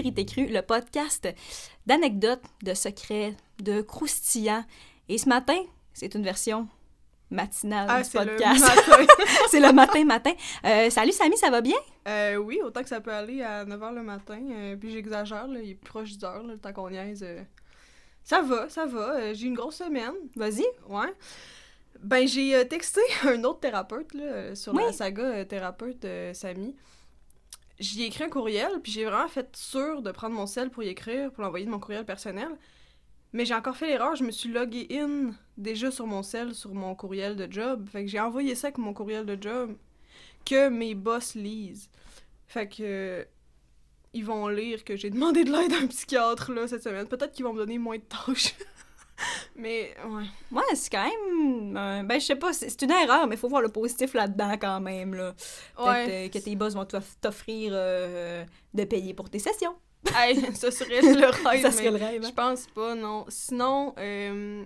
Vérité Crue, le podcast d'anecdotes, de secrets, de croustillants. Et ce matin, c'est une version matinale Ah, du podcast. c'est le matin, matin. Euh, salut Samy, ça va bien? Euh, oui, autant que ça peut aller à 9h le matin. euh, puis j'exagère, il est proche d'heure, le temps qu'on niaise. Ça va, ça va. j'ai une grosse semaine. Vas-y. Ouais. Ben, j'ai texté un autre thérapeute, là, sur Oui. la saga thérapeute Samy. J'y ai écrit un courriel, puis j'ai vraiment fait sûr de prendre mon sel pour y écrire, pour l'envoyer de mon courriel personnel. Mais j'ai encore fait l'erreur, je me suis logué in déjà sur mon sel, sur mon courriel de job. Fait que j'ai envoyé ça avec mon courriel de job que mes boss lisent. Fait que ils vont lire que j'ai demandé de l'aide à un psychiatre là cette semaine. Peut-être qu'ils vont me donner moins de tâches. Mais ouais. Ouais, c'est quand même. euh, ben, je sais pas, c'est une erreur, mais il faut voir le positif là-dedans quand même. Là. Peut-être Ouais. euh, que tes boss vont t'off- t'offrir euh, de payer pour tes sessions. Hey, ça serait le rêve. Ça serait le rêve. Je hein? pense pas, non. Sinon, euh,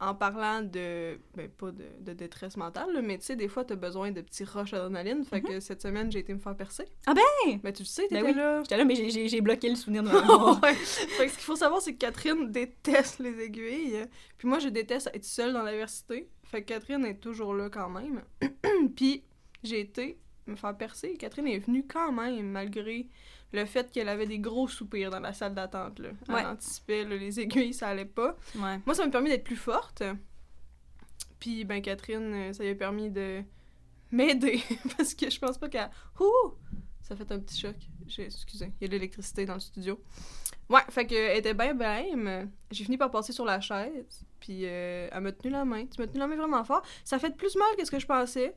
en parlant de. Ben, pas de, de détresse mentale, là, mais tu sais, des fois, t'as besoin de petits rushs d'adrénaline. Fait que cette semaine, j'ai été me faire percer. Ah ben! Ben, tu le sais, Ben t'étais oui. là. J'étais là, mais j'ai- bloqué le souvenir de ma. Ouais. Fait que ce qu'il faut savoir, c'est que Catherine déteste les aiguilles. Puis moi, je déteste être seule dans l'université. Fait que Catherine est toujours là quand même. Puis j'ai été me faire percer. Catherine est venue quand même, malgré le fait qu'elle avait des gros soupirs dans la salle d'attente. là. Elle Ouais. anticipait là, les aiguilles, ça allait pas. Ouais. Moi, ça m'a permis d'être plus forte. Puis, ben, Catherine, euh, ça lui a permis de m'aider. parce que je pense pas qu'elle. Ouh! Ça fait un petit choc. J'ai- Excusez, il y a de l'électricité dans le studio. Ouais, fait que elle était bien blême. J'ai fini par passer sur la chaise. Puis, euh, elle m'a tenu la main. Tu m'as tenu la main vraiment fort. Ça fait plus mal que ce que je pensais.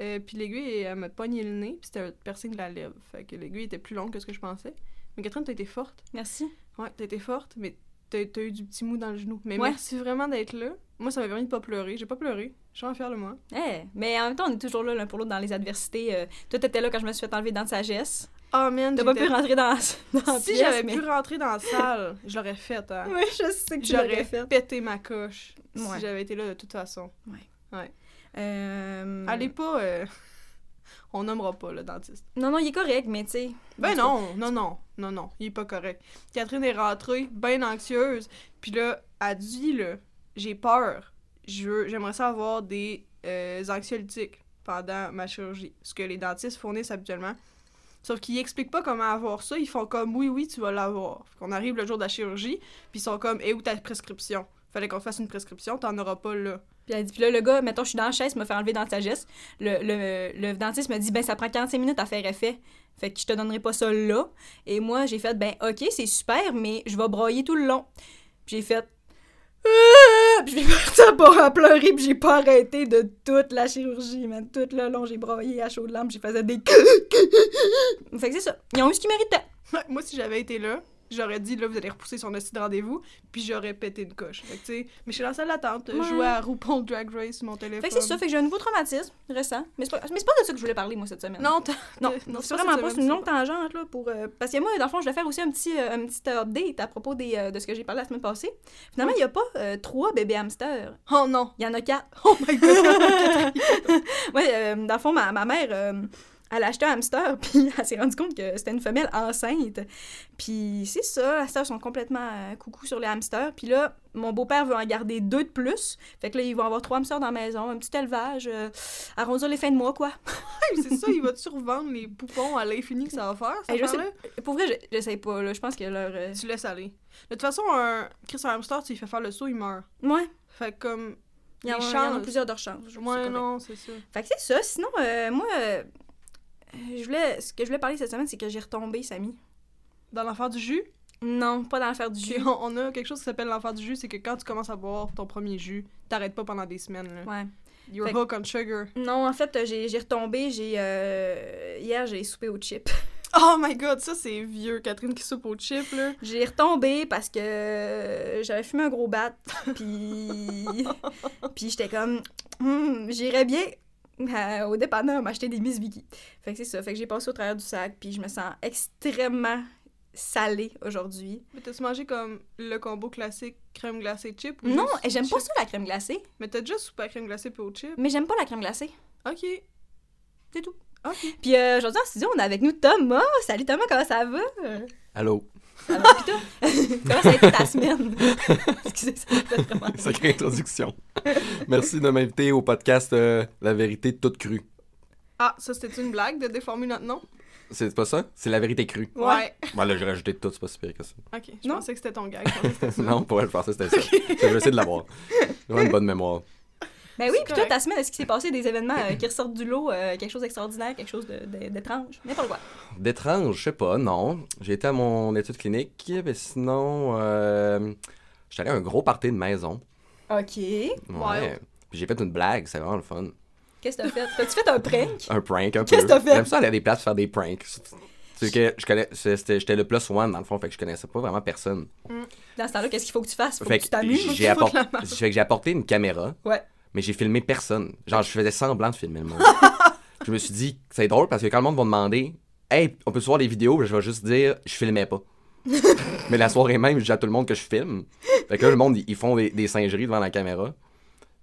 Euh, puis l'aiguille, elle m'a pogné le nez. Puis c'était un piercing de la lèvre. Fait que l'aiguille était plus longue que ce que je pensais. Mais Catherine, t'as été forte. Merci. Ouais, t'as été forte, mais t'as t'as eu du petit mou dans le genou. Mais Ouais. merci vraiment d'être là. Moi, ça m'a permis de pas pleurer. J'ai pas pleuré. Je suis en fière de moi. Eh, mais en même temps, on est toujours là l'un pour l'autre dans les adversités. Euh, toi, t'étais là quand je me suis fait enlever dans de sagesse. Oh man, T'as pas pu rentrer dans, dans Si pièce, j'avais mais... pu rentrer dans la salle, je l'aurais fait. Hein. Ouais, je sais que J'aurais fait. pété ma coche Ouais. si j'avais été là de toute façon. Euh... Allez pas. euh, On nommera pas le dentiste. Non, non, il est correct, mais tu sais... Ben non, non, non, non, non, il est pas correct. Catherine est rentrée, bien anxieuse, puis là, elle dit, là, j'ai peur, j'aimerais ça avoir des euh, anxiolytiques pendant ma chirurgie, ce que les dentistes fournissent habituellement. Sauf qu'ils expliquent pas comment avoir ça, ils font comme, oui, oui, tu vas l'avoir. Qu'on arrive le jour de la chirurgie, puis ils sont comme, et où ta prescription? Fallait qu'on fasse une prescription, t'en auras pas là. Puis, dit, là, le gars, mettons, je suis dans la chaise, il m'a fait enlever dans de sagesse. Le, le, le dentiste me dit, ben, ça prend 45 minutes à faire effet. Fait que je te donnerai pas ça là. Et moi, j'ai fait, ben, ok, c'est super, mais je vais broyer tout le long. Puis j'ai fait. Ah! Puis j'ai à pleurer, puis j'ai pas arrêté de toute la chirurgie, man. Tout le long, j'ai broyé à chaud de lampe, j'ai faisais des. fait que c'est ça. Ils ont eu ce qu'ils méritaient. Moi, si j'avais été là, j'aurais dit, là, vous allez repousser son hostie de rendez-vous, puis j'aurais pété une coche. Fait que, tu sais, mais je suis dans la salle d'attente, Ouais. je jouais à RuPaul Drag Race sur mon téléphone. Fait que c'est ça, fait que j'ai un nouveau traumatisme récent. Mais c'est pas, mais c'est pas de ça que je voulais parler, moi, cette semaine. Non, t'as- Non, non, c'est vraiment pas, c'est une longue tangente, là, pour... euh, parce que moi, dans le fond, je vais faire aussi un petit, euh, un petit euh, update à propos des, euh, de ce que j'ai parlé la semaine passée. Finalement, il n'y a pas euh, trois bébés hamsters. Oh non! Il y en a quatre. Oh my god! Ouais, euh, dans le fond, ma, ma mère, euh, elle a acheté un hamster, puis elle s'est rendue compte que c'était une femelle enceinte. Puis c'est ça, les hamsters sont complètement euh, coucou sur les hamsters. Puis là, mon beau-père veut en garder deux de plus. Fait que là, ils vont avoir trois hamsters dans la maison, un petit élevage, euh, arrondir les fins de mois, quoi. C'est ça, il va-tu revendre les poupons à l'infini que ça va faire, ça Hey, je sais- là Pour vrai, je, je sais pas, là. Je pense que leur... euh, Tu laisses aller. De toute façon, un Chris un hamster, lui fais faire le saut, il meurt. Ouais, Fait que comme... il y, en il y en a plusieurs de c'est Ouais, non, c'est ça. Fait que c'est ça. Sinon, euh, moi, euh, je voulais... ce que je voulais parler cette semaine, c'est que j'ai retombé, Samy. Dans l'enfer du jus, Non, pas dans l'affaire du jus. on, on a quelque chose qui s'appelle l'enfer du jus, c'est que quand tu commences à boire ton premier jus, t'arrêtes pas pendant des semaines. Là. Ouais. You're Fait- hooked on sugar. Non, en fait, j'ai retombé. J'ai euh, Hier, j'ai soupé au chip. Oh my god, ça c'est vieux, Catherine qui soupe au chip, là. J'ai retombé parce que euh, j'avais fumé un gros bat. Puis. puis j'étais comme. Hmm, J'irais bien euh, au dépanneur m'acheter des Miss Vicky. Fait que c'est ça. Fait que j'ai passé au travers du sac. Puis je me sens extrêmement salée aujourd'hui. Mais t'as-tu mangé comme le combo classique crème glacée chip ou Non, j'aime pas ça la crème glacée. Mais t'as déjà soupé à crème glacée puis au chip? Mais j'aime pas la crème glacée. Ok. C'est tout. Ok. Puis euh, aujourd'hui en studio, on est avec nous Thomas. Salut Thomas, comment ça va? Allô? Alors, pis toi, comment ça a été ta semaine? Excusez, ça vraiment. Sacrée introduction. Merci de m'inviter au podcast euh, La vérité toute crue. Ah, ça c'était une blague de déformer notre nom? C'est pas ça? C'est la vérité crue. Ouais. Bon, là, j'ai rajouté tout, c'est pas si pire que ça. Ok, je Non. pensais que c'était ton gag. non, pour vrai, je pensais que c'était ça. Je vais essayer de l'avoir. J'ai vraiment une bonne mémoire. Ben oui, puis toi, ta semaine, est-ce qu'il s'est passé des événements euh, qui ressortent du lot, euh, quelque chose d'extraordinaire, quelque chose d'étrange? N'importe quoi. D'étrange, je sais pas, non. J'ai été à mon étude clinique, mais sinon, euh, j'étais allé à un gros party de maison. OK. Ouais. Puis j'ai fait une blague, c'est vraiment le fun. Qu'est-ce que t'as fait? T'as-tu fait un prank? Un prank, un peu. Qu'est-ce que t'as fait? J'aime ça aller à des places faire des pranks. C'est que je connais, j'étais le plus one dans le fond, fait que je connaissais pas vraiment personne. Dans ce temps-là, qu'est-ce qu'il faut que tu fasses? Faut Fait que tu t'amuses? j'ai apporté une caméra, Ouais. Mais j'ai filmé personne. Genre, je faisais semblant de filmer le monde. je me suis dit, c'est drôle parce que quand le monde va demander, hey, on peut se voir les vidéos, je vais juste dire, je filmais pas. mais la soirée même, je dis à tout le monde que je filme. Fait que là, le monde, ils- font des, des singeries devant la caméra.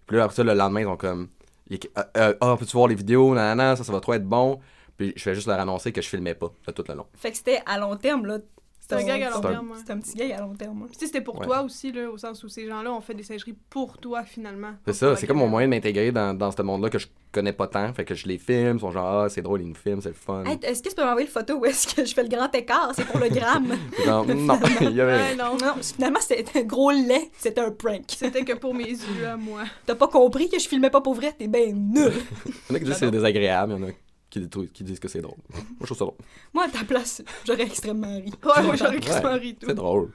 Puis là, après ça, le lendemain, ils sont comme, euh, euh, ah, peux-tu voir les vidéos, nanana, ça, ça va trop être bon. Puis je fais juste leur annoncer que je filmais pas, de tout le long. Fait que c'était à long terme, là. C'est un gag à long terme. C'est un petit gag à long terme. tu sais, c'était pour Ouais. toi aussi, là, au sens où ces gens-là ont fait des singeries pour toi, finalement. C'est ça, c'est comme mon moyen de m'intégrer dans, dans ce monde-là que je connais pas tant. Fait que je les filme, ils sont genre, ah, c'est drôle, ils nous filment, c'est le fun. Hey, est-ce que tu peux m'envoyer une photo où est-ce que je fais le grand écart? C'est pour le gramme? Non, il y avait. Ouais, non. non, finalement, c'était un gros lait. C'était un prank. C'était que pour mes yeux, à moi. T'as pas compris que je filmais pas pour vrai? T'es ben nul. Il y en a qui disent que c'est désagréable, il y en a qui, disent- qui disent que c'est drôle. Moi, je trouve ça drôle. Moi, à ta place, j'aurais extrêmement ri. Ouais, moi, j'aurais quasiment ri tout. C'est drôle.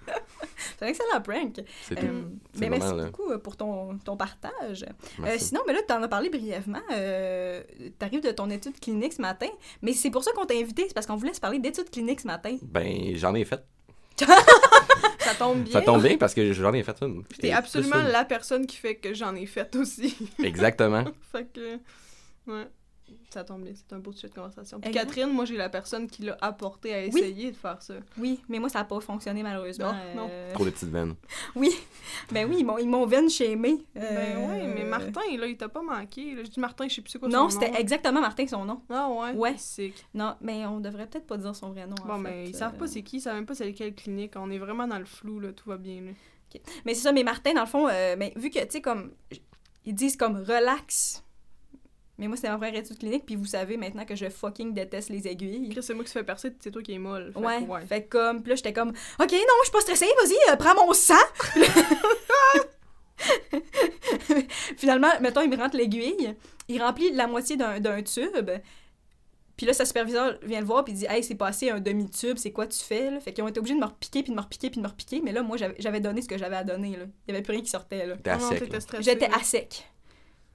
C'est un excellent prank. C'est Euh, tout. C'est mais merci là. beaucoup euh, pour ton, ton partage. Euh, sinon, mais là, tu en as parlé brièvement. Euh, tu arrives de ton étude clinique ce matin, mais c'est pour ça qu'on t'a invité. C'est parce qu'on voulait se parler d'études cliniques ce matin. Ben, j'en ai fait. Ça tombe bien. Ça tombe bien parce que j'en ai fait une. Puis T'es absolument Plus une. la personne qui fait que j'en ai fait aussi. Exactement. fait que. Ouais. Ça tombe bien, c'est un beau sujet de conversation. Puis. Catherine, moi, j'ai la personne qui l'a apporté à Oui. essayer de faire ça. Oui, mais moi, ça n'a pas fonctionné malheureusement. Non, non. Euh, Trop de petites veines. Oui, ben oui, ils m'ont, ils m'ont veine shamé. Ben Euh, ouais, mais Martin, là, il t'a pas manqué. Là, je dis Martin, je sais plus c'est quoi Non, son c'était nom. exactement Martin son nom. Ah ouais? Ouais. C'est... Non, mais on devrait peut-être pas dire son vrai nom. en Bon, fait. mais ils Euh, savent pas c'est qui, ils savent même pas c'est quelle clinique. On est vraiment dans le flou, là, tout va bien. Là. Mais c'est ça, mais Martin, dans le fond, euh, mais vu que, tu sais, comme. Ils disent comme relax. Mais moi, c'est ma vraie étude clinique, puis vous savez maintenant que je fucking déteste les aiguilles. Chris, c'est moi qui se fais percer, c'est toi qui es molle. Fait que Ouais, ouais. fait que comme, puis là, j'étais comme, OK, non, je suis pas stressée, vas-y, euh, prends mon sang. Finalement, mettons, il me rentre l'aiguille, il remplit la moitié d'un d'un tube, puis là, sa superviseur vient le voir, puis il dit, hey, c'est passé un demi-tube, c'est quoi tu fais, là? Fait qu'ils ont été obligés de me repiquer, puis de me repiquer, puis de me repiquer, mais là, moi, j'avais donné ce que j'avais à donner, là. Il y avait plus rien qui sortait, là. Stressée, J'étais à sec.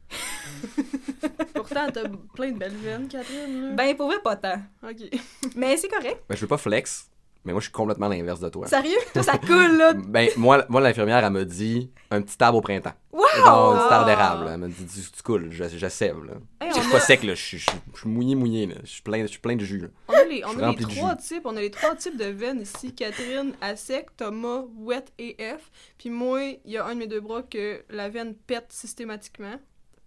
Pourtant, t'as plein de belles veines, Catherine. Là. Ben, pour vrai, pas tant. Ok. Mais c'est correct. Ben, je veux pas flex, mais moi, je suis complètement l'inverse de toi. Sérieux? Toi, ça coule, là. Ben, moi, moi l'infirmière, elle m'a dit un petit arbre au printemps. Wow! Genre, un petit arbre d'érable. Elle m'a dit, tu, tu coules, je, je sève, là. Hey, Je suis pas a, sec, là. Je suis- je suis je suis mouillé, mouillé, là. Je suis plein, je suis plein de jus, là. on a les, on a les trois types. On a les trois types de veines ici. Catherine à sec, Thomas wet et F. Puis moi, il y a un de mes deux bras que la veine pète systématiquement.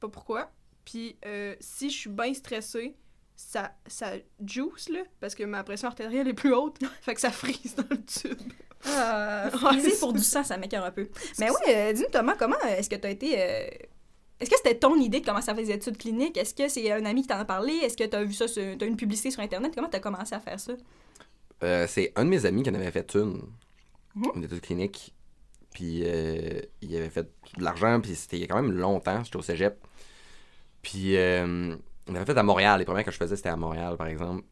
Pas pourquoi. Puis euh, si je suis bien stressée, ça, ça juice, là, parce que ma pression artérielle est plus haute. fait que ça frise dans le tube. Ah, Ouais, c'est pour du sang, ça m'écœure un peu. Mais ouais, euh, dis-nous Thomas, comment euh, est-ce que tu as été. euh, Est-ce que c'était ton idée de commencer à faire des études cliniques? Est-ce que c'est un ami qui t'en a parlé? Est-ce que tu as vu ça, sur... t'as une publicité sur Internet? Comment tu as commencé à faire ça? Euh, c'est un de mes amis qui en avait fait une, Mhm. une étude clinique. Puis euh, il avait fait de l'argent, puis c'était il y a quand même longtemps, j'étais au cégep. Puis euh, il avait fait à Montréal. Les premières que je faisais, c'était à Montréal, par exemple.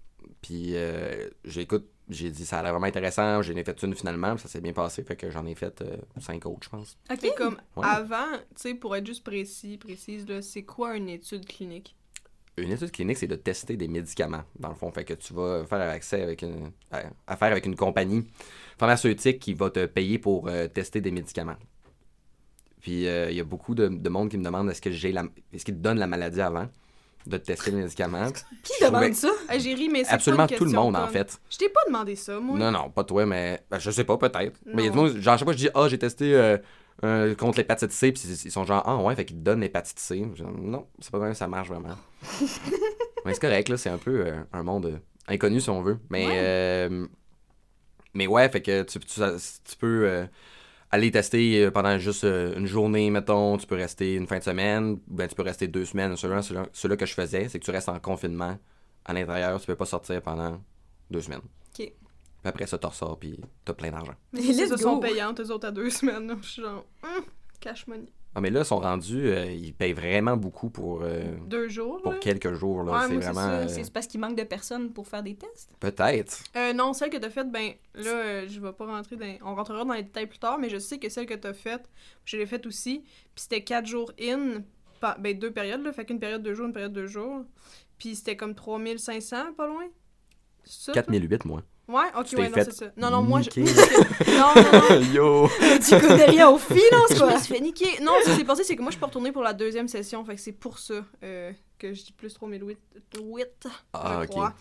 Puis euh, j'écoute, j'ai dit ça a l'air vraiment intéressant. J'en ai fait une finalement, puis ça s'est bien passé. Fait que j'en ai fait euh, cinq autres, je pense. OK. Comme Ouais. avant, tu sais, pour être juste précis, précise, là, c'est quoi une étude clinique? Une étude clinique, c'est de tester des médicaments, dans le fond. Fait que tu vas faire accès avec une. affaire avec une compagnie pharmaceutique qui va te payer pour euh, tester des médicaments. Puis euh, il y a beaucoup de, de monde qui me demande est-ce que j'ai la. Est-ce qu'ils te donnent la maladie avant de te tester le médicament? Qui je trouvais- demande ça? Ah, J'ai ri, mais c'est Absolument pas une tout le monde, en fait. Je t'ai pas demandé ça, moi. Non, non, pas toi, mais. ben, je sais pas, peut-être. Mais il y a du monde, genre, à chaque fois, je dis, ah, j'ai testé euh, euh, contre l'hépatite C, puis ils sont genre, ah, ouais, fait qu'ils te donnent l'hépatite C. Non, c'est pas comme ça marche vraiment. mais c'est correct, là, c'est un peu euh, un monde euh, inconnu, si on veut. Mais. Ouais. Mais ouais, fait que tu, tu, tu peux aller tester pendant juste une journée, mettons. Tu peux rester une fin de semaine. ou Ben, tu peux rester deux semaines. Celui-là que je faisais, c'est que tu restes en confinement à l'intérieur. Tu peux pas sortir pendant deux semaines. Puis après ça, tu ressors, puis t'as plein d'argent. Mais les go. sont payantes, eux autres, à deux semaines. Je suis genre, hum, cash money. Ah, mais là, ils sont rendus, euh, ils payent vraiment beaucoup pour, euh, Deux jours, pour là. quelques jours. Là. Ouais, c'est vraiment. euh, C'est parce qu'il manque de personnes pour faire des tests? Peut-être. Euh, non, celle que t'as faite, ben là, euh, je vais pas rentrer dans. On rentrera dans les détails plus tard, mais je sais que celle que t'as faite, je l'ai faite aussi. Puis c'était quatre jours in, pa- ben deux périodes, là. Fait qu'une période de jours, une période de jours. Puis c'était comme 3500, pas loin. C'est ça? toi? 4008, moi. Ouais, ok, Tu ouais, non, c'est ça. Non, non, moi, je. non, non, non. Yo! tu connais rien aux filles, non, Je quoi? me suis fait niquer. Non, ce qui s'est passé, c'est que moi, je pas retournée pour la deuxième session. Fait que c'est pour ça euh, que je dis plus 3008. huit, Ah, je ok.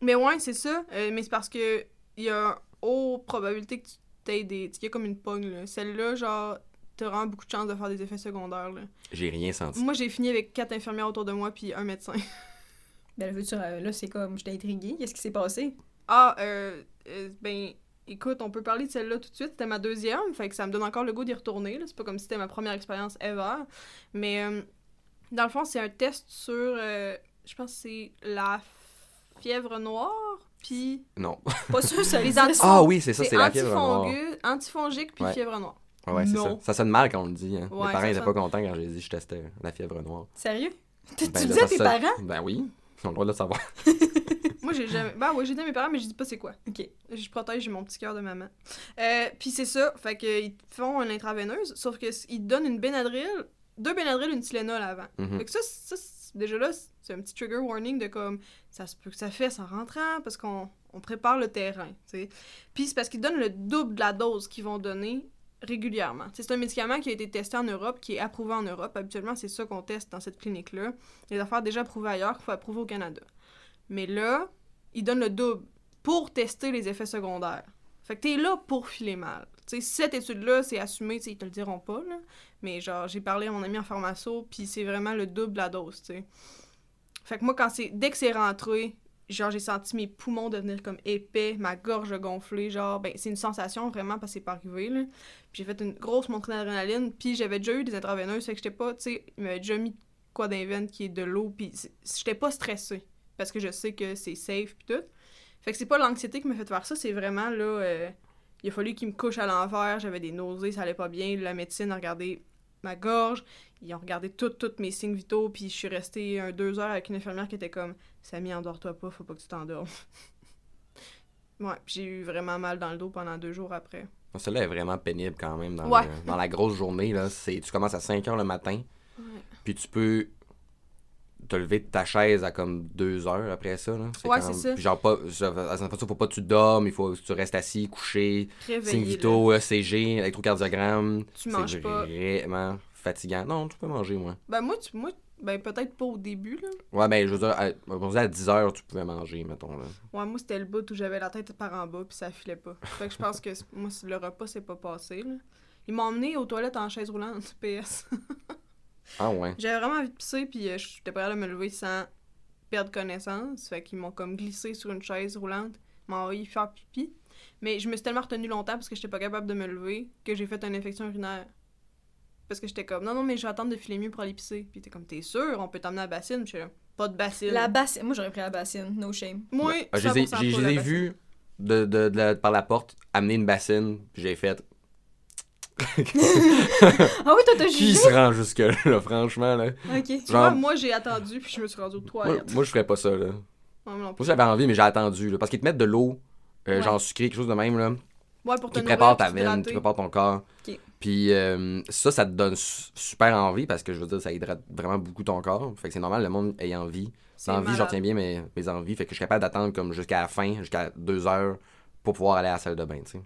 Mais ouais, c'est ça. Euh, mais c'est parce que il y a haute probabilité que tu t'aies des. Il y a comme une pogne, là. Celle-là, genre, t'as vraiment beaucoup de chances de faire des effets secondaires, là. J'ai rien senti. Moi, j'ai fini avec quatre infirmières autour de moi, puis un médecin. Ben, là, euh, là, c'est comme, j'étais intriguée. Qu'est-ce qui s'est passé? Ah, euh, euh, ben, écoute, on peut parler de celle-là tout de suite. C'était ma deuxième, fait que ça me donne encore le goût d'y retourner. C'est pas comme si c'était ma première expérience ever. Mais euh, dans le fond, c'est un test sur, je pense que c'est la fièvre noire, puis Non. Pas sûr, ça Les anti- Ah oui, c'est ça, c'est la fièvre noire. antifongique, puis Ouais. fièvre noire. Ouais, c'est ça. Ça sonne mal quand on le dit. Hein. Ouais, Mes parents ça étaient sonne- pas contents quand j'ai dit que je testais la fièvre noire. Sérieux? Tu Ben, tu là, dis à tes parents? Ben oui, ils ont le droit de le savoir. Moi, j'ai jamais. Ben oui, j'ai dit à mes parents, mais je dis pas c'est quoi. Ok. Je protège mon petit cœur de maman. Euh, puis c'est ça, fait qu'ils te font une intraveineuse, sauf qu'ils te donnent une Benadryl, deux Benadryl, une Tylenol avant. Fait que ça, ça déjà là, c'est un petit trigger warning de comme ça se peut que ça fait en rentrant parce qu'on on prépare le terrain, tu sais. Puis c'est parce qu'ils donnent le double de la dose qu'ils vont donner régulièrement. C'est un médicament qui a été testé en Europe, qui est approuvé en Europe. Habituellement, c'est ça qu'on teste dans cette clinique-là. Les affaires déjà approuvées ailleurs qu'il faut approuver au Canada. Mais là, ils donnent le double pour tester les effets secondaires. Fait que t'es là pour filer mal. Tu sais, cette étude-là, c'est assumé, tu sais, ils te le diront pas, là. Mais genre, j'ai parlé à mon ami en pharmaco, puis c'est vraiment le double de la dose. Fait que moi, quand c'est... Dès que c'est rentré, genre, j'ai senti mes poumons devenir comme épais, ma gorge gonfler, genre... Ben, c'est une sensation, vraiment, parce que c'est pas arrivé, là. J'ai fait une grosse montée d'adrénaline, puis j'avais déjà eu des intraveineuses, fait que j'étais pas, tu sais, il m'avait déjà mis quoi veines qui est de l'eau, puis j'étais pas stressée, parce que je sais que c'est safe, puis tout. Fait que c'est pas l'anxiété qui m'a fait faire ça, c'est vraiment, là... euh, il a fallu qu'il me couche à l'envers, j'avais des nausées, ça allait pas bien. La médecine a regardé ma gorge, ils ont regardé tous mes signes vitaux, puis je suis restée un, deux heures avec une infirmière qui était comme Samy, endors-toi pas, faut pas que tu t'endormes. ouais, j'ai eu vraiment mal dans le dos pendant deux jours après. Celle-là est vraiment pénible quand même dans, Ouais. le- dans la grosse journée. Là. C'est, tu commences à 5 h le matin, puis tu peux te lever de ta chaise à comme 2 heures après ça. Là. Ouais, c'est ça. Puis genre, pas, à cette fois, faut pas que tu dormes, il faut que tu restes assis, couché, là. vitaux, ECG, électrocardiogramme. Tu manges c'est pas. vraiment fatigant. Non, tu peux manger, moi. Ben moi, tu, moi ben peut-être pas au début, là. Ouais, ben, je veux dire, à, à 10 heures, tu pouvais manger, mettons. Là. Ouais, moi, c'était le bout où j'avais la tête par en bas, puis ça filait pas. Fait que je pense que c'est- moi, le repas s'est pas passé, là. Ils m'ont emmené aux toilettes en chaise roulante, PS. Ah ouais. J'avais vraiment envie de pisser, puis euh, j'étais prête à me lever sans perdre connaissance. Fait qu'ils m'ont comme glissé sur une chaise roulante, m'ont envoyé faire pipi. Mais je me suis tellement retenue longtemps parce que j'étais pas capable de me lever que j'ai fait une infection urinaire. Parce que j'étais comme, non, non, mais je vais attendre de filer mieux pour aller pisser. Puis t'es comme, t'es sûr, on peut t'emmener à la bassine? Puis là, pas de bassine. La bassine. Moi, j'aurais pris la bassine. No shame. Moi, Ah, je les ai, 100% j'ai- je pas les la ai vus de, de, de la- par la porte amener une bassine, puis j'ai fait. Ah oui, toi, t'as Qui jugé? se rend jusque-là, franchement, là? Ok. Tu vois, moi, j'ai attendu, puis je me suis rendue aux toilettes. moi, je ferais pas ça, là. Moi non plus. Moi, j'avais envie, mais j'ai attendu, là, parce qu'ils te mettent de l'eau, euh, Ouais. genre sucrée, quelque chose de même, là, Ouais, pour te qui prépare ta veine, qui prépare ton corps. Puis euh, ça, ça te donne su- super envie, parce que, je veux dire, ça hydrate vraiment beaucoup ton corps. Fait que c'est normal, le monde ait envie. C'est L'envie, je malade. retiens bien mes, mes envies. Fait que je suis capable d'attendre comme jusqu'à la fin, jusqu'à deux heures, pour pouvoir aller à la salle de bain, tu sais.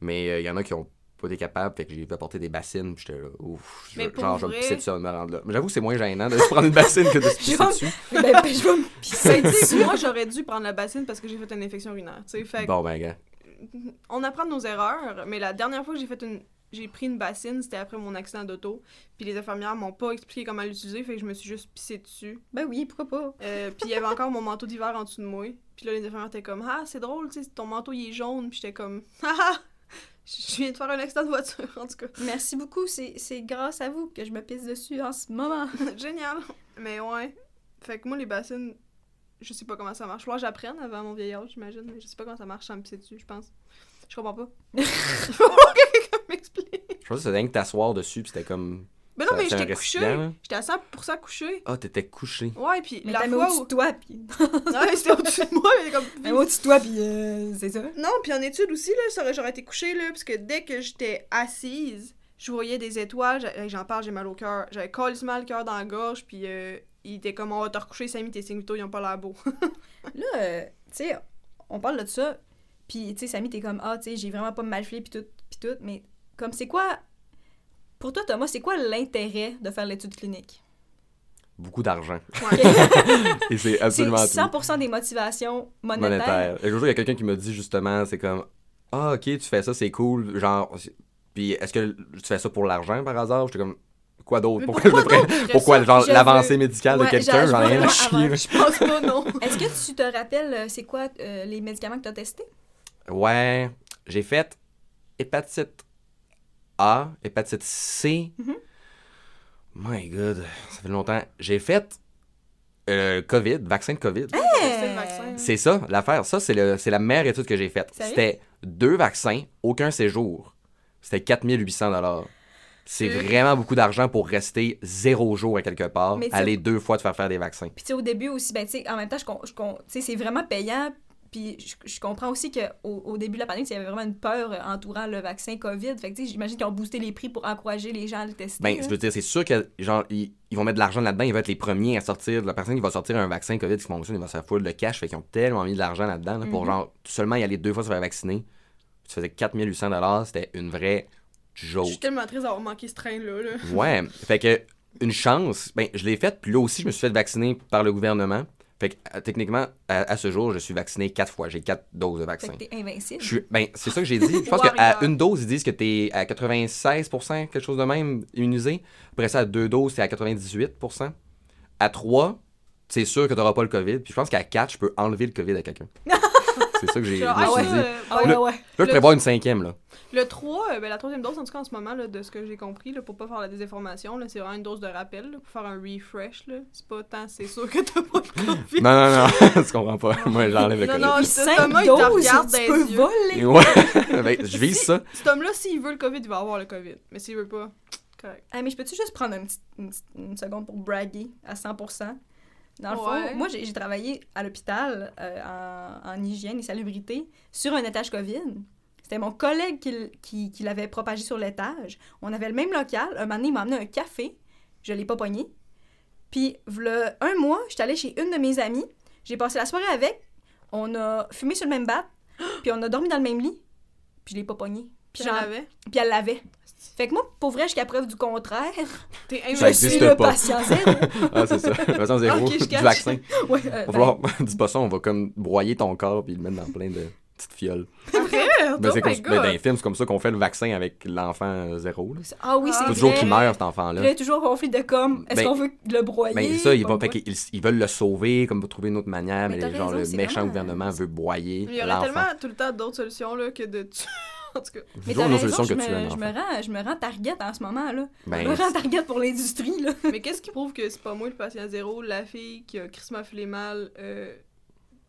Mais il y en a qui ont pas été capables, fait que j'ai apporté des bassines, puis j'étais là, ouf, je- genre, je vais me pisser dessus de me rendre là. Mais j'avoue que c'est moins gênant de se prendre une bassine que de se pisser dessus. ben, ben, je vais me pisser tu dessus. sais, moi, j'aurais dû prendre la bassine parce que j'ai fait une infection urinaire, tu sais. Fait que Bon, ben, gars. on apprend de nos erreurs, mais la dernière fois que j'ai fait une. j'ai pris une bassine, c'était après mon accident d'auto. Puis les infirmières m'ont pas expliqué comment l'utiliser, fait que je me suis juste pissée dessus. Ben oui, pourquoi pas? Euh, puis il y avait encore mon manteau d'hiver en dessous de moi. Puis là, les infirmières étaient comme Ah, c'est drôle, tu sais, ton manteau il est jaune. Puis j'étais comme Ah Je viens de faire un accident de voiture, en tout cas. Merci beaucoup, c'est c'est grâce à vous que je me pisse dessus en ce moment. Génial. Mais ouais. Fait que moi, les bassines, je sais pas comment ça marche. Que j'apprenne avant mon vieil âge, j'imagine. Mais je sais pas comment ça marche sans me pisser dessus, je pense. Je comprends pas. Faut que quelqu'un m'explique. Je pense que c'était dingue t'asseoir dessus, puis c'était comme. Mais non, ça- mais j'étais couchée. là. J'étais à 100% couchée. Ah, t'étais couché. Ouais, puis Mais la fois au-dessus où. de toi, puis... Ouais, c'était au-dessus de moi, mais comme. Mais au-dessus de toi, puis euh, c'est ça. Non, puis en études aussi, là, ça aurait- j'aurais été couchée, là, parce que dès que j'étais assise, je voyais des étoiles, j'en parle, j'ai mal au cœur. J'avais colissement le cœur dans la gorge, puis euh, il était comme, on va te recoucher, Samy, tes signes vitaux, ils ont pas l'air beaux. Là, euh, tu sais, on parle de ça, puis tu sais, Samy, t'es comme, ah, tu sais, j'ai vraiment pas mal filé, puis tout, puis tout, mais comme, c'est quoi... Pour toi, Thomas, c'est quoi l'intérêt de faire l'étude clinique? Beaucoup d'argent. Et c'est absolument tout. 100% des motivations monétaires. monétaire. Et jour, il y a quelqu'un qui m'a dit justement, c'est comme Ah, ok, tu fais ça, c'est cool. Genre, puis est-ce que tu fais ça pour l'argent par hasard? J'étais comme Quoi d'autre? Pourquoi, pourquoi je me d'autre? Ferais- tu ferais Pourquoi, ça? genre, Je l'avancée veux- médicale Ouais, de quelqu'un j'en- ai rien à chier. Je pense pas, non. Est-ce que tu te rappelles, euh, c'est quoi euh, les médicaments que t'as testés? Ouais, j'ai fait hépatite A, hépatite C. Mhm. My God, ça fait longtemps. J'ai fait euh, COVID, vaccin de COVID. C'est. C'est ça, l'affaire. Ça, c'est le- c'est la meilleure étude que j'ai faite. C'était deux vaccins, aucun séjour. C'était 4800 C'est Euh. vraiment beaucoup d'argent pour rester zéro jour à quelque part, aller deux fois te faire faire des vaccins. Puis tu sais, au début aussi, ben tu sais, en même temps, je, je com- tu sais, c'est vraiment payant. Puis je, je comprends aussi qu'au au début de la pandémie, il y avait vraiment une peur euh, entourant le vaccin COVID. Fait que tu sais, j'imagine qu'ils ont boosté les prix pour encourager les gens à le tester. Ben, je veux dire, c'est sûr que genre ils, ils vont mettre de l'argent là-dedans, ils vont être les premiers à sortir. La personne qui va sortir un vaccin COVID qui fonctionne, il va se faire full de cash, fait qu'ils ont tellement mis de l'argent là-dedans là, pour Mhm. genre seulement y aller deux fois se faire vacciner. Tu faisais 4800 c'était une vraie Je joke. suis tellement triste d'avoir manqué ce train-là. Là. Ouais, fait que une chance, ben je l'ai faite, puis là aussi je me suis fait vacciner par le gouvernement. Fait que euh, techniquement, à, à ce jour, je suis vacciné quatre fois. J'ai quatre doses de Fait vaccin. que t'es invincible. Je suis, ben, c'est ça que j'ai dit. Je pense qu'à une dose, ils disent que t'es à 96%, quelque chose de même, immunisé. Après ça, à deux doses, t'es à 98%. À trois, c'est sûr que t'auras pas le COVID. Puis je pense qu'à quatre, je peux enlever le COVID à quelqu'un. c'est ça que j'ai Genre, ah ouais, dit. euh, Ah ouais, ouais. Là, je prévois une cinquième, là. Le 3, euh, ben, la troisième dose, en tout cas en ce moment, là, de ce que j'ai compris, là, pour pas faire la désinformation, là, c'est vraiment une dose de rappel, là, pour faire un refresh. là. C'est pas tant, c'est sûr que t'as pas le COVID. Non, non, non, tu comprends pas. Moi, j'enlève le Non, COVID. non, Puis ce- cinq Thomas, il te regarde yeux. voler. Ouais, ben, je vise ça. Cet homme-là, s'il veut le COVID, il va avoir le COVID. Mais s'il veut pas, correct. Ah, mais je peux-tu juste prendre une, petite- une petite- une seconde pour braguer à 100%? Dans le Ouais. fond, moi, j'ai travaillé à l'hôpital euh, en, en hygiène et salubrité sur un étage COVID. C'était mon collègue qui, l- qui, qui l'avait propagé sur l'étage. On avait le même local. Un moment donné, il m'a amené un café. Je l'ai pas pogné. Puis, v'là un mois, j'étais allée chez une de mes amies. J'ai passé la soirée avec. On a fumé sur le même bat. Puis, on a dormi dans le même lit. Puis, je l'ai pas pogné. Puis Puis, puis elle l'avait. Fait que moi, pour vrai, jusqu'à preuve du contraire, T'es je suis le pas. patient zéro. Ah, c'est ça. Vaccin zéro, Ok, je du cache. vaccin. Ouais, euh, Va ben, dis pas ça, on va comme broyer ton corps puis le mettre dans plein de petites fioles. Merde, Ben, oh c'est comme, my ben, dans les films, c'est comme ça qu'on fait le vaccin avec l'enfant euh, zéro. là. Ah oui, Ah, c'est vrai. toujours qu'il meurt, cet enfant-là. là, il y a toujours conflit de comme, est-ce Ben, qu'on veut le broyer? Ben, ça, ils, vont, quoi? fait qu'ils- ils veulent le sauver, comme pour trouver une autre manière, mais, Mais t'as les- genre, raison, le c'est méchant vraiment- gouvernement veut broyer Il y aurait l'enfant. tellement tout le temps d'autres solutions là, que de tuer. En tout cas. Mais t'as une raison, je que me, je, me rends, je me rends target en ce moment, là. Ben, je me rends target pour l'industrie, là. Mais qu'est-ce qui prouve que c'est pas moi le patient zéro, la fille qui a filé mal euh,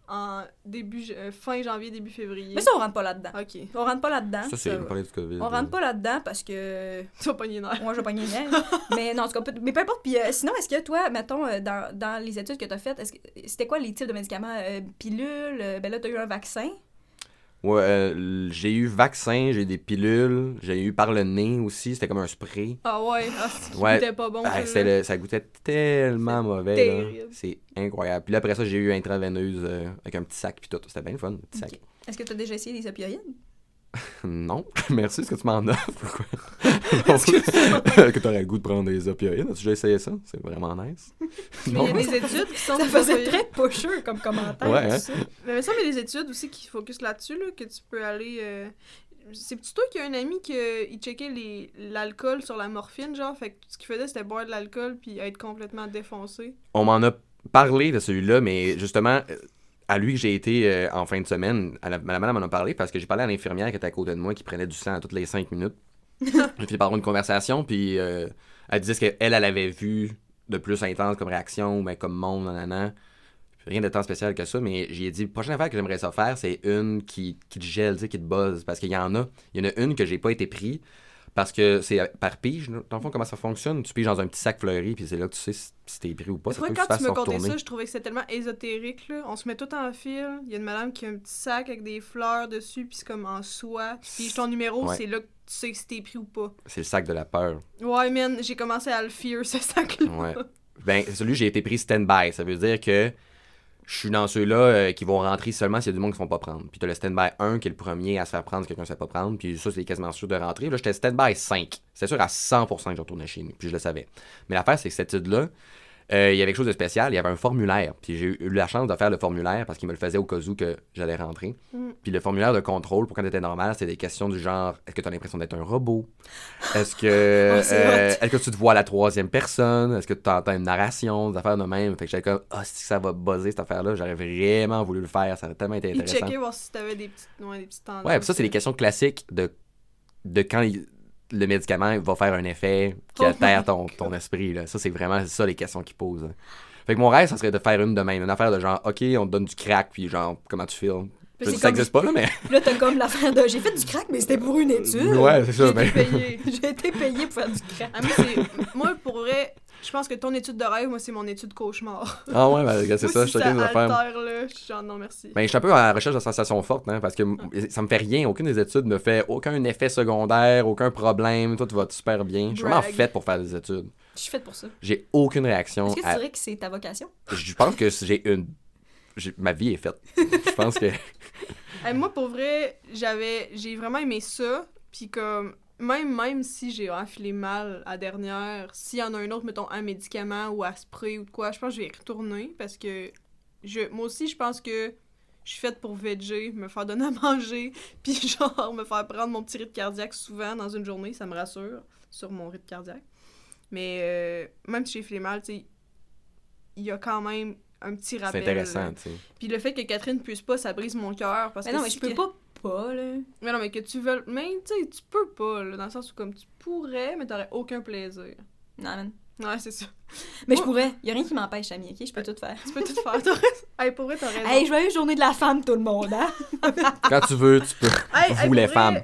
en début euh, fin janvier, début février? Mais ça, on rentre pas là-dedans. Ok. On rentre pas là-dedans. ça, c'est on parlait du COVID. On rentre pas là-dedans parce que Tu vas pogner nerf. moi, je vais pas gagner. mais non, en tout cas, peu- mais peu importe. Puis euh, sinon, est-ce que toi, mettons, dans, dans les études que tu as faites, est-ce que c'était quoi les types de médicaments? Euh, pilules? euh, ben là, tu as eu un vaccin. Ouais, euh, j'ai eu vaccin, j'ai eu des pilules, j'ai eu par le nez aussi, c'était comme un spray. Ah ouais, ah, c'est qui Ouais. goûtait pas bon. Ah, le- ça goûtait tellement mauvais. C'est incroyable. Puis là, après ça, j'ai eu intraveineuse euh, avec un petit sac puis tout. C'était bien le fun, le petit sac. Est-ce que tu as déjà essayé les opioïdes? Non, merci, est-ce que tu m'en offres ou quoi? que t'aurais le goût de prendre des opioïdes. As-tu déjà essayé ça? C'est vraiment nice. Mais Non. il y a des études qui sont Ça faisait ça. très pusher comme commentaire. Ouais, hein? ça. Mais qu'il y a des études aussi qui focusent là-dessus, là, que tu peux aller. euh, c'est toi qui a un ami qui euh, il checkait les l'alcool sur la morphine, genre. Fait que ce qu'il faisait, c'était boire de l'alcool puis être complètement défoncé. On m'en a parlé de celui-là, mais justement, euh, à lui que j'ai été euh, en fin de semaine, à la, la madame m'en a parlé parce que j'ai parlé à l'infirmière qui était à côté de moi qui prenait du sang toutes les cinq minutes. j'ai fini par avoir une conversation, puis euh, elle disait ce qu'elle, elle avait vu de plus intense comme réaction, ben, comme monde, nanana. Rien de tant spécial que ça, mais j'ai dit, prochaine affaire que j'aimerais ça faire, c'est une qui, qui te gèle, qui te buzz. Parce qu'il y en a. Il y en a une que j'ai pas été pris parce que c'est par pige. Dans le fond, comment ça fonctionne? Tu piges dans un petit sac fleuri, puis c'est là que tu sais si, t'es pris ou pas. C'est vrai tu quand tu me contais ça, je trouvais que c'était tellement ésotérique, là. On se met tout en fil. Il y a une madame qui a un petit sac avec des fleurs dessus, puis c'est comme en soie. Puis ton numéro, Ouais. c'est là que tu sais si t'es pris ou pas. C'est le sac de la peur. Ouais, man, j'ai commencé à le fear, ce sac-là. Ouais. Ben, celui j'ai été pris stand-by. Ça veut dire que je suis dans ceux-là euh, qui vont rentrer seulement s'il y a du monde qui ne font pas prendre. Puis t'as le stand-by 1 qui est le premier à se faire prendre si quelqu'un ne se fait pas prendre. Puis ça, c'est quasiment sûr de rentrer. Là, j'étais stand-by 5. C'est sûr à 100% que je retournais chez nous. Puis je le savais. Mais l'affaire, c'est que cette étude-là, euh, il y avait quelque chose de spécial. Il y avait un formulaire. Puis j'ai eu la chance de faire le formulaire parce qu'il me le faisait au cas où que j'allais rentrer. Mm. Puis le formulaire de contrôle, pour quand t'étais normal, c'était des questions du genre est-ce que tu as l'impression d'être un robot? Est-ce que Oh, c'est euh, hot. est-ce que tu te vois à la troisième personne? Est-ce que tu entends une narration, des affaires de même? Fait que j'étais comme ah si ça va buzzer cette affaire-là, j'aurais vraiment voulu le faire, ça aurait tellement été intéressant. checkait voir si t'avais des petites, ouais, des petites tendances. Ouais, puis ça c'est des questions classiques de de quand il- le médicament va faire un effet qui Oh altère my ton, ton esprit. Là. Ça, c'est vraiment ça les questions qu'il pose. hein. Fait que mon rêve, ça serait de faire une de même. Une affaire de genre, OK, on te donne du crack, puis genre, comment tu Je dis, ça comme- existe pas, là, mais. Là, t'as comme l'affaire de j'ai fait du crack, mais c'était pour une étude. Ouais, c'est ça. J'ai Mais... été payé. J'ai été payé pour faire du crack. Ah, moi, c'est- moi, pour vrai, je pense que ton étude de rêve, moi, c'est mon étude cauchemar. Ah ouais, ben, c'est ça, si je suis des affaires. altère, là, je suis genre, non, merci. Ben, je suis un peu à la recherche de sensations fortes, hein, parce que m- ça me fait rien. Aucune des études me fait aucun effet secondaire, aucun problème. Toi, tu vas super bien. Je suis vraiment faite pour faire des études. Je suis faite pour ça. J'ai aucune réaction. Est-ce que tu à- dirais que c'est ta vocation? Je pense que j'ai une. Ma vie est faite. Je pense que. Hey, moi, pour vrai, j'avais, j'ai vraiment aimé ça. Puis comme, même, même si j'ai enfilé mal à dernière, s'il y en a un autre, mettons, un médicament ou à spray ou de quoi, je pense que je vais y retourner parce que je, moi aussi, je pense que je suis faite pour veger, me faire donner à manger, puis genre me faire prendre mon petit rythme cardiaque souvent dans une journée, ça me rassure sur mon rythme cardiaque. Mais euh, même si j'ai fait mal, tu sais, il y a quand même un petit C'est rappel. intéressant, tu sais. Puis le fait que Catherine puisse pas, ça brise mon cœur. Parce Mais que non, mais si je peux que- pas pas, là. Mais non, mais que tu veux. Mais tu sais, tu peux pas, là, dans le sens où comme tu pourrais, mais t'aurais aucun plaisir. Non, man. Ouais, c'est ça. Mais Moi- je pourrais. Y a rien qui m'empêche, Ami, ok? Je peux tout faire. Tu peux tout faire. Hey, pour vrai, t'as raison. Hey, joyeuse journée de la femme, tout le monde, hein? Quand tu veux, tu peux. Hey, hey, Vous, les femmes.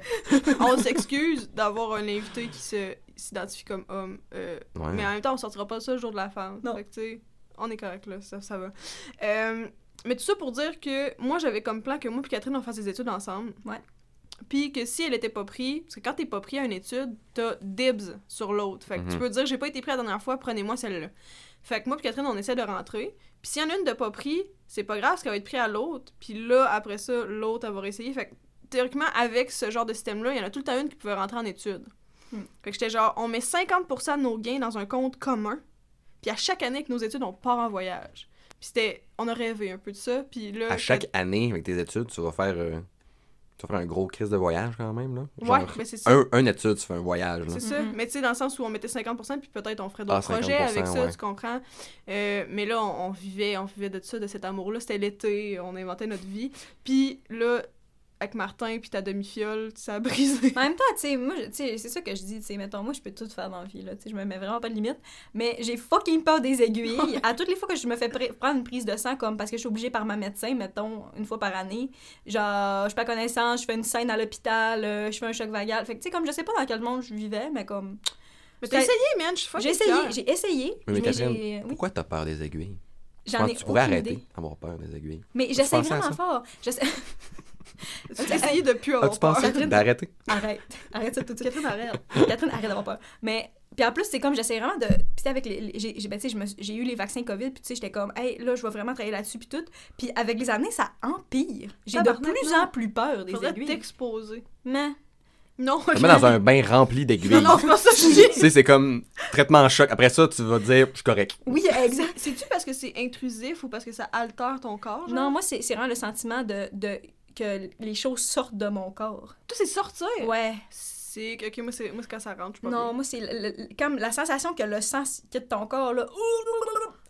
On s'excuse d'avoir un invité qui se s'identifie comme homme. euh, Ouais. Mais en même temps, on sortira pas ça le jour de la femme. Non. Fait que, tu sais, on est correct, là. Ça, ça va. Euh, mais tout ça pour dire que moi, j'avais comme plan que moi et Catherine, on fasse des études ensemble. Ouais. Puis que si elle était pas prise, parce que quand t'es pas pris à une étude, t'as dibs sur l'autre. Fait que tu Mhm. peux dire, j'ai pas été pris la dernière fois, prenez-moi celle-là. Fait que moi et Catherine, on essaie de rentrer. Puis s'il y en a une de pas pris, c'est pas grave, parce qu'elle va être prise à l'autre. Puis là, après ça, l'autre, elle va réessayer. Fait que théoriquement, avec ce genre de système-là, il y en a tout le temps une qui pouvait rentrer en études. Hmm. Fait que j'étais genre, on met 50% de nos gains dans un compte commun. Puis à chaque année que nos études, on part en voyage. Puis c'était, on a rêvé un peu de ça. Puis là, À chaque année, avec tes études, tu vas faire. euh, Tu vas faire un gros crise de voyage quand même, là. Ouais, mais c'est ça. un, un étude, tu fais un voyage. C'est ça. Mhm. Mais tu sais, dans le sens où on mettait 50%, puis peut-être on ferait d'autres Ah, projets avec 50%, ça, ouais. tu comprends? Euh, mais là, on, on vivait, on vivait de ça, de cet amour-là. C'était l'été, on inventait notre vie. Puis là, avec Martin, puis ta demi-fiole, ça a brisé. En même temps, tu sais, moi, je- tu sais, c'est ça que je dis, tu sais, mettons, moi, je peux tout faire dans la vie, là, tu sais, je me mets vraiment pas de limite, mais j'ai fucking peur des aiguilles. à toutes les fois que je me fais pr- prendre une prise de sang, comme parce que je suis obligée par ma médecin, mettons, une fois par année, genre, je suis pas connaissance, je fais une scène à l'hôpital, euh, je fais un choc vagal, fait que, tu sais, comme, je sais pas dans quel monde je vivais, mais comme, Mais t'as J'ai- essayé, man, je suis fucking j'ai essayé, j'ai essayé, Oui, mais mais Catherine, Pourquoi t'as peur des aiguilles? Je j'en ai tu pourrais arrêter d'avoir peur des aiguilles? Mais j'essaie vraiment fort. J'essaie- Essayé de plus avoir As-tu peur. Catherine- d'arrêter? Arrête. Arrête ça tout de suite. Catherine, arrête. Catherine, arrête d'avoir peur. Mais, puis en plus, c'est comme, j'essaie vraiment de. Puis tu sais, avec les. les- j'ai, ben, tu j'ai eu les vaccins COVID, puis tu sais, j'étais comme, hey, là, je vais vraiment travailler là-dessus, puis tout. Puis avec les années, ça empire. J'ai de plus non. en plus peur des Faudrait aiguilles. t'exposer. Mais. Non, Tu te mets dans un bain rempli Non, d'aiguilles. non, c'est pas ça que je Tu sais, c'est comme traitement en choc. Après ça, tu vas dire, je suis correct. Oui, exact. C'est-tu parce que c'est intrusif ou parce que ça altère ton corps? genre? Non, moi, c'est, c'est vraiment le sentiment de, de que les choses sortent de mon corps. Toi, c'est sortir? Ouais. C'est que, ok, moi, c'est moi, c'est quand ça rentre, je pas Non, bien. moi, c'est le- le- comme la sensation que le sang quitte ton corps, là.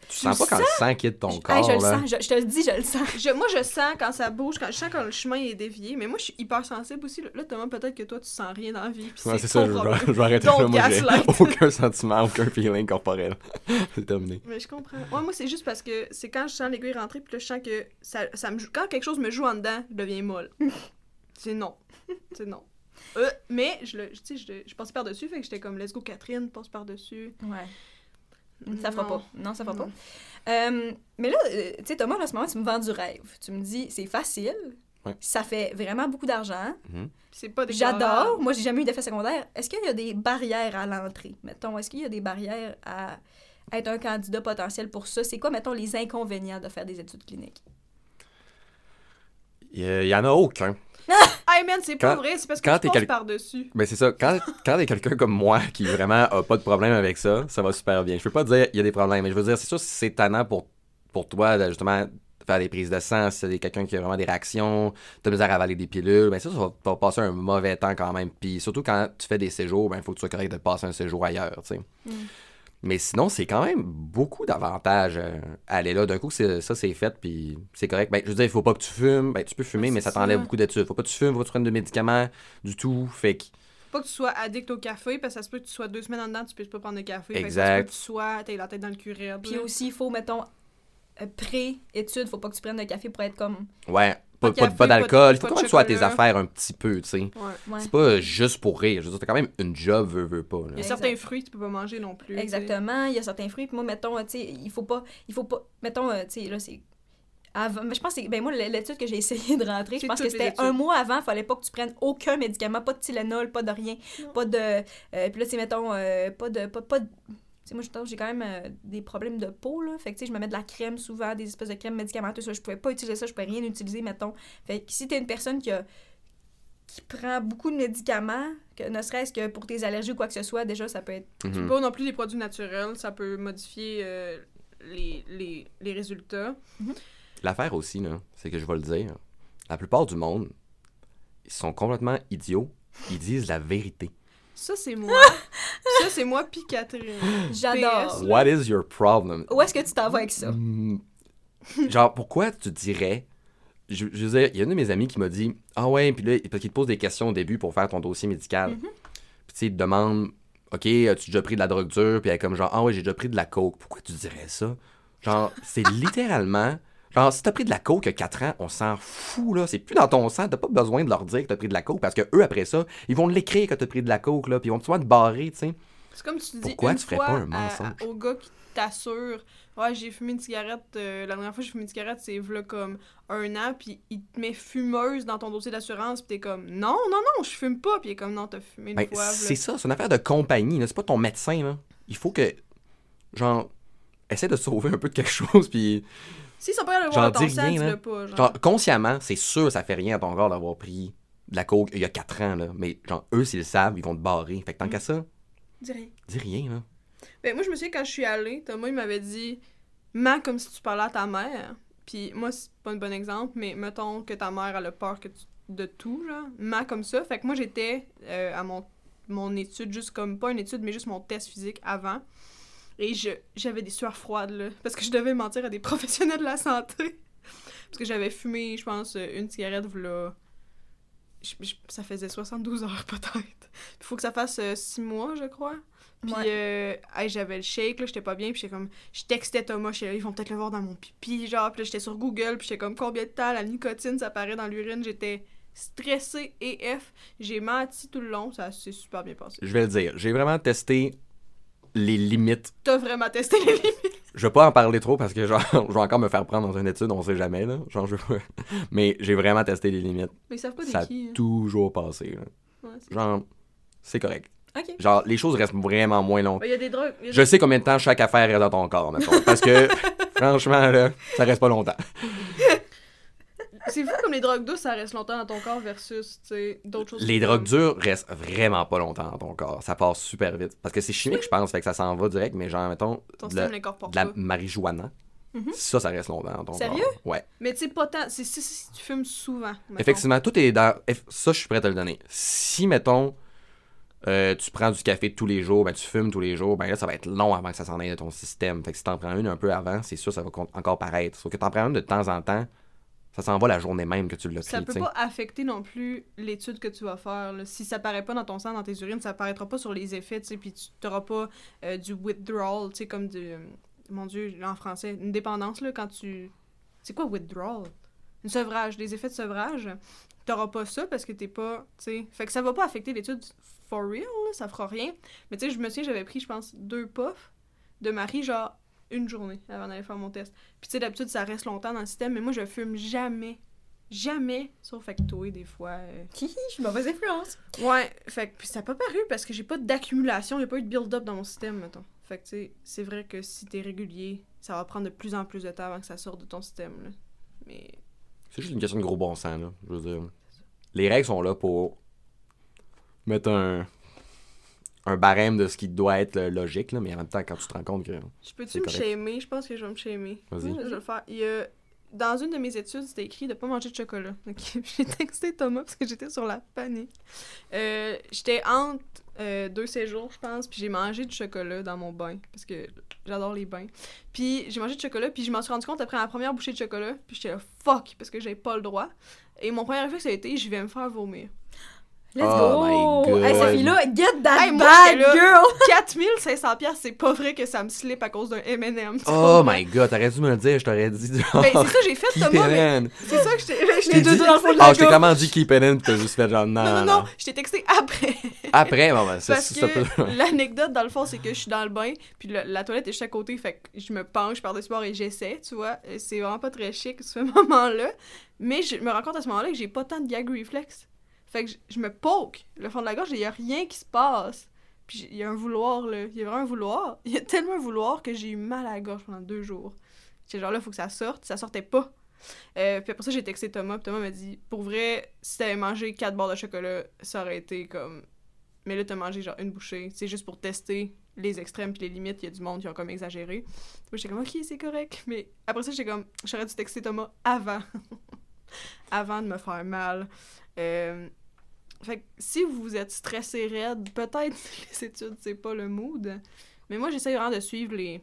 Tu sens pas quand le sang quitte ton Hey, corps, je le là. sens, je, je te le dis, je le sens. Je, moi, je sens quand ça bouge, quand je sens quand le chemin est dévié, mais moi, je suis hyper sensible aussi. Là, Thomas, peut-être que toi, tu sens rien dans la vie. Ouais, c'est ça, je, je, je vais arrêter Don't là. Moi, j'ai aucun sentiment, aucun feeling corporel. c'est terminé. Mais je comprends. Ouais, moi, c'est juste parce que c'est quand je sens l'aiguille rentrer, puis là, je sens que ça, ça me joue. Quand quelque chose me joue en dedans, je deviens molle. c'est non. C'est non. Euh, mais je le, tu sais, je, le- je passais par-dessus, fait que j'étais comme, let's go, Catherine, passe par-dessus. Ouais. Ça fera Non. pas. Non, ça fera Non. pas. Euh, mais là, euh, tu sais, Thomas, en ce moment, tu me vends du rêve. Tu me dis, c'est facile. Ouais. Ça fait vraiment beaucoup d'argent. Mhm. Puis c'est pas des J'adore. Moi, j'ai jamais eu d'effet secondaire. Est-ce qu'il y a des barrières à l'entrée? Mettons, est-ce qu'il y a des barrières à être un candidat potentiel pour ça? C'est quoi, mettons, les inconvénients de faire des études cliniques? Il y, y en a aucun. Hey man, c'est pas vrai, c'est parce que quand quel- par-dessus. Mais c'est ça, quand, quand t'es quelqu'un comme moi qui vraiment a pas de problème avec ça, ça va super bien. Je peux pas dire il y a des problèmes, mais je veux dire, c'est sûr si c'est tannant pour, pour toi de justement faire des prises de sang, si c'est quelqu'un qui a vraiment des réactions, t'as misère à avaler des pilules, ben ça, ça va, va passer un mauvais temps quand même. Puis surtout quand tu fais des séjours, ben il faut que tu sois correct de passer un séjour ailleurs, tu sais. Mm. Mais sinon, c'est quand même beaucoup d'avantages euh, à aller là. D'un coup, c'est- ça, c'est fait, puis c'est correct. Ben, je veux dire, il faut pas que tu fumes. Ben, tu peux fumer, mais ça t'enlève beaucoup d'études. Faut pas que tu fumes, faut pas que tu prennes de médicaments du tout. Fait que Pas que tu sois addict au café, parce que ça se peut que tu sois deux semaines en dedans, tu puisses pas prendre de café. Fait que Exact. ça se peut que tu sois, t'aies la tête dans le curé. Puis aussi, il faut, mettons, euh, pré-études, faut pas que tu prennes de café pour être comme. Ouais, Pas pas, café, d'alcool. Il pas faut quand même que tu sois à tes affaires un petit peu, tu sais. Ouais. Ouais. C'est pas juste pour rire. Je veux dire, t'as quand même une job, veux, veux pas. là. Il y a Exact. certains fruits que tu peux pas manger non plus. Exactement. Il y a certains fruits. Puis moi, mettons, tu sais, il faut pas. Il faut pas. Mettons, euh, tu sais, là, c'est. Avant, mais je pense que ben moi l'étude que j'ai essayé de rentrer, je pense que c'était un mois avant, il fallait pas que tu prennes aucun médicament, pas de Tylenol, pas de rien, Non. pas de euh, puis là c'est mettons euh, pas de pas, pas de- sais moi j'ai quand même euh, des problèmes de peau là, fait que tu sais je me mets de la crème souvent, des espèces de crèmes médicamenteuses, ça, je pouvais pas utiliser ça, je pouvais rien utiliser mettons. Fait que si t'es une personne qui a qui prend beaucoup de médicaments, que ne serait-ce que pour tes allergies ou quoi que ce soit, déjà ça peut être Tu Mhm. peux pas non plus des produits naturels, ça peut modifier euh, les, les, les résultats. L'affaire aussi, là, c'est que je vais le dire. La plupart du monde, ils sont complètement idiots. Ils disent la vérité. Ça, c'est moi. ça, c'est moi puis Catherine. j'adore. PS. What is your problem? Où est-ce que tu t'en vas avec ça? Mm. Genre, pourquoi tu dirais. Je, je veux dire, il y a une de mes amis qui m'a dit Ah ouais, puis là, parce qu'il te pose des questions au début pour faire ton dossier médical. Mhm. Puis tu sais, il te demande Ok, as-tu déjà pris de la drogue dure Puis elle est comme genre Ah ouais, j'ai déjà pris de la coke. Pourquoi tu dirais ça? Genre, c'est littéralement. Genre, si t'as pris de la coke il y a 4 ans, on s'en fout, là. C'est plus dans ton sang. T'as pas besoin de leur dire que t'as pris de la coke parce que eux, après ça, ils vont l'écrire que t'as pris de la coke, là. Puis ils vont souvent te barrer, tu sais. C'est comme tu dis Pourquoi une tu ferais fois pas un à- mensonge? à- au gars qui t'assure Ouais, j'ai fumé une cigarette. euh, la dernière fois que j'ai fumé une cigarette, c'est v'là comme un an, puis il te met fumeuse dans ton dossier d'assurance, puis t'es comme Non, non, non, je fume pas. Puis il est comme Non, t'as fumé une Ben, fois. c'est ça, c'est une affaire de compagnie, là. C'est pas ton médecin, là. Il faut que. Genre. Essaie de sauver un peu de quelque chose, puis. S'ils sont pas voir ton sang, pas. Genre. Genre, consciemment, c'est sûr, ça fait rien à ton corps d'avoir pris de la coke il y a 4 ans, là. Mais, genre, eux, s'ils le savent, ils vont te barrer. Fait que tant Mm. qu'à ça, Dis rien. dis rien, là. Ben, moi, je me souviens quand je suis allée, Thomas, il m'avait dit Mens comme si tu parlais à ta mère. Puis moi, c'est pas un bon exemple, mais mettons que ta mère, elle a peur que tu- de tout, genre. Mens comme ça. Fait que moi, j'étais euh, à mon, mon étude, juste comme, pas une étude, mais juste mon test physique avant. Et je j'avais des sueurs froides, là. Parce que je devais mentir à des professionnels de la santé. Parce que j'avais fumé, je pense, une cigarette, là. ça faisait 72 heures, peut-être. Il faut que ça fasse 6 mois, je crois. Puis Ouais. euh, hey, j'avais le shake, là, j'étais pas bien, puis j'étais comme, je textais Thomas, j'étais là, ils vont peut-être le voir dans mon pipi, genre, puis là, j'étais sur Google, puis j'étais comme, combien de temps la nicotine, ça paraît dans l'urine, j'étais stressée et F, j'ai menti tout le long, ça s'est super bien passé. Je vais le dire. J'ai vraiment testé les limites. T'as vraiment testé les limites? Je vais pas en parler trop parce que, genre, je vais encore me faire prendre dans une étude, on sait jamais, là. Genre, je Mais j'ai vraiment testé les limites. Mais ils savent pas Ça a des qui. hein. toujours passé, là. Ouais, c'est- Genre, c'est correct. OK. Genre, les choses restent vraiment moins longues. Il y a des drogues. il y a Je sais combien de temps chaque affaire reste dans ton corps, mettons. Parce que, franchement, là, ça reste pas longtemps. C'est fou comme les drogues douces, ça reste longtemps dans ton corps versus, d'autres choses. Les drogues dures restent vraiment pas longtemps dans ton corps. Ça passe super vite. Parce que c'est chimique, je pense, fait que ça s'en va direct, mais genre, mettons, Ton l'incorpore de la marijuana. Mhm. Ça, ça reste longtemps dans ton Sérieux? corps. Ouais. Mais tu sais, pas tant. C'est si, tu fumes souvent. mettons. Effectivement, tout est dans. Ça, je suis prêt à te le donner. Si, mettons, euh, tu prends du café tous les jours, ben, tu fumes tous les jours, ben là, ça va être long avant que ça s'en aille de ton système. Fait que si t'en prends une un peu avant, c'est sûr, ça va encore paraître. Sauf que t'en prends une de temps en temps, ça s'en va la journée même que tu l'as Ça peut pas affecter non plus l'étude que tu vas faire. là. Si ça paraît pas dans ton sang, dans tes urines, ça paraîtra pas sur les effets, tu sais, puis tu n'auras pas euh, du withdrawal, tu sais, comme du... Mon Dieu, en français, une dépendance, là, quand tu... C'est quoi withdrawal? Une sevrage, des effets de sevrage. T'auras pas ça parce que t'es pas, tu sais... Fait que ça va pas affecter l'étude for real, là, ça fera rien. Mais tu sais, je me souviens, j'avais pris, je pense, deux puffs de Marie, genre une journée avant d'aller faire mon test. Puis tu sais, d'habitude, ça reste longtemps dans le système, mais moi, je fume jamais Jamais, sauf avec toi, des fois. euh. Je suis mauvaise influence. Ouais, fait que puis ça n'a pas paru parce que j'ai pas d'accumulation, il n'y a pas eu de build-up dans mon système, mettons. Fait que, tu sais, c'est vrai que si t'es régulier, ça va prendre de plus en plus de temps avant que ça sorte de ton système, là. Mais. C'est juste une question de gros bon sens, là. Je veux dire. Les règles sont là pour mettre un, un barème de ce qui doit être logique, là, mais en même temps, quand tu te rends compte que. Je peux-tu me shamer? Je pense que je vais me shamer. Vas-y. Oui, je vais le faire. Il y a- Dans une de mes études, c'était écrit de pas manger de chocolat. Donc, j'ai texté Thomas parce que j'étais sur la panique. Euh, j'étais entre euh, deux séjours, je pense, puis j'ai mangé du chocolat dans mon bain parce que j'adore les bains. Puis j'ai mangé du chocolat, puis je m'en suis rendu compte après la première bouchée de chocolat, puis j'étais là fuck parce que j'avais pas le droit. Et mon premier réflexe a été je vais me faire vomir. Let's Oh go! my Hey, God. Sophie-là, get that Hey, moi, j'étais là. girl! 4500 pièces, c'est pas vrai que ça me slip à cause d'un M&M. Oh my god, t'aurais dû me le dire, je t'aurais dit. Genre, Ben, c'est ça que j'ai fait, keep Thomas, it mais in. c'est ça que je t'ai... deux dans le fond de la Ah, je t'ai comment dit keep it in, t'as juste fait genre non. Non, non, non, je t'ai texté après. Après, bon, ben, c'est que l'anecdote, dans le fond, c'est que je suis dans le bain, puis le- la toilette est juste à côté, fait que je me penche par-dessus bord et j'essaie, tu vois. Et C'est vraiment pas très chic, ce moment-là. Mais je me rends compte à ce moment-là que j'ai pas tant de gag reflex. Fait que je, me poke le fond de la gorge et il y a rien qui se passe. Puis il y a un vouloir, là. Il y a vraiment un vouloir. Il y a tellement un vouloir que j'ai eu mal à la gorge pendant deux jours. J'étais genre là, faut que ça sorte. Ça sortait pas. Euh, puis après ça, j'ai texté Thomas. Puis Thomas m'a dit Pour vrai, si t'avais mangé quatre barres de chocolat, ça aurait été comme. Mais là, t'as mangé genre une bouchée. C'est juste pour tester les extrêmes puis les limites. Il y a du monde qui ont comme exagéré. Moi, j'étais comme Ok, c'est correct. Mais après ça, j'étais comme J'aurais dû texter Thomas avant. avant de me faire mal. Euh, Fait que si vous êtes stressé raide, peut-être les études, c'est pas le mood. Mais moi, j'essaie vraiment de suivre les,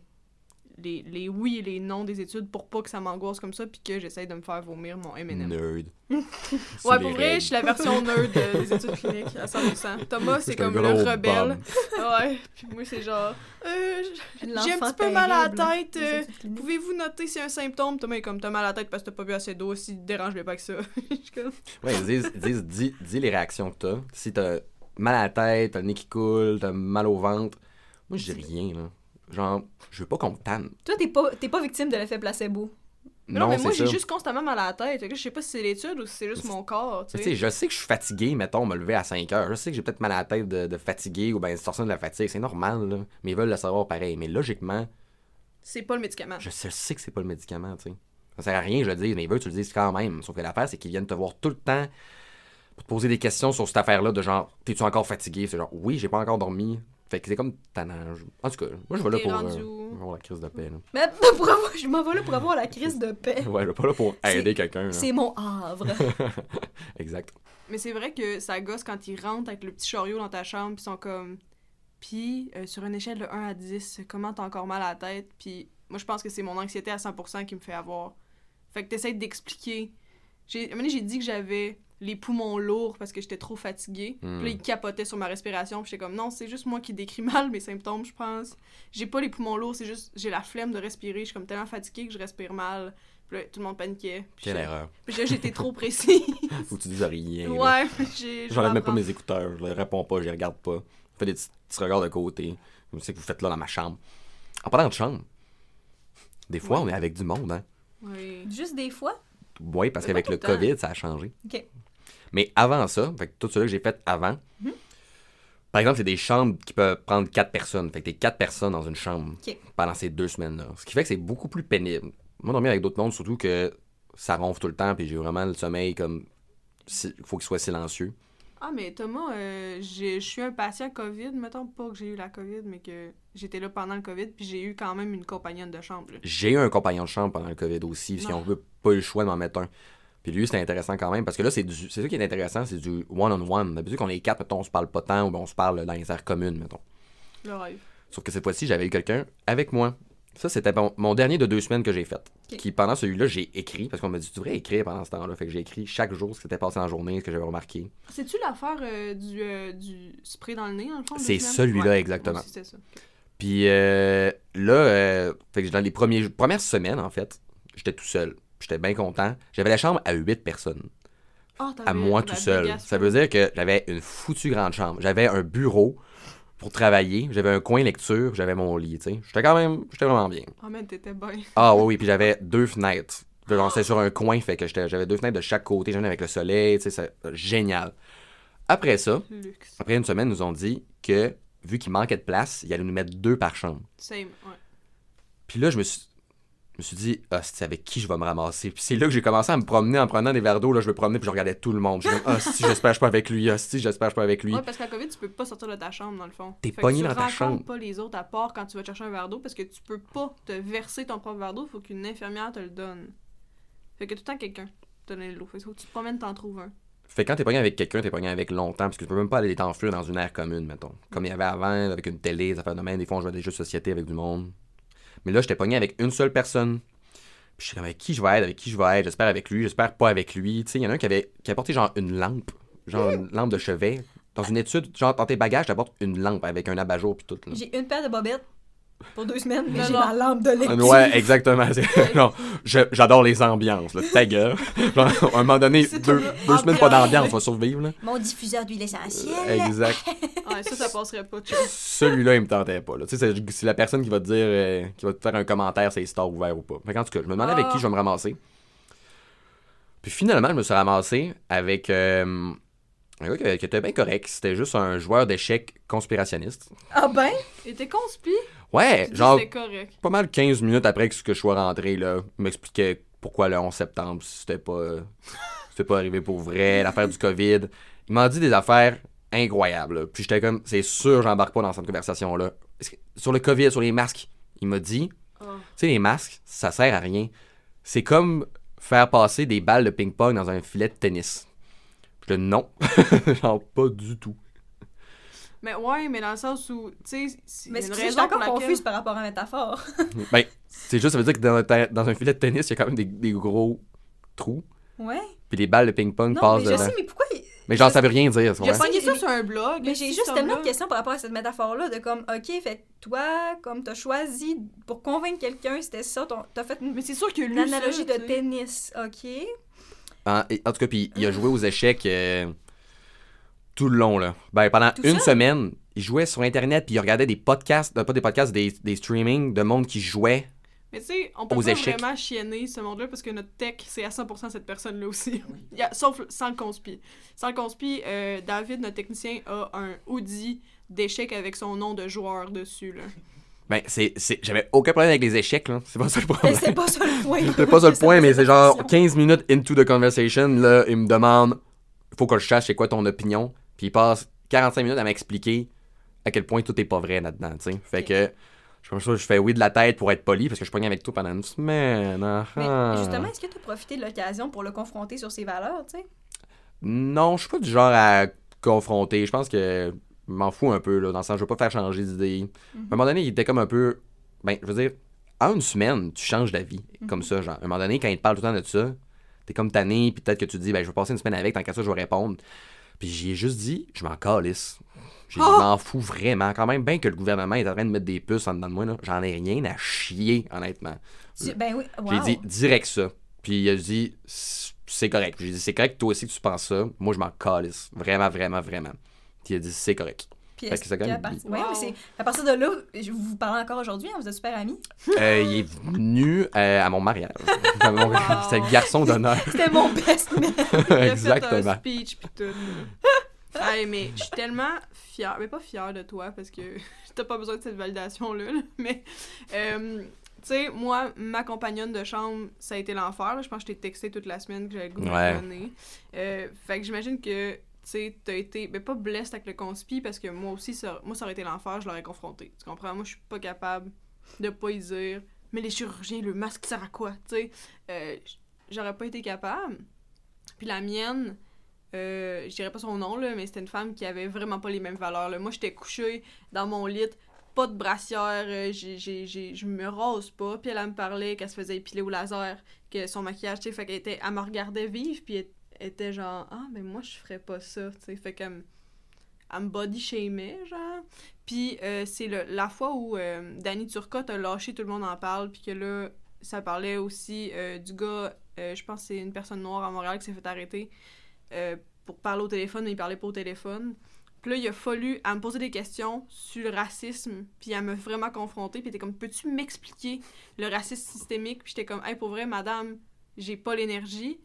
les, les oui et les non des études pour pas que ça m'angoisse comme ça, puis que j'essaie de me faire vomir mon M&M. Nerd. Ouais, pour vrai, règles. je suis la version nerd euh, des études cliniques à 100%. Thomas, c'est comme le rebelle. Ouais, puis moi, c'est genre, euh, j'ai un petit peu mal à la tête. euh. Pouvez-vous noter si un symptôme? Thomas est comme, t'as mal à la tête parce que t'as pas bu assez d'eau, si dérange pas que ça. Comme, Ouais, disent, dis, dis les réactions que t'as. Si t'as mal à la tête, t'as le nez qui coule, t'as mal au ventre. Moi, je dis rien, là. Genre, je veux pas qu'on me tanne. Toi, t'es pas, t'es pas victime de l'effet placebo. Mais non, mais moi, j'ai juste constamment mal à la tête. Je sais pas si c'est l'étude ou si c'est juste mon corps, tu sais, je sais que je suis fatigué, mettons, me lever à 5 heures. Je sais que j'ai peut-être mal à la tête de, de fatigué ou ben sortir de la fatigue. C'est normal, là. Mais ils veulent le savoir pareil. Mais logiquement, C'est pas le médicament. je sais, je sais que c'est pas le médicament, tu sais. Ça sert à rien, je le dis, mais ils veulent que tu le dises quand même. Sauf que l'affaire, c'est qu'ils viennent te voir tout le temps pour te poser des questions sur cette affaire-là de genre, t'es-tu encore fatigué? C'est genre, oui, j'ai pas encore dormi. Fait que c'est comme tannant. Je- En tout cas, moi, je vais là pour rendu euh, avoir la crise de paix, là. Mais pour avoir, je m'en vais là pour avoir la crise de paix. Ouais, je vais pas là pour aider quelqu'un. C'est mon havre. Exact. Mais c'est vrai que ça gosse quand ils rentrent avec le petit chariot dans ta chambre, puis ils sont comme. Puis, euh, sur une échelle de 1 à 10, comment t'as encore mal à la tête? Puis, moi, je pense que c'est mon anxiété à 100% qui me fait avoir. Fait que t'essayes d'expliquer. J'ai, à un moment donné, j'ai dit que j'avais les poumons lourds parce que j'étais trop fatiguée. Hmm. Puis là, ils capotaient sur ma respiration. Puis j'étais comme, non, c'est juste moi qui décris mal mes symptômes, je pense. J'ai pas les poumons lourds, c'est juste, j'ai la flemme de respirer. Je suis comme tellement fatiguée que je respire mal. Puis là, tout le monde paniquait. Puis Quelle erreur. Puis là, j'étais trop précis. Faut que tu dises rien. ouais, j'ai. je J'enlève même pas mes écouteurs, je les réponds pas, je les regarde pas. Je fais des petits, petits regards de côté. Je sais que vous faites là dans ma chambre. En parlant de chambre, des fois Ouais. on est avec du monde, hein. Oui. Juste des fois? Oui, parce qu'avec le tout le temps. COVID, ça a changé. Ok. Mais avant ça, fait que tout cela que j'ai fait avant, Mhm. par exemple, c'est des chambres qui peuvent prendre quatre personnes. Fait que t'es quatre personnes dans une chambre pendant ces deux semaines-là. Ce qui fait que c'est beaucoup plus pénible. Moi, dormir avec d'autres mondes, surtout que ça ronfle tout le temps, puis j'ai vraiment le sommeil comme. Il faut qu'il soit silencieux. Ah, mais Thomas, euh, j'ai- je suis un patient COVID. Mettons pas que j'ai eu la COVID, mais que j'étais là pendant le COVID, puis j'ai eu quand même une compagnonne de chambre. J'ai eu un compagnon de chambre pendant le COVID aussi, qu'ils Non. ont pas eu le choix de m'en mettre un. Puis lui, c'était intéressant quand même, parce que là, c'est du... c'est ça qui est intéressant, c'est du one-on-one. D'habitude, qu'on est quatre, mettons, on se parle pas tant, ou on se parle dans les aires communes, mettons. Le rêve. Sauf que cette fois-ci, j'avais eu quelqu'un avec moi. Ça, c'était mon, mon dernier de deux semaines que j'ai fait. Qui, pendant celui-là, j'ai écrit, parce qu'on m'a dit, tu devrais écrire pendant ce temps-là. Fait que j'ai écrit chaque jour ce qui s'était passé dans la journée, ce que j'avais remarqué. C'est-tu l'affaire euh, du, euh, du spray dans le nez, dans le fond? C'est celui-là, Ouais, exactement. aussi. Puis euh, là, fait que dans les premiers, premières semaines, en fait, j'étais tout seul. J'étais bien content. J'avais la chambre à huit personnes. Ah, à moi tout seul. Ça veut dire que j'avais une foutue grande chambre. J'avais un bureau pour travailler, j'avais un coin lecture, j'avais mon lit, tu sais. J'étais quand même, j'étais vraiment bien. Ah, man, t'étais bien. Ah oui, oui, puis j'avais deux fenêtres. Genre, C'était sur un coin, fait que j'étais- j'avais deux fenêtres de chaque côté, j'en avec le soleil, tu sais, c'est génial. Après ça, Luxe. après une semaine, ils nous ont dit que, vu qu'il manquait de place, ils allaient nous mettre deux par chambre. Same, ouais. Puis là, je me suis, me suis dit, ah, c'est avec qui je vais me ramasser? Puis c'est là que j'ai commencé à me promener en prenant des verres d'eau. Là, je me promenais, puis je regardais tout le monde. Je comme, ah, si, j'espère que je pas avec lui. Ah, si, j'espère que je pas avec lui. Ouais, parce qu'à COVID, tu peux pas sortir de ta chambre, dans le fond. T'es Fait que pogné tu dans ta chambre. pas les autres à part quand tu vas chercher un verre d'eau parce que tu peux pas te verser ton propre verre d'eau, faut qu'une infirmière te le donne. Fait que tout le temps quelqu'un te donne l'eau. Fait que faut que tu te promènes, t'en trouves un. Fait que quand t'es pogné avec quelqu'un, t'es pogné avec longtemps, parce que tu peux même pas aller t'enfuir dans une aire commune, mettons. Comme il y avait avant, avec une télé, des affaires de même, des fois on jouait à des jeux de société avec du monde. Mais là, j'étais pogné avec une seule personne. Puis je suis comme, avec qui je vais être, avec qui je vais être, j'espère avec lui, j'espère pas avec lui. Tu sais, il y en a un qui avait qui a apporté genre une lampe, genre une lampe de chevet. Dans une étude, genre dans tes bagages, t'apportes une lampe avec un abat-jour puis tout. Là. J'ai une paire de bobettes pour deux semaines, mais j'ai ma lampe de lecture. Ouais, exactement. J'adore les ambiances, là. Ta gueule. À un moment donné, deux, semaines pas Ambiance. d'ambiance, on va survivre, là. Mon diffuseur d'huile essentielle. Exact. Ouais, ça, ça passerait pas, tu Celui-là, il me tentait pas. là. Tu sais, c'est- la personne qui va te dire, euh, qui va te faire un commentaire, c'est stores ouvert ou pas. Fait en tout cas, je me demandais avec Ah. qui je vais me ramasser. Puis finalement, je me suis ramassé avec euh, un gars qui, qui était bien correct. C'était juste un joueur d'échecs conspirationniste. Ah ben? Et t'es conspi, Ouais, genre, correct. pas mal 15 minutes après que je sois rentré, là, il m'expliquait pourquoi le 11 septembre, c'était pas, euh, c'était pas arrivé pour vrai, l'affaire du COVID. Il m'a dit des affaires incroyables. là. Puis j'étais comme, c'est sûr, j'embarque pas dans cette conversation-là. Que- Sur le COVID, sur les masques, il m'a dit, Ah. tu sais, les masques, ça sert à rien. C'est comme faire passer des balles de ping-pong dans un filet de tennis. Puis là, non, genre pas du tout. Mais ouais, mais dans le sens où, tu sais, c'est Mais une c'est que je suis raison pour laquelle... confuse par rapport à la métaphore. Ben, c'est juste, ça veut dire que dans, un- dans un filet de tennis, il y a quand même des, des gros trous. Ouais. Puis les balles de ping-pong Non, passent mais je dedans. sais, mais pourquoi. Mais genre, ça veut rien dire, J'ai pogné ça sur un blog. Mais j'ai juste tellement de questions par rapport à cette métaphore-là, de comme, ok, fait que toi, comme t'as choisi pour convaincre quelqu'un, c'était ça, t'as fait une, Mais c'est sûr a une analogie ça, de tennis, ok. En, tout cas, puis il a joué aux échecs euh, tout le long, là. Ben, pendant Tout une semaine, il jouait sur Internet, puis il regardait des podcasts, euh, pas des podcasts, des, des streamings de monde qui jouait. Mais tu sais, on peut Aux pas échecs. vraiment chienner ce monde-là parce que notre tech, c'est à 100% cette personne-là aussi. Il y a- sauf sans le conspi. Sans le conspi, euh, David, notre technicien, a un Audi d'échecs avec son nom de joueur dessus. Là. Ben, c'est, c'est- j'avais aucun problème avec les échecs, là. C'est pas ça le Mais problème. c'est pas ça le point. C'est pas ça le point, mais c'est genre question. 15 minutes into the conversation, là, il me demande, faut que je sache c'est quoi ton opinion, puis il passe 45 minutes à m'expliquer à quel point tout est pas vrai là-dedans, tu sais. Fait que, je pense que je fais oui de la tête pour être poli, parce que je pogne avec toi pendant une semaine. ah, Mais ah. justement, est-ce que tu as profité de l'occasion pour le confronter sur ses valeurs, tu sais? Non, je suis pas du genre à confronter. Je pense que m'en fous un peu, là, dans le sens, je veux pas faire changer d'idée. À un moment donné, il était comme un peu. Ben, je veux dire, en une semaine, tu changes d'avis. Comme ça, genre. À un moment donné, quand il te parle tout le temps de ça, t'es comme tanné, puis peut-être que tu te dis, ben, je vais passer une semaine avec, tant qu'à ça, je vais répondre. Puis j'ai juste dit, je m'en calisse. J'ai dit, Oh! je m'en fous vraiment. Quand même, bien que le gouvernement est en train de mettre des puces en dedans de moi, là, j'en ai rien à chier, honnêtement. Tu- Ben oui, wow. J'ai dit direct ça. Puis il a dit c'est correct. J'ai dit c'est correct toi aussi que tu penses ça. Moi je m'en calisse. Vraiment, vraiment, vraiment. Puis il a dit c'est correct. Puis Fait est-ce que c'est quand qu'à même- partir- Wow. ouais, mais à partir de là, je vous parlez encore aujourd'hui, hein, vous êtes super amis? Euh, il est venu euh, à mon mariage. À mon- Wow. C'était le garçon d'honneur. C'était mon best man. Il a fait un Exactement. speech pis tout. Hey, mais je suis tellement fière, mais pas fière de toi parce que t'as pas besoin de cette validation-là, là, mais euh, tu sais, moi, ma compagnonne de chambre, ça a été l'enfer. Je pense que je t'ai texté toute la semaine que j'avais le goût de Ouais. me donner. Euh, fait que j'imagine que, sais, t'as été, ben pas blessed avec le conspi parce que moi aussi, ça, moi, ça aurait été l'enfer, je l'aurais confronté. Tu comprends? Moi, je suis pas capable de pas y dire, mais les chirurgiens, le masque sert à quoi? Tu sais, euh, j'aurais pas été capable. Puis la mienne, euh, je dirais pas son nom, là, mais c'était une femme qui avait vraiment pas les mêmes valeurs. Là. Moi, j'étais couchée dans mon lit, pas de brassière, euh, je me rose pas. Puis elle, elle me parlait qu'elle se faisait épiler au laser, que son maquillage, tu sais, fait qu'elle était, elle me regardait vivre, puis elle était genre, ah, mais moi, je ferais pas ça, tu sais, fait qu'elle me, elle me body shamait, genre. Puis euh, c'est la fois où euh, Danny Turcotte a lâché Tout le monde en parle, puis que là, ça parlait aussi euh, du gars, euh, je pense c'est une personne noire à Montréal qui s'est fait arrêter euh, pour parler au téléphone, mais il parlait pas au téléphone. Puis là, il a fallu à me poser des questions sur le racisme, puis elle m'a vraiment confrontée, puis était comme, peux-tu m'expliquer le racisme systémique? Puis j'étais comme, hey, pour vrai, madame, j'ai pas l'énergie.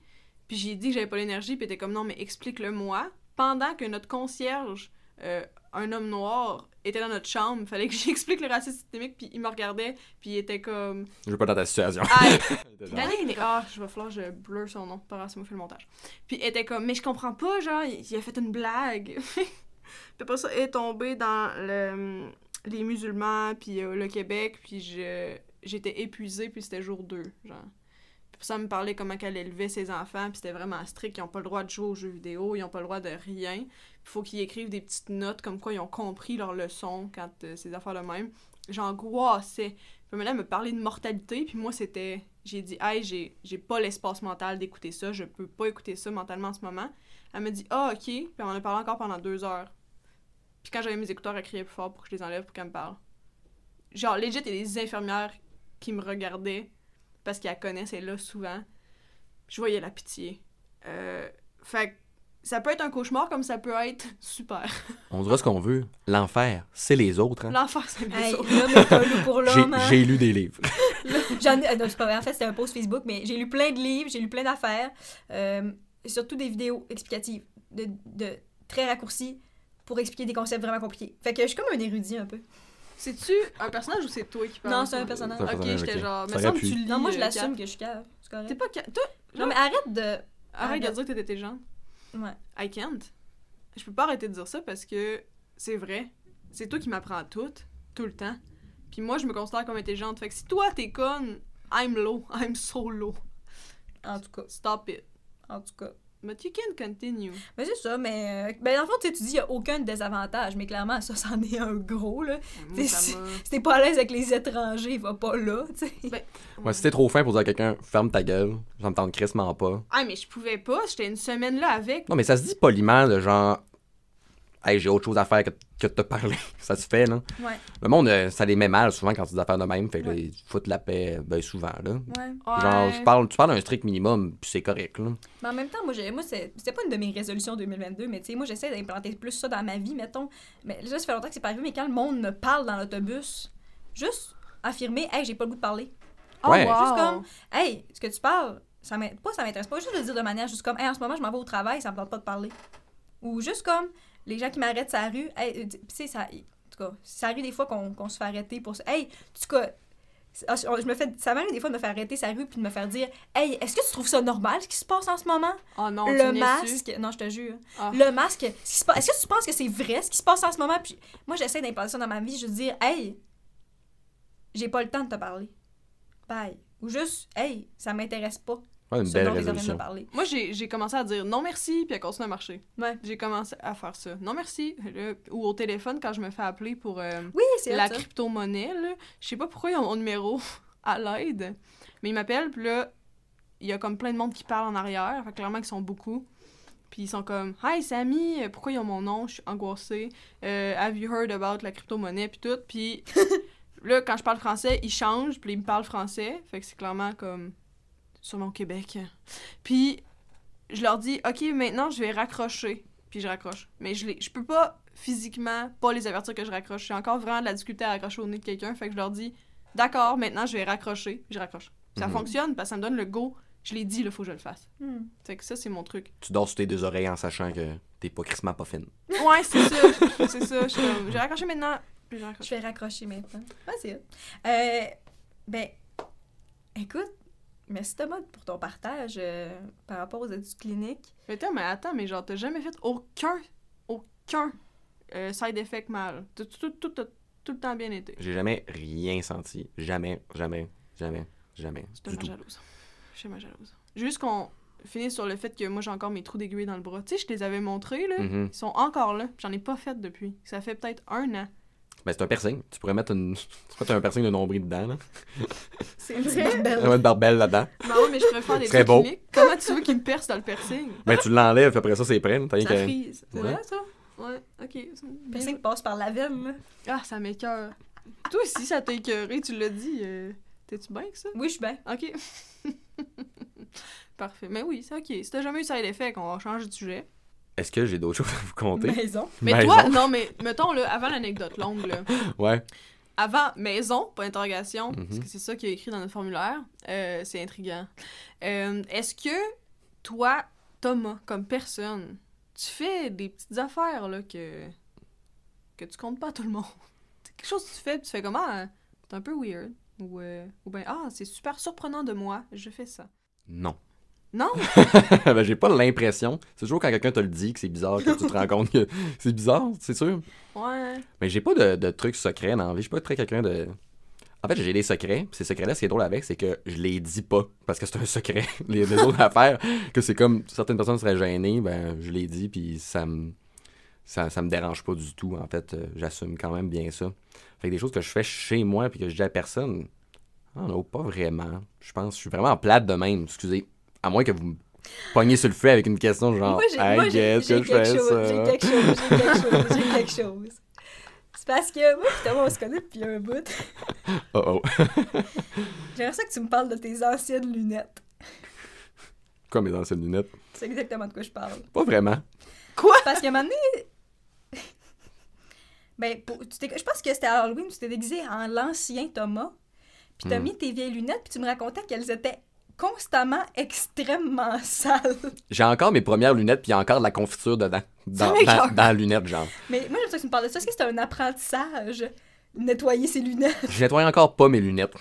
Puis j'ai dit que j'avais pas l'énergie, puis était comme, non, mais explique-le moi. Pendant que notre concierge, euh, un homme noir, était dans notre chambre, il fallait que j'explique le racisme systémique, puis il me regardait, puis il était comme, Je veux pas dans ta situation. Danny était- Ah, je vais falloir je blur son nom. Pas grave, c'est moi fais le montage. Puis elle était comme, mais je comprends pas, genre, il, il a fait une blague. puis après ça, elle est tombée dans le, les musulmans, puis euh, le Québec, puis je, j'étais épuisée, puis c'était jour 2, genre. Ça me parlait comment qu'elle élevait ses enfants, puis c'était vraiment strict. Ils ont pas le droit de jouer aux jeux vidéo, ils ont pas le droit de rien. Puis faut qu'ils écrivent des petites notes comme quoi ils ont compris leur leçon quand euh, ces affaires de même. J'angoissais. Puis maintenant, elle me parlait de mortalité, puis moi, c'était... J'ai dit, hey, j'ai, j'ai pas l'espace mental d'écouter ça, je peux pas écouter ça mentalement en ce moment. Elle m'a dit, ah, ok. Puis on en a parlé encore pendant deux heures. Puis quand j'avais mes écouteurs, elle criait plus fort pour que je les enlève pour qu'elle me parle. Genre, legit, il y des infirmières qui me regardaient parce qu'elles connaissent, elle est là souvent. Je voyais la pitié. Euh, fait que ça peut être un cauchemar comme ça peut être super. On dira ce qu'on veut. L'enfer, c'est les autres. Hein. L'enfer, c'est les Hey, autres. l'homme est pas loup pour J'ai hein. j'ai lu des livres. J'en ai- euh, non, c'est pas vrai. En fait, c'était un post Facebook, mais j'ai lu plein de livres, j'ai lu plein d'affaires, euh, surtout des vidéos explicatives, de, de très raccourcis pour expliquer des concepts vraiment compliqués. Fait que je suis comme un érudit un peu. C'est-tu un personnage ou c'est toi qui parles? Non, c'est un personnage. Ok, personnage, j'étais ok. genre, Ça me aurait semble que pu. tu lis. Non, moi, je euh, l'assume que je suis cave. C'est correct. T'es pas. ca- Toi, Non, mais arrête de. arrête de Arrête. dire que t'es intelligente. Ouais. I can't. Je peux pas arrêter de dire ça parce que c'est vrai. C'est toi qui m'apprends tout, tout le temps. Puis moi, je me considère comme intelligente. Fait que si toi, t'es conne, I'm low. I'm so low. En tout cas. Stop it. En tout cas. But you can continue. Mais c'est ça, mais. euh, Ben, dans le fond, tu sais, tu dis, il n'y a aucun désavantage, mais clairement, ça, c'en est un gros, là. Moi, ça. Si t'es pas à l'aise avec les étrangers, va pas là, tu sais. Ouais, si t'es trop fin pour dire à quelqu'un, ferme ta gueule, tente crissement pas. Ah, mais je pouvais pas. J'étais une semaine là avec. Non, mais ça se dit poliment, de genre, hey, j'ai autre chose à faire que, que de te parler. ça se fait, là. Ouais. Le monde, euh, ça les met mal souvent quand tu des affaires de même, fait que là, ils foutent la paix, ben souvent, là. Ouais. Genre, tu parles, tu parles d'un strict minimum, puis c'est correct, là. Mais en même temps, moi, j'ai- moi c'est c'était pas une de mes résolutions 2022, mais tu sais, moi, j'essaie d'implanter plus ça dans ma vie, mettons. Mais là, ça fait longtemps que c'est pas arrivé, mais quand le monde me parle dans l'autobus, juste affirmer, hey, j'ai pas le goût de parler. Oh, Ouais. wow. Juste comme, hey, ce que tu parles, ça m'int- pas ça m'intéresse pas, juste de le dire de manière juste comme, hey, en ce moment, je m'en vais au travail, ça me tente pas de parler. Ou juste comme, les gens qui m'arrêtent sur la rue, hey, euh, tu sais, ça, en tout cas, ça arrive des fois qu'on se fait arrêter pour ça. Hey, en tout cas, je me fais, ça m'arrive des fois de me faire arrêter la rue puis de me faire dire, hey, est-ce que tu trouves ça normal ce qui se passe en ce moment? Oh non, le masque, non, je te jure. Ah. Le masque, est-ce que tu penses que c'est vrai ce qui se passe en ce moment? Puis moi, j'essaie d'implanter ça dans ma vie, je dire, hey, j'ai pas le temps de te parler. Bye. Ou juste, hey, ça m'intéresse pas. Ouais, une belle. Moi, j'ai j'ai commencé à dire non merci, puis elle continue à marcher. Ouais. J'ai commencé à faire ça. Non merci. Là, ou au téléphone, quand je me fais appeler pour euh, Oui, c'est la ça. crypto-monnaie, là, je sais pas pourquoi ils ont mon numéro à l'aide, mais ils m'appellent, puis là, il y a comme plein de monde qui parle en arrière, fait que clairement qu'ils sont beaucoup. Puis ils sont comme Hi Samy, euh, pourquoi ils ont mon nom? Je suis angoissée. Euh, have you heard about la crypto-monnaie puis tout. Puis là, quand je parle français, ils changent, puis ils me parlent français. Fait que c'est clairement comme sur mon Québec. Puis je leur dis OK, maintenant je vais raccrocher. Puis je raccroche. Mais je, les, je peux pas physiquement pas les avertir que je raccroche. J'ai encore vraiment de la difficulté à raccrocher au nez de quelqu'un. Fait que je leur dis D'accord, maintenant je vais raccrocher. Puis je raccroche. Ça Mhm. fonctionne parce que ça me donne le go. Je l'ai dit, il faut que je le fasse. Hmm. Fait que ça, c'est mon truc. Tu dors sur tes deux oreilles en sachant que t'es pas crissement pas fine. Ouais, c'est ça. c'est ça. Je j'ai raccroché maintenant. Puis je raccroche. Je vais raccrocher maintenant. Ouais, c'est ça. Euh, ben, écoute, Merci Thomas pour ton partage euh, par rapport aux études cliniques. Mais attends, mais attends, mais genre, t'as jamais fait aucun, aucun euh, side effect mal. Tout, tout, tout, tout, tout le temps bien été. J'ai jamais rien senti. Jamais, jamais, jamais, jamais. Je suis Du tellement tout. jalouse. Je suis tellement jalouse. Juste qu'on finisse sur le fait que moi, j'ai encore mes trous d'aiguille dans le bras. Tu sais, je te les avais montrés, là. Mhm. Ils sont encore là. J'en ai pas fait depuis. Ça fait peut-être un an. Ben, c'est un piercing. Tu pourrais mettre, une... tu pourrais mettre un piercing de nombril dedans. Là. C'est Une vrai? barbelle. Une barbelle là-dedans. Oui, mais je préfère des Très trucs beau. Comment tu veux qu'ils me percent dans le piercing? Ben, tu l'enlèves, après ça, c'est prêt. là. T'as rien Ça frise. C'est Ouais. vrai, ça? Ouais, ok. Le piercing passe par la veine, là. Ah, ça m'écoeure. Toi aussi, ça t'a écoeuré, tu l'as dit. euh, T'es-tu bien que ça? Oui, je suis bien. Ok. Parfait. Mais oui, c'est ok. Si t'as jamais eu side effect, on va changer de sujet. Est-ce que j'ai d'autres choses à vous compter? Maison. Mais Maison. toi, non, mais mettons, là, avant l'anecdote longue, là. Ouais. Avant maison, pas interrogation, Mhm. parce que c'est ça qui est écrit dans notre formulaire. Euh, c'est intriguant. Euh, Est-ce que toi, Thomas, comme personne, tu fais des petites affaires là que que tu comptes pas à tout le monde? C'est quelque chose que tu fais, tu fais comment? Ah, c'est un peu weird. Ou, euh, ou bien, ah, c'est super surprenant de moi, je fais ça. Non. Non? ben, j'ai pas l'impression. C'est toujours quand quelqu'un te le dit que c'est bizarre que tu te rends compte que c'est bizarre, c'est sûr. Ouais. Mais j'ai pas de, de trucs secrets dans la vie. Je suis pas très quelqu'un de. En fait, j'ai des secrets. Ces secrets-là, ce qui est drôle avec, c'est que je les dis pas. Parce que c'est un secret. Les, les autres affaires, que c'est comme certaines personnes seraient gênées, ben, je les dis, puis ça me. Ça, ça me dérange pas du tout. En fait, Euh, j'assume quand même bien ça. Fait que des choses que je fais chez moi, puis que je dis à personne, ah non, pas vraiment. Je pense, je suis vraiment plate de même. Excusez. À moins que vous me pogniez sur le feu avec une question genre, moi, j'ai hey, moi, j'ai- qu'est-ce j'ai que je quelque fais chose, ça? j'ai quelque chose, j'ai quelque chose, j'ai quelque chose. C'est parce que moi, Thomas, on se connaît depuis un bout. Oh oh. J'aimerais ça que tu me parles de tes anciennes lunettes. Quoi, mes anciennes lunettes? C'est exactement de quoi je parle. Pas vraiment. Parce qu'à un moment donné... Ben, pour- tu t'es- je pense que c'était à Halloween, tu t'es déguisé en l'ancien Thomas. Puis t'as Hmm. mis tes vieilles lunettes, puis tu me racontais qu'elles étaient constamment extrêmement sales. J'ai encore mes premières lunettes, puis il y a encore de la confiture dedans. Dans, dans, dans la lunette, genre. Mais moi, j'aime ça que tu me parles de ça. Est-ce que c'est un apprentissage, nettoyer ses lunettes? Je nettoie encore pas mes lunettes.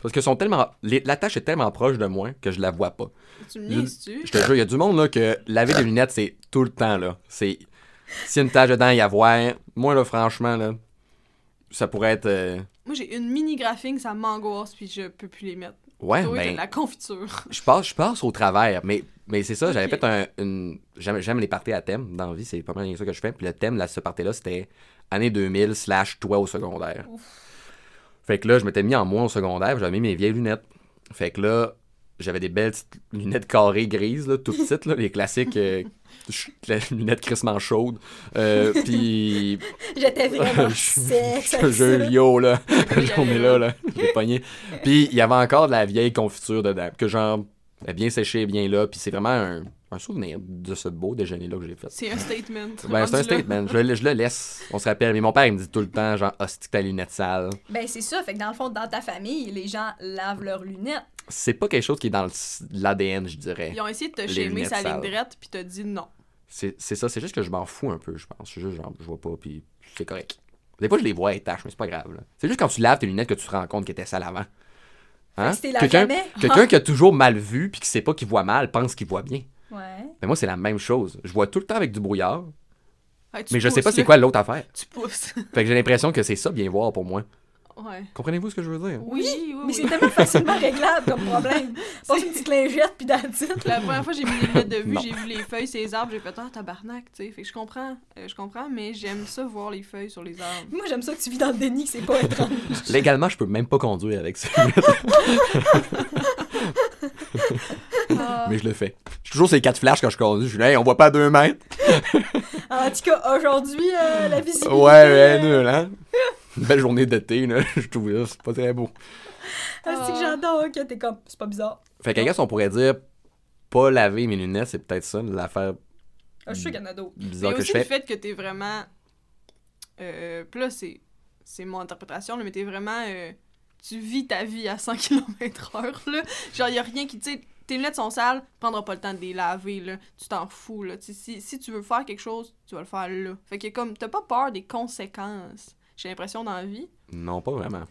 Parce que sont tellement. les- La tâche est tellement proche de moi que je la vois pas. Tu me Je- niaises-tu? Je te jure, il y a du monde là que laver des lunettes, c'est tout le temps là. C'est. S'il y a une tache dedans, il y a voir. Moi là, franchement, là. Ça pourrait être. euh, Moi, j'ai une mini graphing, ça m'angoisse, puis je peux plus les mettre. Ouais, Toi, ben. de la confiture. Je passe, je passe au travers, mais, mais c'est ça, j'avais Ok. fait un, une... J'aime, les parties à thème dans la vie, c'est pas mal ça que je fais. Puis le thème de ce party-là, c'était année 2000 slash toi au secondaire. Fait que là, je m'étais mis en moi au secondaire, j'avais mis mes vieilles lunettes. Fait que là, j'avais des belles petites lunettes carrées grises, là, toutes petites, là, les classiques euh, lunettes crissement chaudes. Euh, puis J'étais vraiment je sexe. je te avec jure, ça. yo, là, cette Oui, journée-là, là, j'ai pogné. Puis il y avait encore de la vieille confiture dedans, que genre, bien séchée, bien là, puis c'est vraiment un, un souvenir de ce beau déjeuner-là que j'ai fait. C'est un statement. Ben, c'est un là. statement, je, le- je le laisse, on se rappelle. Mais mon père, il me dit tout le temps, genre, hostie que ta lunette sale. Ben, c'est ça. Fait que dans le fond, dans ta famille, les gens lavent leurs lunettes. C'est pas quelque chose qui est dans l'ADN, je dirais. Ils ont essayé de te Les lunettes sa ligne droite, puis t'as dit non. C'est c'est ça, c'est juste que je m'en fous un peu, je pense. C'est juste, genre, je vois pas, puis c'est correct. Des fois, je les vois, elles tachent, mais c'est pas grave. C'est juste quand tu laves tes lunettes que tu te rends compte qu'elles étaient sales avant. Hein? Quelqu'un qui a toujours mal vu, puis qui sait pas qu'il voit mal, pense qu'il voit bien. Ouais. Mais moi, c'est la même chose. Je vois tout le temps avec du brouillard, tu mais je sais pas c'est quoi l'autre affaire. Tu pousses. Fait que j'ai l'impression que c'est ça, bien voir pour moi. Ouais. Comprenez-vous ce que je veux dire? Oui, oui, Mais c'est tellement facilement réglable comme problème. Passe une petite lingette puis dans le La première fois que j'ai mis les lunettes de vue, j'ai vu les feuilles sur les arbres, j'ai fait ah tabarnak, tu sais. Fait que je comprends, euh, je comprends, mais j'aime ça voir les feuilles sur les arbres. Moi, j'aime ça que tu vis dans le déni, que c'est pas étrange. Légalement, je peux même pas conduire avec ça. Ah, mais je le fais. Suis toujours ces quatre flashs quand je conduis. Je suis là, hey, on voit pas à deux mètres. En tout cas, aujourd'hui, euh, la visibilité... Ouais, ouais, euh, nul, hein? Une belle journée d'été, là. Je trouve ça, c'est pas très beau. ah, c'est que j'adore que t'es comme... C'est pas bizarre. Fait qu'à on pourrait dire, pas laver mes lunettes, c'est peut-être ça, l'affaire Ah, je suis bizarre mais que aussi le fait que t'es vraiment. Euh, puis là, c'est, c'est mon interprétation, là, mais t'es vraiment. euh, tu vis ta vie à 100 km/h, là. Genre, y a rien qui. Tu tes lunettes sont sales, tu prendras pas le temps de les laver, là. Tu t'en fous, là. Si, si tu veux faire quelque chose, tu vas le faire là. Fait que, comme, t'as pas peur des conséquences, j'ai l'impression, dans la vie. Non, pas vraiment.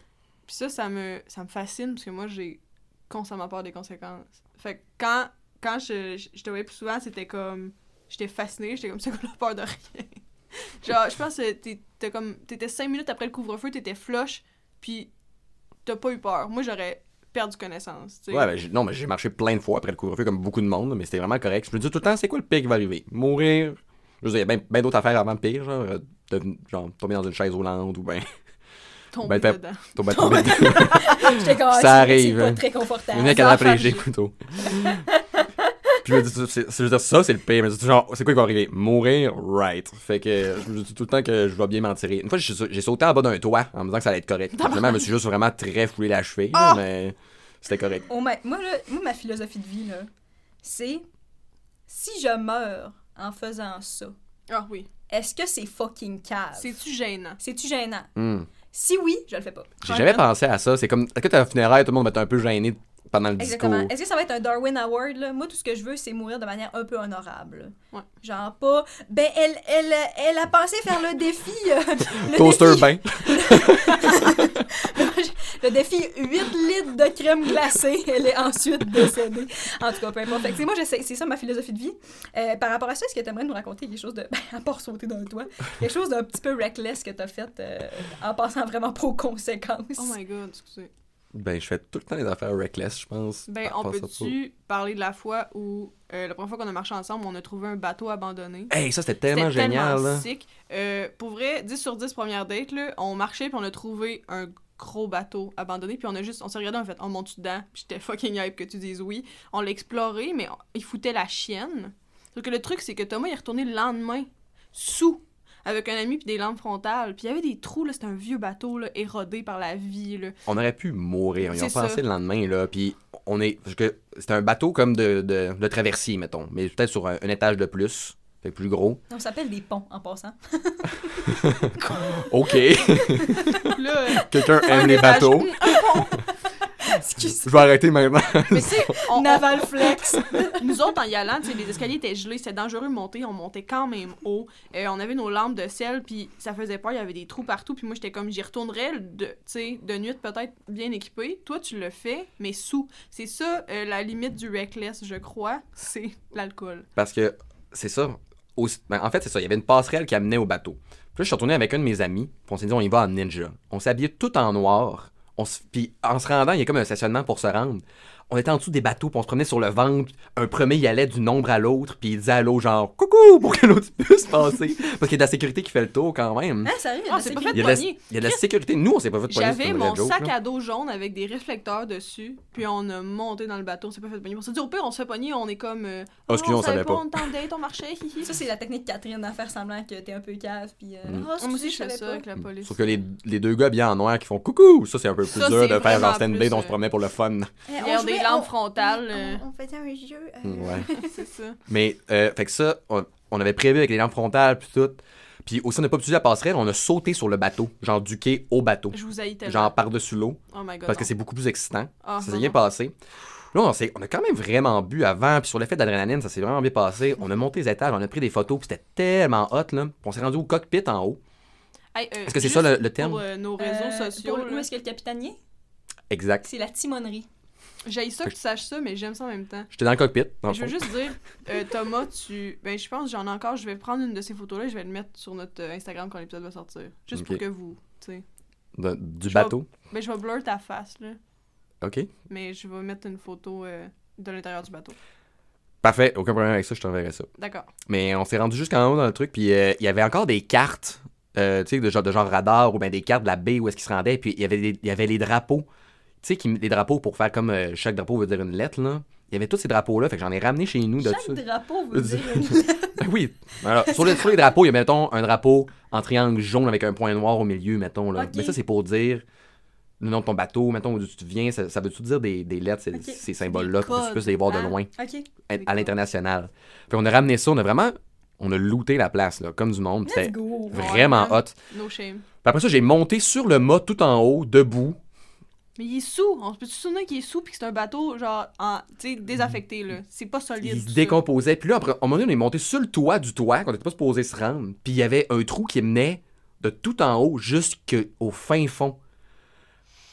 Puis ça, ça me, ça me fascine, parce que moi, j'ai constamment peur des conséquences. Fait que quand, quand je, je, je te voyais plus souvent, c'était comme. J'étais fascinée, j'étais comme c'est quoi la peur de rien. Genre, je pense que t'es- comme. T'étais cinq minutes après le couvre-feu, t'étais flush, puis t'as pas eu peur. Moi, j'aurais perdu connaissance. Ouais, ben, non, mais j'ai marché plein de fois après le couvre-feu, comme beaucoup de monde, mais c'était vraiment correct. Je me dis tout le temps, c'est quoi le pire qui va arriver? Mourir? Je veux dire, il y a bien ben d'autres affaires avant le pire, genre, de- genre tomber dans une chaise roulante ou ben, Tomber Ben, dedans. tomber tomber J'étais comme, Ça ah, arrive, C'est pas hein. très confortable. Une charge. plutôt. Puis je me dis, c'est- c'est- je veux dire, ça, c'est le pire. Mais genre, c'est quoi qui va arriver? Mourir, right. Fait que je me dis tout le temps que je vais bien m'en tirer. Une fois, j'ai j'ai sauté en bas d'un toit en me disant que ça allait être correct. Finalement, je me suis juste vraiment très foulé la cheville, Ah! mais c'était correct. Oh, ma- moi, là, moi, ma philosophie de vie, là, c'est si je meurs en faisant ça, Ah oui. Est-ce que c'est fucking cave? C'est-tu gênant? C'est-tu gênant? Hmm. Si oui, je le fais pas. J'ai jamais pensé à ça. C'est comme, est-ce que t'as un funéraire, tout le monde va être un peu gêné pendant le discours? Exactement. Est-ce que ça va être un Darwin Award, là? Moi, tout ce que je veux, c'est mourir de manière un peu honorable. Ouais. Genre pas... Ben, elle, elle, elle a pensé faire le défi... euh, le Toaster défi, bain. le défi 8 litres de crème glacée. Elle est ensuite décédée. En tout cas, peu importe. Fait tu moi, c'est ça ma philosophie de vie. Euh, par rapport à ça, est-ce que tu aimerais nous raconter quelque chose de... Ben, à part sauter dans le toit, quelque chose d'un petit peu reckless que t'as fait euh, en passant vraiment pas aux conséquences? Oh my god, excusez. Ben, je fais tout le temps des affaires reckless, je pense. Ben, on peut-tu parler de la fois où, euh, la première fois qu'on a marché ensemble, on a trouvé un bateau abandonné? Hey, ça, c'était tellement génial, tellement là. sick. Euh, pour vrai, 10 sur 10 première date, là, on marchait puis on a trouvé un gros bateau abandonné puis on a juste on s'est regardé a fait on monte dedans puis j'étais fucking hype que tu dises oui on l'a exploré mais on- il foutait la chienne sauf que le truc c'est que Thomas il est retourné le lendemain sous avec un ami puis des lampes frontales puis il y avait des trous là c'était un vieux bateau là érodé par la vie là On aurait pu mourir. Ils ont ça. pensé le lendemain, là. Puis on est. parce que C'était un bateau comme de, de, de traversier, mettons. Mais peut-être sur un, un étage de plus. Fait plus gros. On s'appelle des ponts, en passant. OK. euh, Quelqu'un un aime les bateaux. Excuse. Je vais arrêter maintenant. mais tu sais on- on- Naval Flex. Nous autres, en y allant, tu sais, les escaliers étaient gelés, c'était dangereux de monter, on montait quand même haut. Euh, on avait nos lampes de sel, puis ça faisait peur, il y avait des trous partout, puis moi j'étais comme, j'y retournerais, de, tu sais, de nuit peut-être bien équipé. Toi, tu le fais, mais sous. C'est ça, euh, la limite du reckless, je crois, c'est l'alcool. Parce que c'est ça. Ben, en fait, c'est ça. Il y avait une passerelle qui amenait au bateau. Puis là, je suis retourné avec un de mes amis. Puis on s'est dit, on y va en ninja. On habillé tout en noir. On. Puis en se rendant, il y a comme un stationnement pour se rendre. On était en dessous des bateaux, puis on se promenait sur le ventre. Un premier, il allait d'une ombre à l'autre, puis il disait à l'autre, genre, coucou, pour que l'autre puisse passer. Parce qu'il y a de la sécurité qui fait le tour quand même. Sérieux? Ah, pas fait Il y a de la, poigner. il y a de la sécurité. Nous, on s'est pas fait c'est J'avais mon joke, sac là. à dos jaune avec des réflecteurs dessus, puis on a monté dans le bateau, on s'est pas fait pogner. On s'est dit, au pire, on se fait pogner, on est comme. Euh, Ah, excusez, on savait pas. on date, on marchait, hihi. Ça, c'est la technique Catherine d'en faire semblant que t'es un peu cave. Puis, euh, Mm. Ah, aussi, excusez, je fais ça pas. avec la police. Sauf que les, les deux gars bien en noir qui font coucou, ça c'est un peu plus dur de faire genre vraiment stand plus, on euh, se promenait pour le fun. Des lampes on- frontales. on- euh, On, faisait un jeu. euh, Ouais. c'est ça. Mais, euh, fait que ça, on, on avait prévu avec les lampes frontales puis tout. Puis aussi, on n'a pas utilisé la passerelle, on a sauté sur le bateau, genre du quai au bateau. Je vous haïs tellement. Genre par-dessus l'eau, Oh my god. parce que c'est beaucoup plus excitant. Ah, ça s'est bien passé. Là, on, s'est- on a quand même vraiment bu avant, puis sur l'effet d'adrénaline, ça s'est vraiment bien passé. On a monté les étages, on a pris des photos, puis c'était tellement hot, là. Puis on s'est rendu au cockpit en haut. Hey, euh, Est-ce que c'est ça le, le terme? Pour euh, nos réseaux euh, sociaux. pour le- Où est-ce que le capitanier? Exact. C'est la timonerie. J'haïs ça que tu saches ça, mais j'aime ça en même temps. J'étais dans le cockpit, dans Je veux juste dire, euh, Thomas, tu. Ben, je pense que j'en ai encore. Je vais prendre une de ces photos-là et je vais le mettre sur notre euh, Instagram quand l'épisode va sortir. Juste pour que vous. Tu sais. De- du Je bateau? Ben, je vais blur ta face, là. OK. Mais je vais mettre une photo euh, de l'intérieur du bateau. Parfait, aucun problème avec ça, je t'enverrai ça. D'accord. Mais on s'est rendu jusqu'en haut dans le truc, puis il y avait encore des cartes, tu sais, de genre, de genre radar ou bien des cartes de la baie où est-ce qu'ils se rendaient, puis il y avait les drapeaux, tu sais, qui- des drapeaux pour faire comme euh, chaque drapeau veut dire une lettre, là. Il y avait tous ces drapeaux-là, fait que j'en ai ramené chez nous de. Chaque drapeau veut dire une Ben oui. Alors, sur, les, sur les drapeaux, il y a, mettons, un drapeau en triangle jaune avec un point noir au milieu, mettons, là. Mais ça, c'est pour dire le nom de ton bateau, mettons, où tu viens, ça, ça veut-tu dire des, des lettres, ces, symboles-là, pour que tu puisses les voir de Ah. loin OK. à, à l'international. Puis on a ramené ça, on a vraiment, on a looté la place, là, comme du monde. C'était vraiment Ouais. hot. No shame. Puis après ça, j'ai monté sur le mât tout en haut, debout. Mais il est sous. On se peut-tu se souvenir qu'il est sous puis que c'est un bateau, genre, en, tu sais, désaffecté, là? C'est pas solide. Il se décomposait. Puis là, après, à un moment donné, on est monté sur le toit du toit, qu'on n'était pas supposé se rendre. Puis il y avait un trou qui menait de tout en haut jusqu'au fin fond.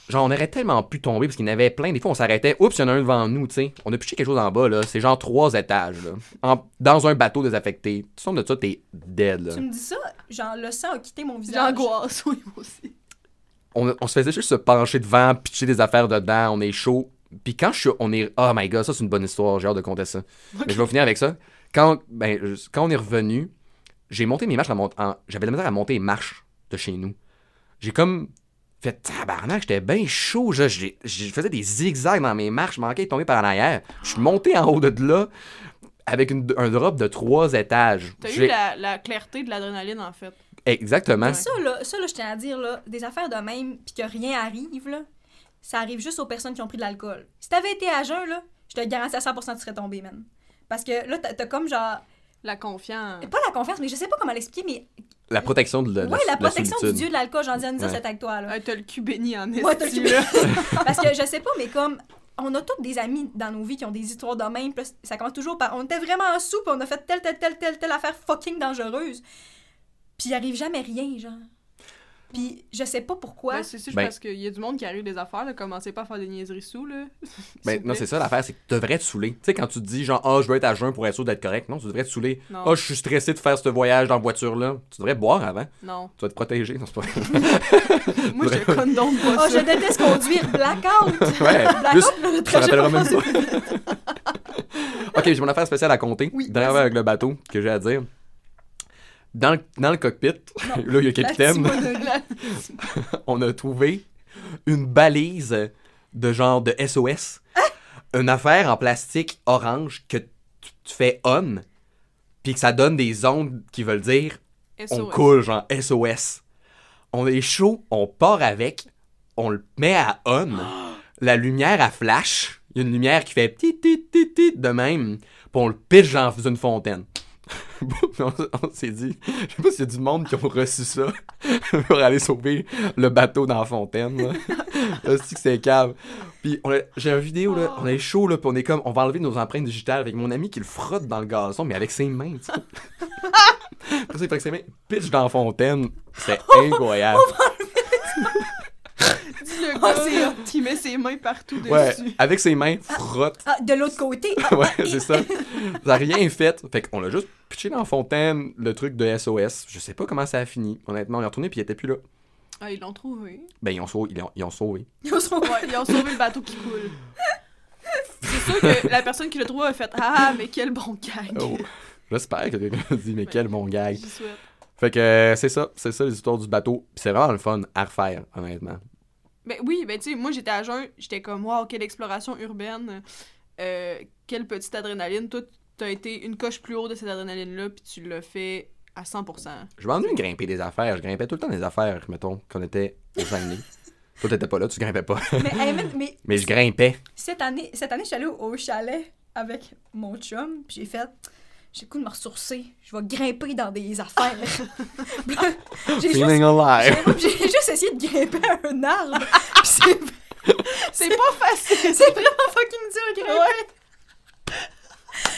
genre, on aurait tellement pu tomber parce qu'il y en avait plein. Des fois, on s'arrêtait. Oups, il y en a un devant nous, tu sais. On a piché quelque chose en bas, là. C'est genre trois étages, là. En- dans un bateau désaffecté. Tu sens de ça, t'es dead, là. Tu me dis ça, genre, le sang a quitté mon visage. J'angoisse, oui, moi aussi. On, on se faisait juste se pencher devant, pitcher des affaires dedans. On est chaud. Puis quand je suis. On est. Oh my god, ça, c'est une bonne histoire. J'ai hâte de compter ça. Mais je vais finir avec ça. Quand, ben, je- quand on est revenu, j'ai monté mes marches en J'avais de la misère à monter les marches de chez nous. J'ai comme fait tabarnak, j'étais bien chaud. Je, j'ai- je faisais des zigzags dans mes marches, je manquais de tomber par en arrière. Je suis monté en haut de là avec une- un drop de trois étages. T'as eu la clarté de l'adrénaline, en fait. Exactement. Ça, là, ça, là, je tiens à dire, là, des affaires de même, puis que rien arrive, là, ça arrive juste aux personnes qui ont pris de l'alcool. Si t'avais été à jeun, là, je te garantis à 100% que tu serais tombé, man. Parce que là, t'as comme genre. La confiance. Pas la confiance, mais je sais pas comment l'expliquer, mais. La protection de la, ouais, la protection du dieu de l'alcool, j'en dis à nous dire, Ouais. c'est avec toi, là. Euh, T'as le cul béni en Ouais, t'as le cul. Parce que je sais pas, mais comme. On a tous des amis dans nos vies qui ont des histoires de même. puis ça commence toujours par. On était vraiment en sous, puis on a fait telle, telle, telle, telle, telle affaire fucking dangereuse. Puis il arrive jamais rien, genre. Puis je sais pas pourquoi. Ben, c'est sûr, Ben- parce qu'il y a du monde qui arrive des affaires, là. Commencez pas à faire des niaiseries sous, là. Ben, non, c'est ça l'affaire, c'est que tu devrais te saouler. Tu sais, quand tu te dis genre, ah, je veux être à jeun pour être sûr d'être correct, non, tu devrais te saouler. Non. Ah, je suis stressé de faire ce voyage dans la voiture-là. Tu devrais boire avant. Non. Tu vas te protéger, non, c'est pas Moi, je condamne pas Oh, je déteste conduire. Blackout! Ouais, Blackout, juste, je rappellerai même pas. ok, j'ai mon affaire spéciale à compter. Oui, avec le bateau que j'ai à dire. Dans le, dans le cockpit, là, il y a le capitaine, on a trouvé une balise de genre de SOS. Une affaire en plastique orange que tu, tu fais on, puis que ça donne des ondes qui veulent dire on coule, genre SOS. On est chaud, on part avec, on le met à on, la lumière à flash, il y a une lumière qui fait tit tit tit tit de même, puis on le pitch dans une fontaine. on on s'est dit, je sais pas s'il y a du monde qui ont reçu ça pour aller sauver le bateau dans la fontaine. C'est que c'est cave. Puis j'ai une vidéo là, on est chaud là, puis on est comme, on va enlever nos empreintes digitales avec mon ami qui le frotte dans le gazon, mais avec ses mains. tu sais. Que ses mains pitch dans la fontaine. C'est incroyable. Dis le Ah, gars qui met ses mains partout Ouais, dessus. avec ses mains, frotte. Ah, de l'autre côté. Ah, Ouais, ah, c'est ça. Ça a rien fait. Fait qu'on l'a juste pitché dans la fontaine, le truc de SOS. Je sais pas comment ça a fini. Honnêtement, on est retourné puis il était plus là. Ah, ils l'ont trouvé. Ben, ils ont sauvé. Ils ont, ils ont sauvé. Ils sont- Ouais, ils ont sauvé le bateau qui coule. C'est sûr que la personne qui l'a trouvé a fait Ah, mais quel bon gag. Oh. J'espère que quelqu'un a dit, mais quel bon gag. Fait que euh, c'est ça. C'est ça les histoires du bateau. C'est vraiment le fun à refaire, honnêtement. Ben oui, ben tu sais, moi j'étais à jeun, j'étais comme Waouh, quelle exploration urbaine. Euh, quelle petite adrénaline. Toi, t'as été une coche plus haut de cette adrénaline-là, puis tu l'as fait à 100%. Je m'ennuie de grimper des affaires. Je grimpais tout le temps des affaires, mettons, qu'on était aux années. Toi, t'étais pas là, tu grimpais pas. Mais, hey, mais Mais je grimpais. cette année, cette année, je suis allée au- au chalet avec mon chum, puis j'ai fait. J'ai le coup de me ressourcer. Je vais grimper dans des affaires. J'ai juste, j'ai- essayé de grimper à un arbre. C'est pas facile! c'est vraiment fucking dur à grimper.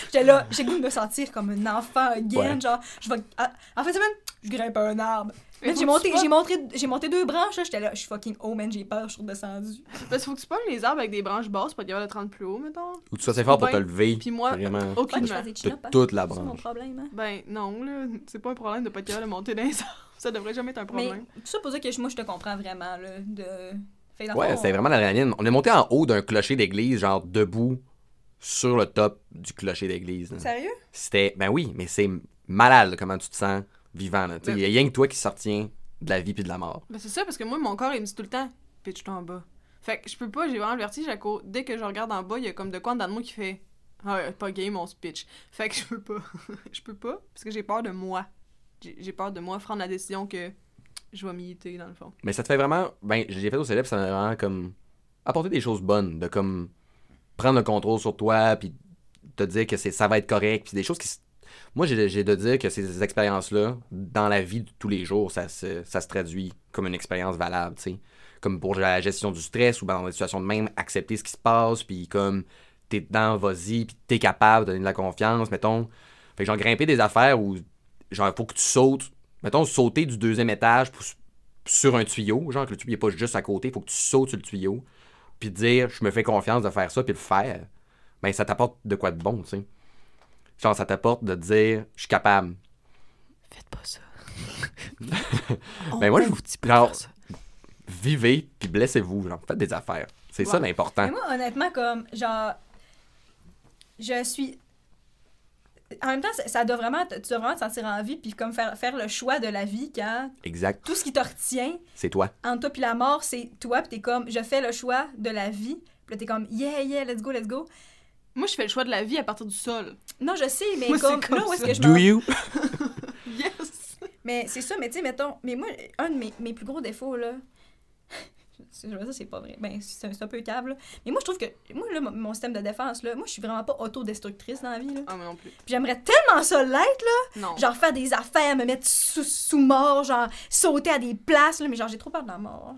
J'étais là, j'ai goût de me sentir comme un enfant again, Ouais. genre, je vais, ah, en fait, semaine, je grimpe à un arbre. Mais J'ai monté, j'ai monté, j'ai monté deux branches, là, j'étais là, je suis fucking oh man, j'ai peur, je suis redescendue. Parce qu'il faut que tu pognes les arbres avec des branches basses pour être capable de te rendre plus haut, mettons. Ou tu sois assez fort pour te lever. Puis moi, Vraiment. Aucunement. De hein. toute la C'est ça mon branche. problème, hein. Ben non, là, c'est pas un problème de pas être capable de monter dans les arbres. Ça devrait jamais être un Mais problème. tout ça pour dire que moi, je te comprends vraiment, là, de... Fait, Ouais, c'était vraiment l'adrénaline. On est monté en haut d'un clocher d'église, genre debout sur le top du clocher d'église. Sérieux? C'était. Ben oui, mais c'est malade comment tu te sens vivant. là. Sais, Ben- Il y a rien que toi qui sortient de la vie puis de la mort. Ben c'est ça, parce que moi, mon corps, il me dit tout le temps, pitch-toi en bas. Fait que je peux pas, j'ai vraiment le vertige à cause. Dès que je regarde en bas, il y a comme de quoi en dedans de moi qui fait Ah, pas game, on se pitch. Fait que je peux pas. je peux pas, parce que j'ai peur de moi. J'ai peur de moi prendre la décision que je vais militer, dans le fond. Mais ça te fait vraiment. Ben, j'ai fait au célèbre, ça m'a vraiment comme. apporter des choses bonnes, de comme. prendre le contrôle sur toi, puis te dire que ça va être correct, puis des choses qui. Moi, j'ai de dire que ces expériences-là, dans la vie de tous les jours, ça se, traduit comme une expérience valable, tu sais. Comme pour la gestion du stress ou ben, dans des situations de même, accepter ce qui se passe, puis comme t'es dedans, vas-y, puis t'es capable de donner de la confiance, mettons. Fait que genre grimper des affaires où, genre, faut que tu sautes, mettons, sauter du deuxième étage sur un tuyau, genre que le tuyau n'est pas juste à côté, faut que tu sautes sur le tuyau, puis dire je me fais confiance de faire ça, puis le faire, ben ça t'apporte de quoi de bon, tu sais. Genre, ça t'apporte de dire je suis capable. Faites pas ça. Ben moi, je vous dis genre, vivez, puis blessez-vous, genre, faites des affaires. C'est ça l'important. Mais moi, honnêtement, comme, genre, je suis. En même temps, ça, ça doit vraiment, te- tu dois vraiment te sentir en vie, puis comme faire, faire le choix de la vie quand Exact, tout ce qui te retient c'est toi. entre toi puis la mort, c'est toi, puis t'es comme, je fais le choix de la vie, puis là, t'es comme, yeah, yeah, let's go, let's go. Moi, je fais le choix de la vie à partir du sol. Non, je sais, mais Moi, c'est comme, comme là où est-ce ça. que je Do you? Yes! Mais c'est ça, mais tu sais, mettons, mais moi, un de mes, mes plus gros défauts, là, je veux dire, c'est pas vrai, ben, c'est un, c'est un peu câble, là. mais moi, je trouve que, moi, là, mon- mon système de défense, là, moi, je suis vraiment pas autodestructrice dans la vie, là. Ah, moi non plus. Puis j'aimerais tellement ça l'être, Non. genre faire des affaires, me mettre sous, sous mort, genre sauter à des places, là, mais genre, j'ai trop peur de la mort.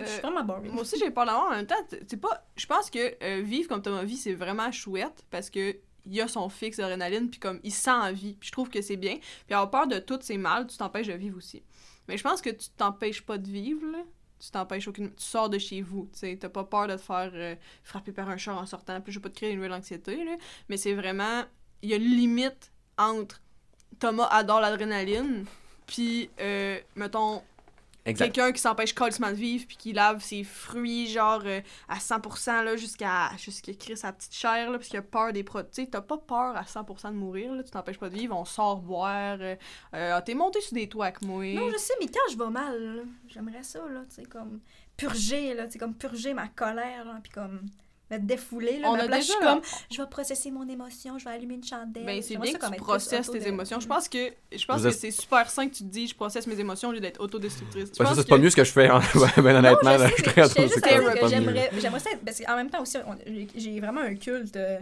Je suis Euh, vraiment boring. Moi aussi, j'ai peur d'avoir en même temps. C'est pas. Je pense que euh, vivre comme Thomas vit, c'est vraiment chouette parce que il a son fixe d'adrénaline, puis comme il se sent en vie. Puis je trouve que c'est bien. Puis avoir peur de tout, c'est mal, tu t'empêches de vivre aussi. Mais je pense que tu t'empêches pas de vivre, là. Tu t'empêches aucune. Tu sors de chez vous, tu sais. T'as pas peur de te faire euh, frapper par un char en sortant. Puis je veux pas te créer une nouvelle anxiété, là. Mais c'est vraiment. Il y a une limite entre Thomas adore l'adrénaline, puis, euh, mettons. Quelqu'un qui s'empêche complètement de vivre puis qui lave ses fruits genre euh, à 100% là jusqu'à jusqu'à créer sa petite chair là parce qu'il a peur des produits tu sais t'as pas peur à 100% de mourir là tu t'empêches pas de vivre on sort boire euh, euh, ah, t'es monté sur des toits avec moi. Non, je sais, mais quand je vais mal, j'aimerais ça, là, tu sais, comme purger, là, tu sais, comme purger ma colère, là, puis comme me défouler, là. On ma a place, je suis déjà- comme, je vais processer mon émotion, je vais allumer une chandelle. ben c'est bien que tu processes tes émotions je pense que je pense Vous que c'est super sain que tu te dis je processe mes émotions au lieu d'être autodestructrice ça, c'est que- pas mieux ce que je fais, hein. Ben, honnêtement, non, je sais, très j'aimerais ça être- parce qu'en même temps aussi j'ai vraiment un culte euh,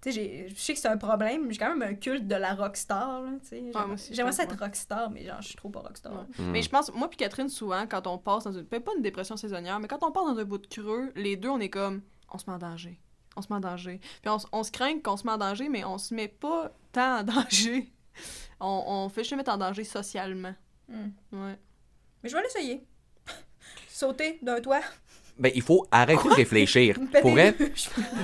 tu sais j'ai- je sais que c'est un problème mais j'ai quand même un culte de la rockstar moi j'aimerais ça être rockstar mais genre je suis trop pas rockstar Ouais. Hmm. Mais je pense, moi puis Catherine, souvent, quand on passe dans une. peut-être pas une dépression saisonnière, mais quand on passe dans un bout de creux, les deux, on est comme. On se met en danger. On se met en danger. Puis on, se craint qu'on se met en danger, mais on se met pas tant en danger. On, on fait juste se mettre en danger socialement. Hmm. Ouais. mais je vais l'essayer sauter d'un toit Ben, il faut arrêter de réfléchir. Pour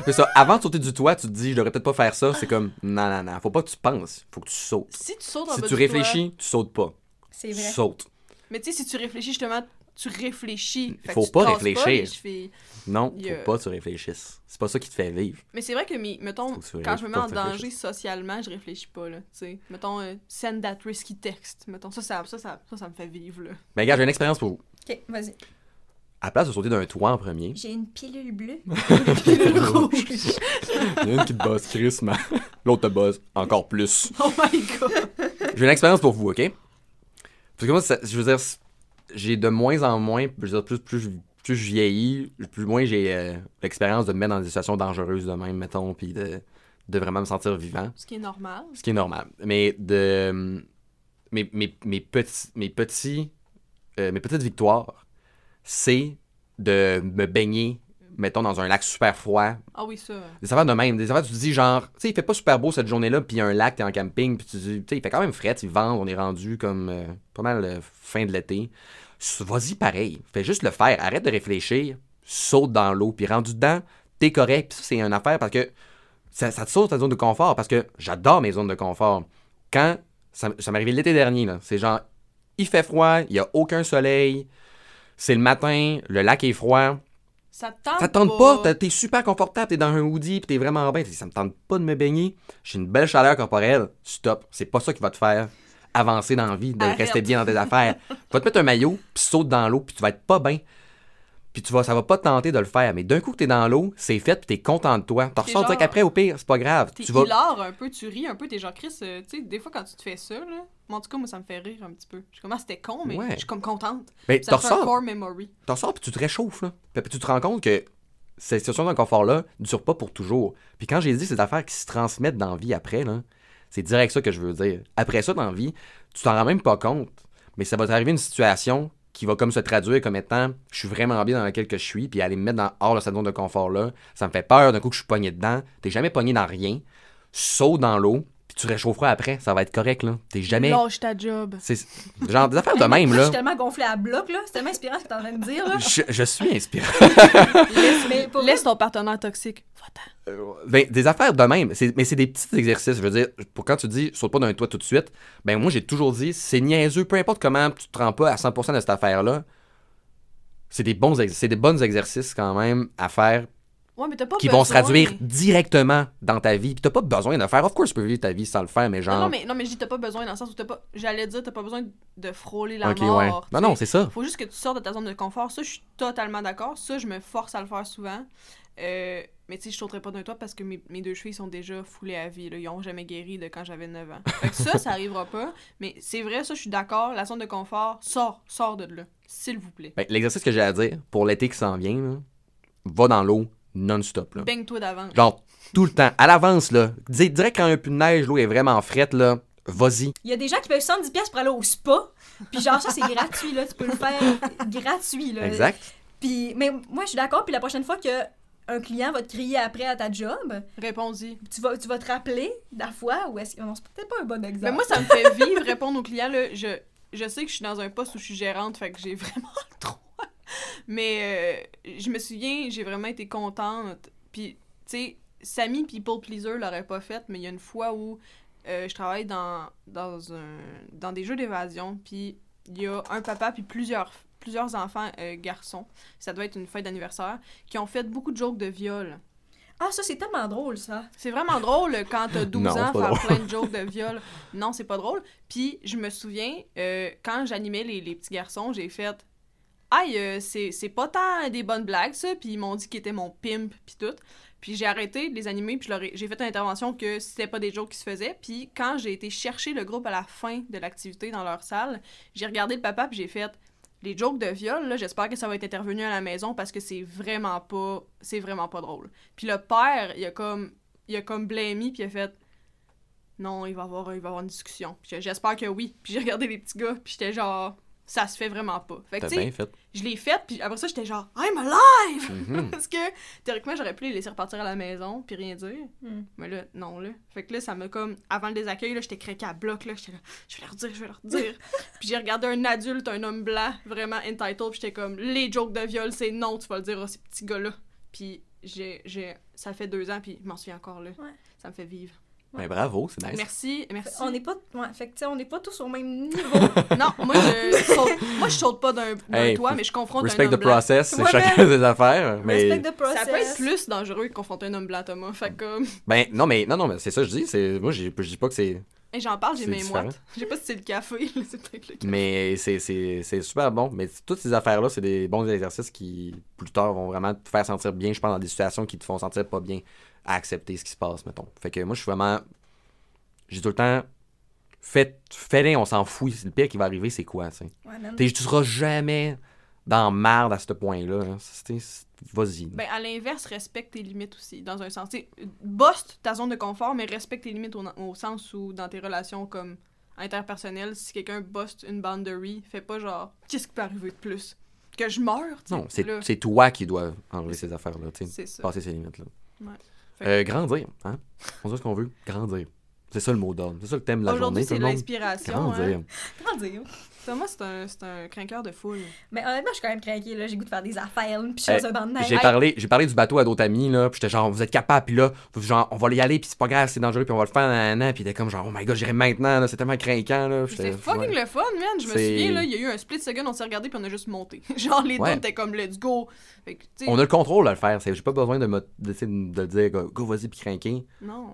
c'est ça. Avant de sauter du toit, tu te dis, je devrais peut-être pas faire ça. C'est comme, non, non, non. Faut pas que tu penses. Faut que tu sautes. Si tu sautes en Si bas tu du réfléchis, tu sautes pas. c'est Tu vrai sautes. toit- Mais tu sais, si tu réfléchis, justement, tu réfléchis. Que Faut pas réfléchir. Non, Yeah. faut pas que tu réfléchisses. C'est pas ça qui te fait vivre. Mais c'est vrai que, mettons, quand je me mets en danger socialement, je réfléchis pas, là. Tu sais, mettons, euh, send that risky text. Mettons, ça, ça, ça, ça, ça, ça me fait vivre, là. Ben, gars, j'ai une expérience pour vous. ok vas-y À la place de sauter d'un toit en premier, j'ai une pilule bleue il y en a une qui te bosse, Chris, mais l'autre te bosse encore plus. Oh my god! J'ai une expérience pour vous, ok? Parce que moi, ça- je veux dire, j'ai de moins en moins, je veux dire, plus, plus, je- plus je vieillis, plus moins j'ai euh, l'expérience de me mettre dans des situations dangereuses de même, mettons, puis de, de vraiment me sentir vivant. Ce qui est normal. Ce qui est normal. Mais de. Mes, mes, mes petits. Mes, petits euh, mes petites victoires, c'est de me baigner, mettons, dans un lac super froid. Ah oui, ça. Des affaires de même. Des affaires, tu te dis, genre, tu sais, il fait pas super beau cette journée-là, puis il y a un lac, t'es en camping, puis tu dis, tu sais, il fait quand même frais, il vente, on est rendu comme euh, pas mal euh, fin de l'été. Vas-y pareil. Fais juste le faire. Arrête de réfléchir, saute dans l'eau, puis rendu dedans, t'es correct. Puis ça, c'est une affaire parce que ça, ça te saute ta zone de confort, parce que j'adore mes zones de confort. Quand, ça, ça m'est arrivé l'été dernier, là, c'est genre, il fait froid, il y a aucun soleil, c'est le matin, le lac est froid. Ça te tente Ça te tente pas, t'es super confortable, t'es dans un hoodie, pis t'es vraiment bien. Ça me tente pas de me baigner. J'ai une belle chaleur corporelle. Stop. C'est pas ça qui va te faire avancer dans la vie, de Arrête. rester bien dans tes affaires. Va te mettre un maillot, puis saute dans l'eau, puis tu vas être pas bien. Puis tu vas, ça va pas te tenter de le faire. Mais d'un coup que t'es dans l'eau, c'est fait, puis t'es content de toi. T'en ressors direct après, au pire, c'est pas grave. T'es Tu vas... un peu, tu ris un peu, t'es genre Chris, euh, tu sais, des fois quand tu te fais ça, là, en tout cas, moi ça me fait rire un petit peu. Je suis comme, ah, c'était con, mais Ouais. je suis comme contente. Ben, Ça fait un core memory. t'en ressors, puis tu te réchauffes, là. Puis puis tu te rends compte que cette situation d'inconfort-là ne dure pas pour toujours. Puis quand j'ai dit ces affaires qui se transmettent dans la vie après, là, c'est direct ça que je veux dire. Après ça, dans la vie, tu t'en rends même pas compte, mais ça va t'arriver une situation qui va comme se traduire comme étant je suis vraiment bien dans laquelle que je suis, puis aller me mettre dans, hors de cette zone de confort-là, ça me fait peur d'un coup que je suis pogné dedans. T'es jamais pogné dans rien, saute dans l'eau, puis tu réchaufferas après, ça va être correct, là. T'es jamais. Lâche ta job. C'est genre des affaires de même, Je là. suis tellement gonflée à bloc, là. C'est tellement inspirant ce que t'es en train de dire, là. Je, je suis inspiré. Laisse, Mais pour laisse ton partenaire toxique. Va-t'en. Ben, des affaires de même. C'est- Mais c'est des petits exercices. Je veux dire, pour quand tu dis saute pas d'un toit tout de suite, ben moi j'ai toujours dit c'est niaiseux, peu importe comment tu te rends pas à 100% de cette affaire-là. C'est des bons ex- c'est des bons exercices quand même à faire Ouais, mais pas qui vont se besoin- traduire directement dans ta vie. Puis t'as pas besoin de faire. Of course, tu peux vivre ta vie sans le faire, mais genre. non, mais, non, mais je dis t'as pas besoin dans le sens où t'as pas. J'allais dire, t'as pas besoin de frôler la ok, mort. ouais. Non, non, c'est ça. Faut juste que tu sortes de ta zone de confort. Ça, je suis totalement d'accord. Ça, je me force à le faire souvent. Euh, mais tu sais, je sauterai pas d'un toit parce que mes, mes deux chevilles sont déjà foulées à vie. Là. Ils ont jamais guéri de quand j'avais 9 ans. Fait que ça, ça arrivera pas. Mais c'est vrai, ça, je suis d'accord. La zone de confort, sors, sors de là. S'il vous plaît. Ben, L'exercice que j'ai à dire pour l'été qui s'en vient, là, va dans l'eau non-stop. là. Baigne-toi d'avant. Genre, tout le temps. À l'avance, là. Dis- Direct quand il n'y a plus de neige, l'eau est vraiment frette, là. Vas-y. Il y a des gens qui payent 70$ piastres pour aller au spa. Puis genre, ça, c'est gratuit, là. Tu peux le faire gratuit, là. Exact. Puis, mais moi, je suis d'accord. Puis la prochaine fois que un client va te crier après à ta job, Réponds-y. tu vas, tu vas te rappeler la fois ou est-ce que... Non, c'est peut-être pas un bon exemple. Mais moi, ça me fait vivre répondre aux clients. Là. Je, je sais que je suis dans un poste où je suis gérante, fait que j'ai vraiment droit. Mais euh, je me souviens, j'ai vraiment été contente. Puis, tu sais, Samy People Pleaser l'aurait pas fait, mais il y a une fois où euh, je travaille dans, dans, un, dans des jeux d'évasion, puis il y a un papa puis plusieurs, plusieurs enfants euh, garçons, ça doit être une fête d'anniversaire, qui ont fait beaucoup de jokes de viol. Ah, ça, c'est tellement drôle, ça. C'est vraiment drôle quand t'as 12 Non, ans faire drôle. plein de jokes de viol. Non, c'est pas drôle. Puis je me souviens, euh, quand j'animais les, les petits garçons, j'ai fait Aïe, euh, c'est pas tant des bonnes blagues, ça. Puis ils m'ont dit qu'ils étaient mon pimp, puis tout. Puis j'ai arrêté de les animer, puis j'ai fait une intervention que c'était pas des jokes qui se faisaient. Puis quand j'ai été chercher le groupe à la fin de l'activité dans leur salle, j'ai regardé le papa, puis j'ai fait les jokes de viol, là, j'espère que ça va être intervenu à la maison parce que c'est vraiment pas c'est vraiment pas drôle. Puis le père, il a comme il a comme blamé puis il a fait non, il va avoir il va avoir une discussion. J'espère que oui. Puis j'ai regardé les petits gars, puis j'étais genre ça se fait vraiment pas. Fait que bien fait. je l'ai fait puis après ça j'étais genre I'm alive Mhm. parce que théoriquement j'aurais pu les laisser repartir à la maison puis rien dire. Hmm. Mais là, non, là. Fait que là, ça m'a comme. Avant le désaccueil, là, j'étais craqué à bloc, là. J'étais là, je vais leur dire, je vais leur dire. puis j'ai regardé un adulte, un homme blanc, vraiment entitled, puis j'étais comme, les jokes de viol, c'est non, tu vas le dire à ces petits gars-là. Puis j'ai. j'ai ça fait deux ans, puis je m'en souviens encore, là. Ouais. Ça me fait vivre. Ben bravo, c'est nice. Merci, merci. On n'est pas... Ouais, fait que, tu sais, on n'est pas tous au même niveau. Non, moi, je saute, moi, je saute pas d'un Hey, toit, mais je confronte Respect un the homme blanc. process, c'est Ouais, chacun des affaires. Mais Respect the process. Ça peut être plus dangereux que confronter un homme blanc, Thomas. Fait que, comme. ben non mais non non mais c'est ça que je dis, c'est moi j'ai- je dis pas que c'est Et j'en parle, j'ai mes différent. moites. Je sais pas si c'est le café, c'est peut-être le café. mais c'est c'est c'est super bon, mais toutes ces affaires là, c'est des bons exercices qui plus tard vont vraiment te faire sentir bien, je pense dans des situations qui te font sentir pas bien à accepter ce qui se passe mettons. Fait que moi je suis vraiment j'ai tout le temps fait fais-les, on s'en fout, le pire qui va arriver c'est quoi, tu sais? Tu seras jamais dans marde à ce point-là. hein. Vas-y. Ben, à l'inverse, respecte tes limites aussi, dans un sens. Tu sais, bosse ta zone de confort, mais respecte tes limites au, au sens où, dans tes relations comme interpersonnelles, si quelqu'un bosse une boundary, fais pas genre, qu'est-ce qui peut arriver de plus? Que je sais. non, c'est toi qui dois enlever ces affaires-là, tu sais. Passer ces limites-là. Ouais. Euh, grandir, hein? On dit ce qu'on veut, grandir. C'est ça le mot d'ordre. C'est ça le thème de la journée. Aujourd'hui, c'est l'inspiration. Grandir. Hein. Comment moi, c'est un, c'est un de foule. Mais honnêtement, je suis quand même craquée, là. J'ai goût de faire des affaires, là, puis je suis dans un banc de neige. J'ai parlé, j'ai parlé du bateau à d'autres amis, là, puis j'étais genre, vous êtes capable, puis là, genre, on va y aller, puis c'est pas grave, c'est dangereux, puis on va le faire, nanana, puis il était comme genre, oh my god, j'irai maintenant, là, c'est tellement craquant, là. C'est J'étais- fucking ouais. le fun, man. Je me C'est- souviens, là, il y a eu un split second, on s'est regardé, puis on a juste monté. genre, les Ouais. deux étaient comme, let's go. Fait que, tu sais, On a le contrôle de le faire, c'est- j'ai pas besoin de, me, de, tu sais, de dire, go, go, vas-y, puis craquer. non.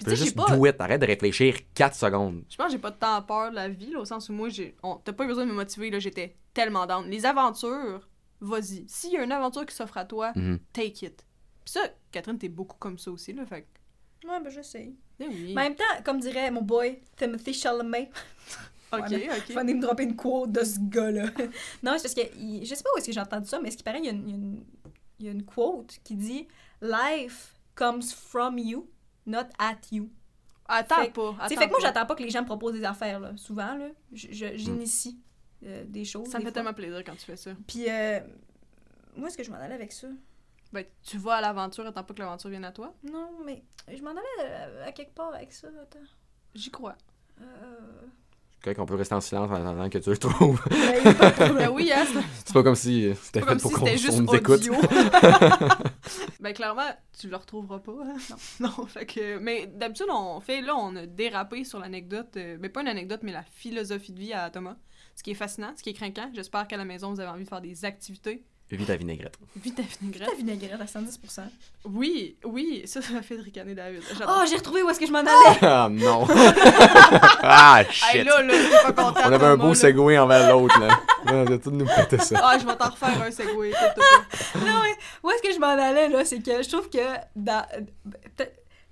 Puis, Tu tu sais, j'ai juste pas. do it, arrête de réfléchir 4 secondes. Je pense que j'ai pas de temps peur de la vie, là, au sens où moi, j'ai. on- T'as pas eu besoin de me motiver, là, j'étais tellement down. Les aventures, vas-y. S'il y a une aventure qui s'offre à toi, Mhm. take it. Pis ça, Catherine, t'es beaucoup comme ça aussi, là, fait. Ouais, ben je sais. eh oui. Mais en même temps, comme dirait mon boy Timothy Chalamet, Ok, voilà. ok. vais me dropper une quote de ce gars-là. non, c'est parce que, il- je sais pas où est-ce que j'ai entendu ça, mais ce qui paraît, il y, a une, il y a une- il y a une quote qui dit « Life comes from you, not at you ». Attends Fait- pas. Attends fait que moi, j'attends pas que les gens me proposent des affaires, là. Souvent, là. J'initie euh, des choses. Ça me fait fois. tellement plaisir quand tu fais ça. Puis, euh, moi, est-ce que je m'en allais avec ça? Ben, tu vas à l'aventure, attends pas que l'aventure vienne à toi. Non, mais je m'en allais euh, à quelque part avec ça. Attends. J'y crois. Euh, Correct qu'on peut rester en silence en attendant que tu le trouves. ben, pas. Ben oui, hein, c'est pas comme si c'était fait comme pour si qu'on c'était juste on nous écoute. audio. ben clairement, tu le retrouveras pas. Hein? Non. non, fait que... Mais d'habitude, on fait... Là, on a dérapé sur l'anecdote... euh, mais pas une anecdote, mais la philosophie de vie à Thomas. Ce qui est fascinant, ce qui est craquant. J'espère qu'à la maison, vous avez envie de faire des activités. Vite à vinaigrette. Vite à vinaigrette. Ta vinaigrette à 110%. Oui, oui, ça, ça fait de ricaner David. Oh, j'ai retrouvé où est-ce que je m'en allais. Ah non! ah Hey, shit! là, là, t'es pas content, On avait un beau là. segway envers l'autre, là. On a tout nous péter ça. Ah, je vais t'en refaire un segway. non, mais où est-ce que je m'en allais, là? C'est que je trouve que dans.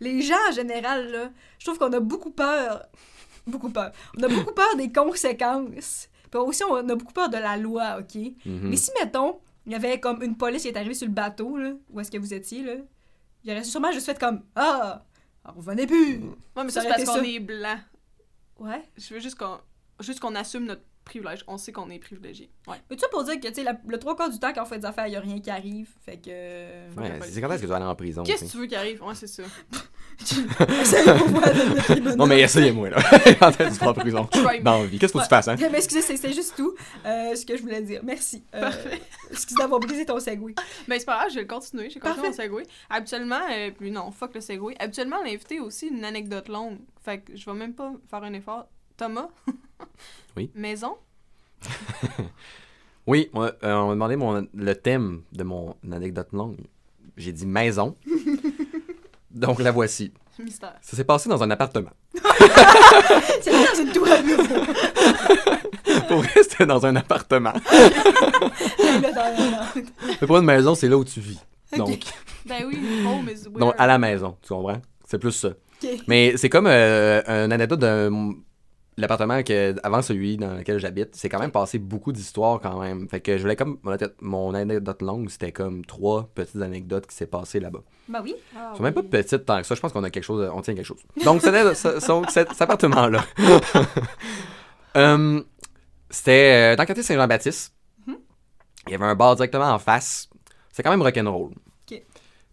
Les gens en général, là, je trouve qu'on a beaucoup peur. Beaucoup peur. On a beaucoup peur des conséquences. Puis aussi, on a beaucoup peur de la loi, OK? Mhm. Mais si, mettons, il y avait comme une police qui est arrivée sur le bateau, là, où est-ce que vous étiez, là, il aurait sûrement juste fait comme Ah, revenez plus. Ouais, mais Ça c'est parce qu'on est blanc. Ouais. Je veux juste qu'on juste qu'on assume notre privilège. On sait qu'on est privilégié. Ouais. Mais ça pour dire que, tu sais, le trois quarts du temps, quand on fait des affaires, il n'y a rien qui arrive. Fait que. Ouais, c'est quand est-ce que tu vas aller en prison? Qu'est-ce que tu tu veux qui arrive? Ouais, c'est ça. Non, mais essayez-moi, là. Que tu vas en prison? Dans la vie. Qu'est-ce qu'il que tu fasses, hein? Mais excusez, c'est- juste tout euh, ce que je voulais dire. Merci. Euh, Parfait. Excusez d'avoir brisé ton segway. Ben, c'est pas grave, je vais le continuer. J'ai continué mon segway. Habituellement, euh, puis non, fuck le segway. Habituellement, l'invité aussi une anecdote longue. Fait que je vais même pas faire un effort. Thomas? Oui. Maison? Oui, on, euh, on m'a demandé mon, le thème de mon anecdote longue. J'ai dit maison. Donc la voici. Mystère. Ça s'est passé dans un appartement. C'est dans une tour à bureau. Pour c'était dans un appartement. Mais pour une maison, c'est là où tu vis. Donc, Ben oui, home is weird. donc, à la maison, tu comprends? C'est plus ça. Mais c'est comme euh, une anecdote de l'appartement que avant celui dans lequel j'habite. C'est quand même passé beaucoup d'histoires quand même. Fait que je voulais comme mon anecdote- mon anecdote longue, c'était comme trois petites anecdotes qui s'est passées là-bas. Ben oui. Ah, sont même pas petites tant que ça. Je pense qu'on a quelque chose, on tient quelque chose. Donc c'était cet, appartement-là. Hum, c'était euh, dans le quartier Saint-Jean-Baptiste. Mhm. Il y avait un bar directement en face. C'est quand même rock'n'roll. Ok.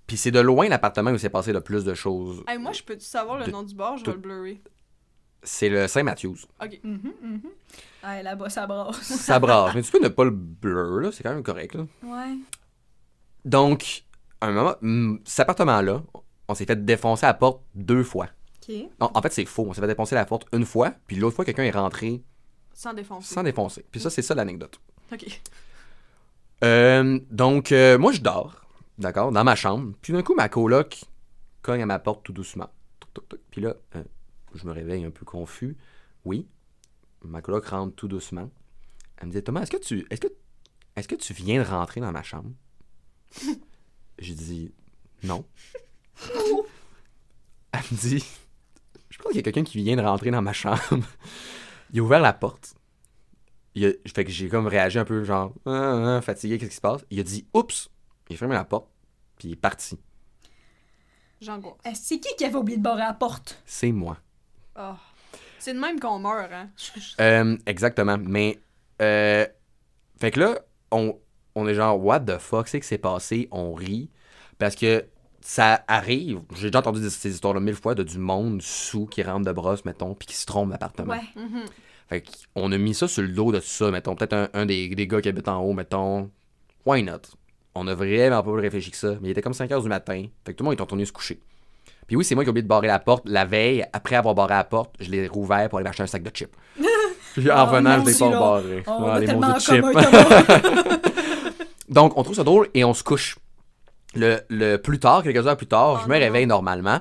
Puis c'est de loin l'appartement où s'est passé le plus de choses. Hey, moi, je peux-tu savoir le De- nom du bar? Je vais le blurrer. C'est le Saint-Matthews. Ok. Mhm, mhm. Ouais, là-bas, ça brasse. Ça brasse. Mais tu peux ne pas le blur, là. C'est quand même correct, là. Ouais. Donc, à un moment, cet appartement-là, on s'est fait défoncer la porte deux fois. Ok. Non, en fait, c'est faux. On s'est fait défoncer la porte une fois, puis l'autre fois, quelqu'un est rentré Sans défoncer. sans défoncer. Puis ça, c'est ça l'anecdote. Ok. Euh, donc, euh, moi, je dors, d'accord, dans ma chambre. Puis d'un coup, ma coloc cogne à ma porte tout doucement. Puis là, euh, je me réveille un peu confus. Oui, ma coloc rentre tout doucement. Elle me dit, Thomas, est-ce que tu, est-ce que, est-ce que tu viens de rentrer dans ma chambre? J'ai dit, non. Elle me dit, je pense qu'il y a quelqu'un qui vient de rentrer dans ma chambre. Il a ouvert la porte. Il a, fait que j'ai comme réagi un peu genre Ah, ah, fatigué, qu'est-ce qui se passe? Il a dit oups, il a fermé la porte, puis il est parti. J'angoisse. Euh, C'est qui qui avait oublié de barrer la porte? C'est moi. Ah. C'est de même qu'on meurt, hein? Euh, exactement. Mais euh, fait que là, on, on est genre what the fuck, c'est que c'est passé? On rit parce que ça arrive. J'ai déjà entendu ces histoires-là mille fois de du monde sous qui rentre de brosse, mettons, puis qui se trompe d'appartement. Ouais. Mhm. Fait qu'on a mis ça sur le dos de ça, mettons. Peut-être un, un des, des gars qui habite en haut, mettons. Why not? On a vraiment pas réfléchi que ça. Mais il était comme 5 heures du matin. Fait que tout le monde est retourné se coucher. Puis oui, c'est moi qui ai oublié de barrer la porte. La veille, après avoir barré la porte, je l'ai rouvert pour aller m'acheter un sac de chips. Puis en Oh, revenant, je l'ai pas barré. Oh, Ouais, on a les tellement en maudits chips. Donc, on trouve ça drôle et on se couche. Le, le plus tard, quelques heures plus tard, Oh je me non. réveille normalement.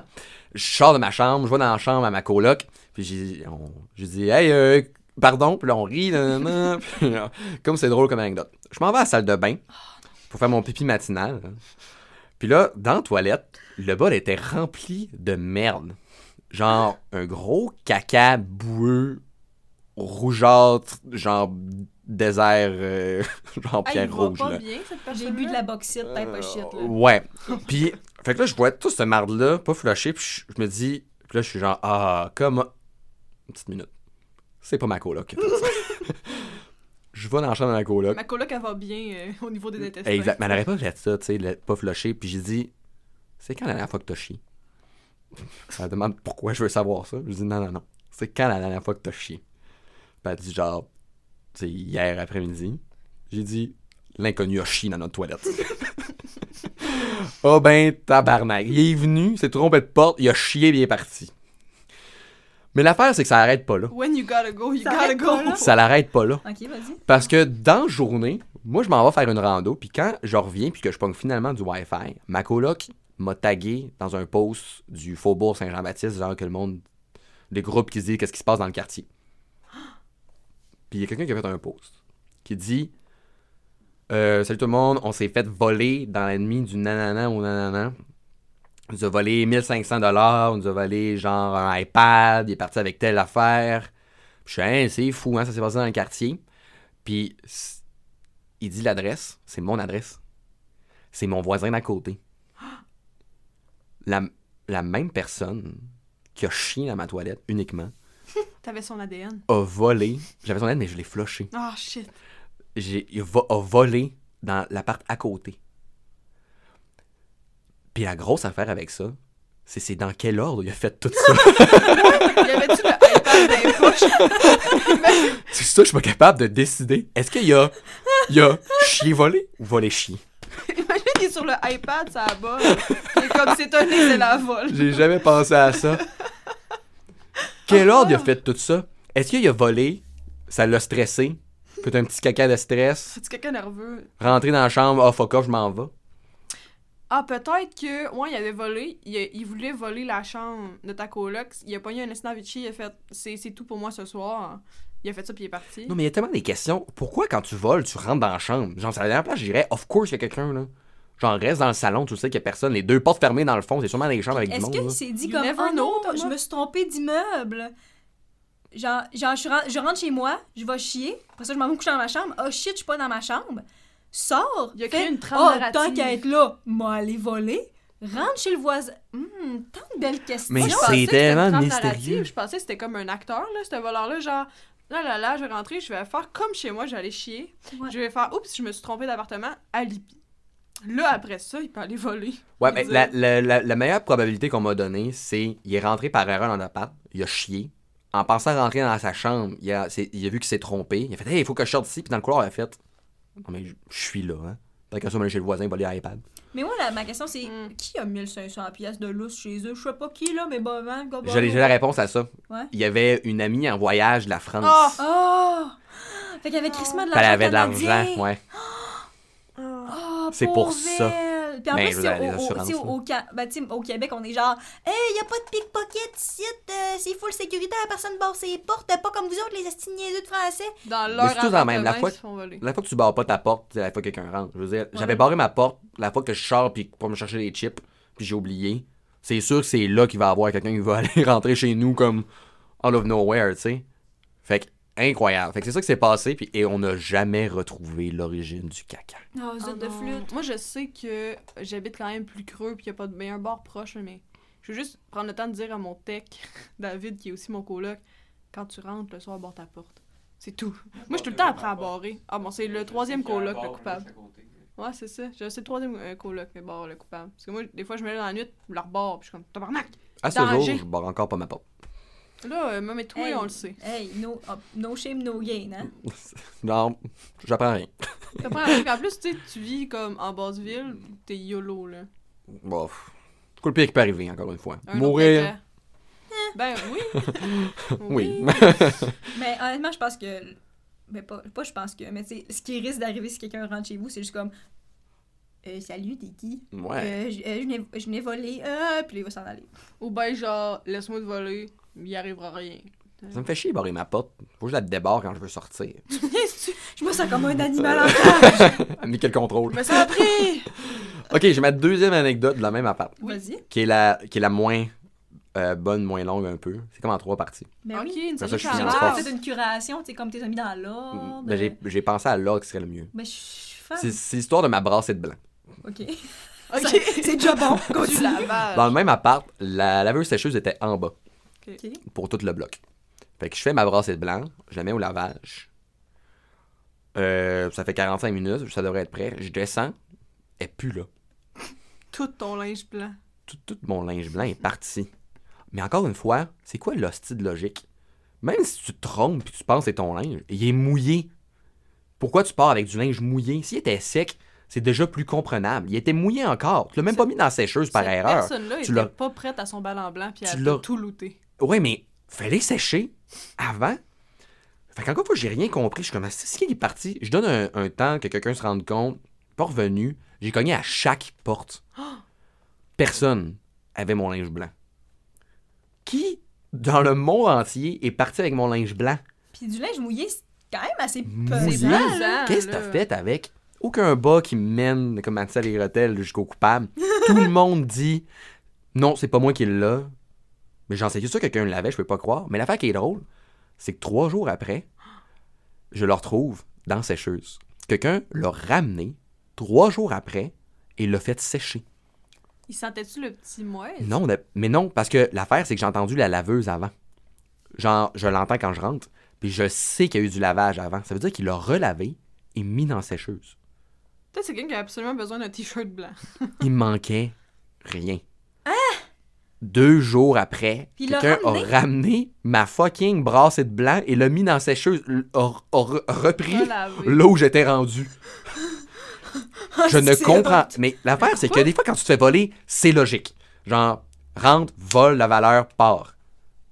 Je sors de ma chambre, je vais dans la chambre à ma coloc. Puis j'ai on- j'ai dit, hey, euh, pardon. Puis là, on rit. nanana. Puis là, comme c'est drôle comme anecdote. Je m'en vais à la salle de bain pour faire mon pipi matinal. Puis là, dans la toilette, le bol était rempli de merde. Genre un gros caca boueux, rougeâtre, genre désert, euh, genre Hey, pierre rouge. pas là. bien, cette personne J'ai bu de la bauxite, t'es pas shit, là. Euh, Ouais. Puis, fait que là, je vois tout ce marde-là, pas flusher, puis je, je me dis, puis là, je suis genre, ah, comme. Une petite minute. C'est pas ma coloc. je vais dans la chambre de ma coloc. Ma coloc, elle va bien euh, au niveau des intestins. Exact. Mais elle n'aurait pas fait ça, tu sais, pas flusher. Puis j'ai dit, c'est quand la dernière fois que t'as chié? Elle demande pourquoi je veux savoir ça. Je dis, non, non, non. c'est quand la dernière fois que t'as chié? Puis elle dit genre, c'est hier après-midi. J'ai dit, l'inconnu a chié dans notre toilette. oh ben, tabarnak. Il est venu, s'est trompé de porte, il a chié et il est parti. Mais l'affaire, c'est que ça arrête pas là. When you gotta go, you Ça gotta go. pas là. Ça l'arrête pas là. Ok, vas-y. Parce que dans la journée, moi, je m'en vais faire une rando, puis quand je reviens, puis que je pogne finalement du Wi-Fi, ma coloc m'a tagué dans un post du Faubourg Saint-Jean-Baptiste, genre que le monde, des groupes qui se disent qu'est-ce qui se passe dans le quartier. Puis il y a quelqu'un qui a fait un post qui dit euh, Salut tout le monde, on s'est fait voler dans la nuit du nanana au nanana. On nous a volé 1500 dollars, on nous a volé genre un iPad, il est parti avec telle affaire. Puis je suis Hein, c'est fou, hein, ça s'est passé dans le quartier. Puis il dit l'adresse, c'est mon adresse. C'est mon voisin d'à côté. La, la même personne qui a chié dans ma toilette uniquement T'avais son ADN. a volé. J'avais son aide, mais je l'ai flushé. Ah, shit. J'ai, il va- a volé dans l'appart à côté. Puis la grosse affaire avec ça, c'est c'est dans quel ordre il a fait tout ça? Avait-tu le iPad c'est ça, je suis pas capable de décider. Est-ce qu'il y a, il y a chier volé ou volé chier? Sur le iPad, ça bas. Il est comme c'est un c'est la vol. J'ai jamais pensé à ça. Quel ordre il a fait tout ça? Est-ce qu'il a volé, ça l'a stressé, fait un petit caca de stress, C'est quelqu'un nerveux. rentré dans la chambre, oh fuck off, je m'en vais. Ah, peut-être que, ouais, il avait volé. Il, a- il voulait voler la chambre de ta coloc. Il a pogné un instant Vichy, il a fait c'est c'est tout pour moi ce soir. Il a fait ça puis il est parti. Non, mais il y a tellement des questions. Pourquoi, quand tu voles, tu rentres dans la chambre? Genre, c'est la dernière place, je dirais, of course, il y a quelqu'un, là. Genre, reste dans le salon, tu sais qu'il y a personne. Les deux portes fermées dans le fond, c'est sûrement des chambres avec du Est-ce monde. qu'il là. s'est dit comme never oh know, Thomas. je me suis trompé d'immeuble. Genre, genre je, rentre, je rentre chez moi, je vais chier. Après ça, je m'en vais me coucher dans ma chambre. Oh shit, je suis pas dans ma chambre. Sors. Il a fais, créé une trame Oh, narrative. tant qu'à être là, m'a aller voler. Rentre chez le voisin. Hum, tant de belles questions. Mais Moi, je c'est pensais que c'était tellement une trame mystérieux. narrative. Je pensais que c'était comme un acteur, là, ce voleur-là. Genre, là, là, là, je vais rentrer, je vais faire comme chez moi, je vais aller chier. Ouais. Je vais faire, oups, je me suis trompé d'appartement, alibi. Là, après ça, il peut aller voler. Ouais, mais la, la, la, la meilleure probabilité qu'on m'a donnée, c'est il est rentré par erreur dans l'appart, il a chié. En pensant rentrer dans sa chambre, il a, il a vu qu'il s'est trompé. Il a fait Hey, il faut que je sorte d'ici. Puis dans le couloir, il a fait Non, mais je suis là, hein. Ça, m'aller chez le voisin, voler l'iPad. Mais moi, la- ma question, c'est Mm. qui a 1500 pièces de lousse chez eux? Je sais pas qui, là, mais bon, hein, go, go, J'ai la réponse à ça. Ouais. Il y avait une amie en voyage de la France. Oh! Oh! Fait qu'il y avait Christmas de Puis elle l'argent avait de l'argent, ouais. Oh, C'est pauvre pour ça. Puis en Ben, plus, c'est au, ben, au Québec, on est genre, hey, y a pas de pickpocket ici, euh, c'est full sécurité, la personne barre ses portes, pas comme vous autres, les esti niaiseux de français. Dans leur c'est tout dans la même. La fois-. La fois que tu barres pas ta porte, c'est la fois que quelqu'un rentre. Je veux dire, j'avais barré ma porte la fois que je sors puis pour me chercher des chips, puis j'ai oublié. C'est sûr que c'est là qu'il va y avoir quelqu'un qui va aller rentrer chez nous comme out of nowhere, tu sais. Fait que incroyable. Fait que c'est ça qui s'est passé puis et on n'a jamais retrouvé l'origine du caca. Oh, Ah zut de non. flûte. Moi, je sais que j'habite quand même plus creux puis qu'il n'y a pas de meilleur bord proche, mais je veux juste prendre le temps de dire à mon tech, David, qui est aussi mon coloc, quand tu rentres le soir, barre ta porte. C'est tout. Moi, je suis tout le temps après à barrer. Ah bon, c'est le troisième coloc, le coupable. Ouais, c'est ça. C'est le troisième euh, coloc, le barre, le coupable. Parce que moi, des fois, je me lève dans la nuit, je la rebarre, puis je suis comme, tabarnak! À ce Danger. jour, je barre encore pas ma porte. Là, euh, même toi, Hey. on le sait. Hey, no, oh, no shame, no gain, hein? Non, j'apprends rien. T'apprends truc. En plus, tu sais, tu vis comme en basse ville, t'es YOLO, là. Bon, pff, c'est le pire qui peut arriver encore une fois Un Mourir. caca. Ben oui. Oui. Mais honnêtement, je pense que. Mais pas, pas je pense que. Mais tu sais, ce qui risque d'arriver si quelqu'un rentre chez vous, c'est juste comme. Euh, salut, t'es qui? ouais. Euh, je, euh, je venais- je venais voler. Euh, puis il va s'en aller. Ou ben genre, laisse-moi te voler, il arrivera rien. Ça me fait chier barrer ma porte. Faut que je la débarre quand je veux sortir. Je me sens comme un animal en cage. Nickel contrôle. Mais ça a pris! Ok, j'ai ma deuxième anecdote de la même appart. Vas-y. qui est la, qui est la moins euh, bonne, moins longue un peu. C'est comme en trois parties. Ben ok, une Ça, je suis. C'est une curation, tu sais, comme t'es mis dans l'ordre. Ben, j'ai, j'ai pensé à l'ordre qui serait le mieux. Ben, je suis fan. C'est, c'est l'histoire de ma brassée de blanc. Ok. Ok. C'est déjà bon. Continue. Dans le même appart, la laveuse sécheuse était en bas Pour tout le bloc. Fait que je fais ma brassée de blanc, je la mets au lavage. Euh, ça fait 45 minutes, ça devrait être prêt. Je descends, elle pue là. Tout ton linge blanc. Tout, tout mon linge blanc est parti. Mais encore une fois, c'est quoi l'hostie de logique? Même si tu te trompes et que tu penses que c'est ton linge, il est mouillé. Pourquoi tu pars avec du linge mouillé? S'il était sec, c'est déjà plus comprenable. Il était mouillé encore. Tu l'as même pas mis dans la sécheuse par Cette erreur. personne-là Tu était l'as- pas prête à son bal en blanc, puis elle a tout looté. Ouais, mais fallait sécher avant. Fait qu'encore une fois, j'ai rien compris. Je suis comme, c'est qui est parti? Je donne un, un temps que quelqu'un se rende compte. Pas revenu. J'ai cogné à chaque porte. Personne avait mon linge blanc. Qui, dans le monde entier, est parti avec mon linge blanc? Puis du linge mouillé, c'est quand même assez Mouillé? pesant. Qu'est-ce que t'as fait avec? Aucun bas qui me mène, comme Ansel et Gretel, jusqu'au coupable. Tout le monde dit non, c'est pas moi qui l'a. Mais j'en sais que ça, quelqu'un l'avait, je peux pas croire. Mais l'affaire qui est drôle, c'est que trois jours après, je le retrouve dans sécheuse. Quelqu'un l'a ramené trois jours après et l'a fait sécher. Il sentait-tu le petit moelle? Non, mais non, parce que l'affaire, c'est que j'ai entendu la laveuse avant. Genre, je l'entends quand je rentre, puis je sais qu'il y a eu du lavage avant. Ça veut dire qu'il l'a relavé et mis dans sécheuse. Peut-être c'est quelqu'un qui a absolument besoin d'un t-shirt blanc. Il manquait rien. Deux jours après, quelqu'un a ramené? ma fucking brassée de blanc et l'a mis dans la sécheuse, a, a re- repris là où j'étais rendu. Ah, Je ne comprends. hot. Mais l'affaire, c'est que des fois, quand tu te fais voler, c'est logique. Genre, rentre, vole la valeur, part.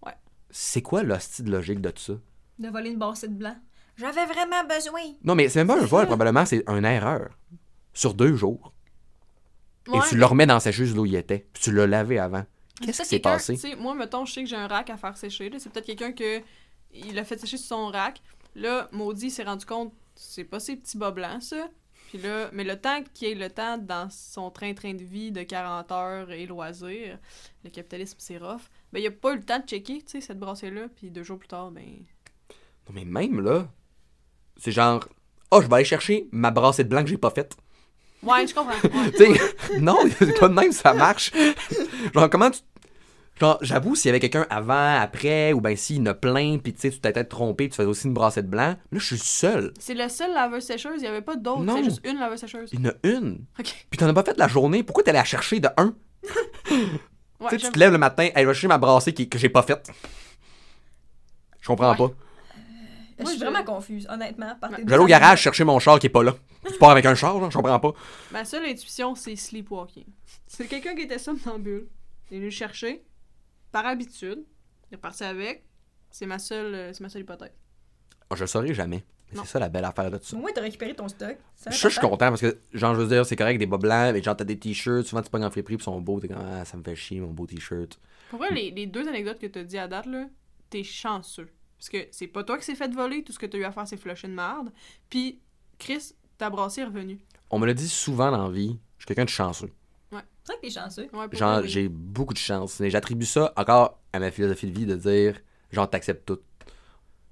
Ouais. C'est quoi l'hostie de logique de tout ça? De voler une bassette de blanc. J'avais vraiment besoin. Non, mais c'est même pas un vol, probablement, c'est une erreur. Sur deux jours. Ouais, et tu le remets dans la sécheuse là où il était. Puis tu l'as lavé avant. Qu'est-ce qui s'est passé? Moi, mettons, je sais que j'ai un rack à faire sécher. C'est peut-être quelqu'un que il a fait sécher sur son rack. Là, Maudit s'est rendu compte, c'est pas ces petits bas blancs, ça. Puis là, mais le temps qu'il ait le temps dans son train-train de vie de 40 heures et loisirs, le capitalisme, c'est rough, ben il a pas eu le temps de checker, tu sais, cette brassée-là. Puis deux jours plus tard, ben... Non, mais même là, c'est genre, oh, je vais aller chercher ma brassée de blanc que j'ai pas faite. Ouais, je comprends. ouais. Non, c'est pas de même, ça marche. Genre, comment tu. Genre, j'avoue, s'il y avait quelqu'un avant, après, ou ben s'il a plein, pis tu sais, tu t'es peut-être trompé, tu faisais aussi une brassée de blanc, là, je suis seul. C'est le seul laveuse sécheuse, il y avait pas d'autres, Non. c'est juste une laveuse sécheuse. Il y en a une. Ok. Pis t'en as pas fait la journée, pourquoi t'es allé la chercher de un? Ouais, tu sais, tu te lèves le matin, elle va chercher ma brassée qui- que j'ai pas faite. Je comprends Ouais. pas. Je Moi, suis je- vraiment confuse, honnêtement. par tes deux J'allais au garage chercher mon char qui est pas là. Tu pars avec un char, genre, je comprends pas. Ma seule intuition, c'est sleepwalking. C'est quelqu'un qui était somnambule. Il est venu le chercher. Par habitude. Il est reparti avec. C'est ma seule, euh, c'est ma seule hypothèse. Oh, je le saurai jamais. Mais Non. c'est ça la belle affaire de tout ça. Au moins, t'as récupéré ton stock. Ça, je suis content parce que, genre, je veux dire, c'est correct des bas blancs, mais genre, t'as des t-shirts, souvent tu pognes en friperie pis ils sont beaux, t'es comme, ah, ça me fait chier mon beau t-shirt. Pour vrai, les, les deux anecdotes que t'as dit à date, là, t'es chanceux. Parce que c'est pas toi qui s'est fait voler. Tout ce que t'as eu à faire, c'est flusher de merde. Puis, Chris, ta brassée est revenue. On me le dit souvent dans la vie, je suis quelqu'un de chanceux. C'est vrai que t'es chanceux. Ouais, Genre, oui. j'ai beaucoup de chance. Mais j'attribue ça encore à ma philosophie de vie de dire, genre, t'acceptes tout.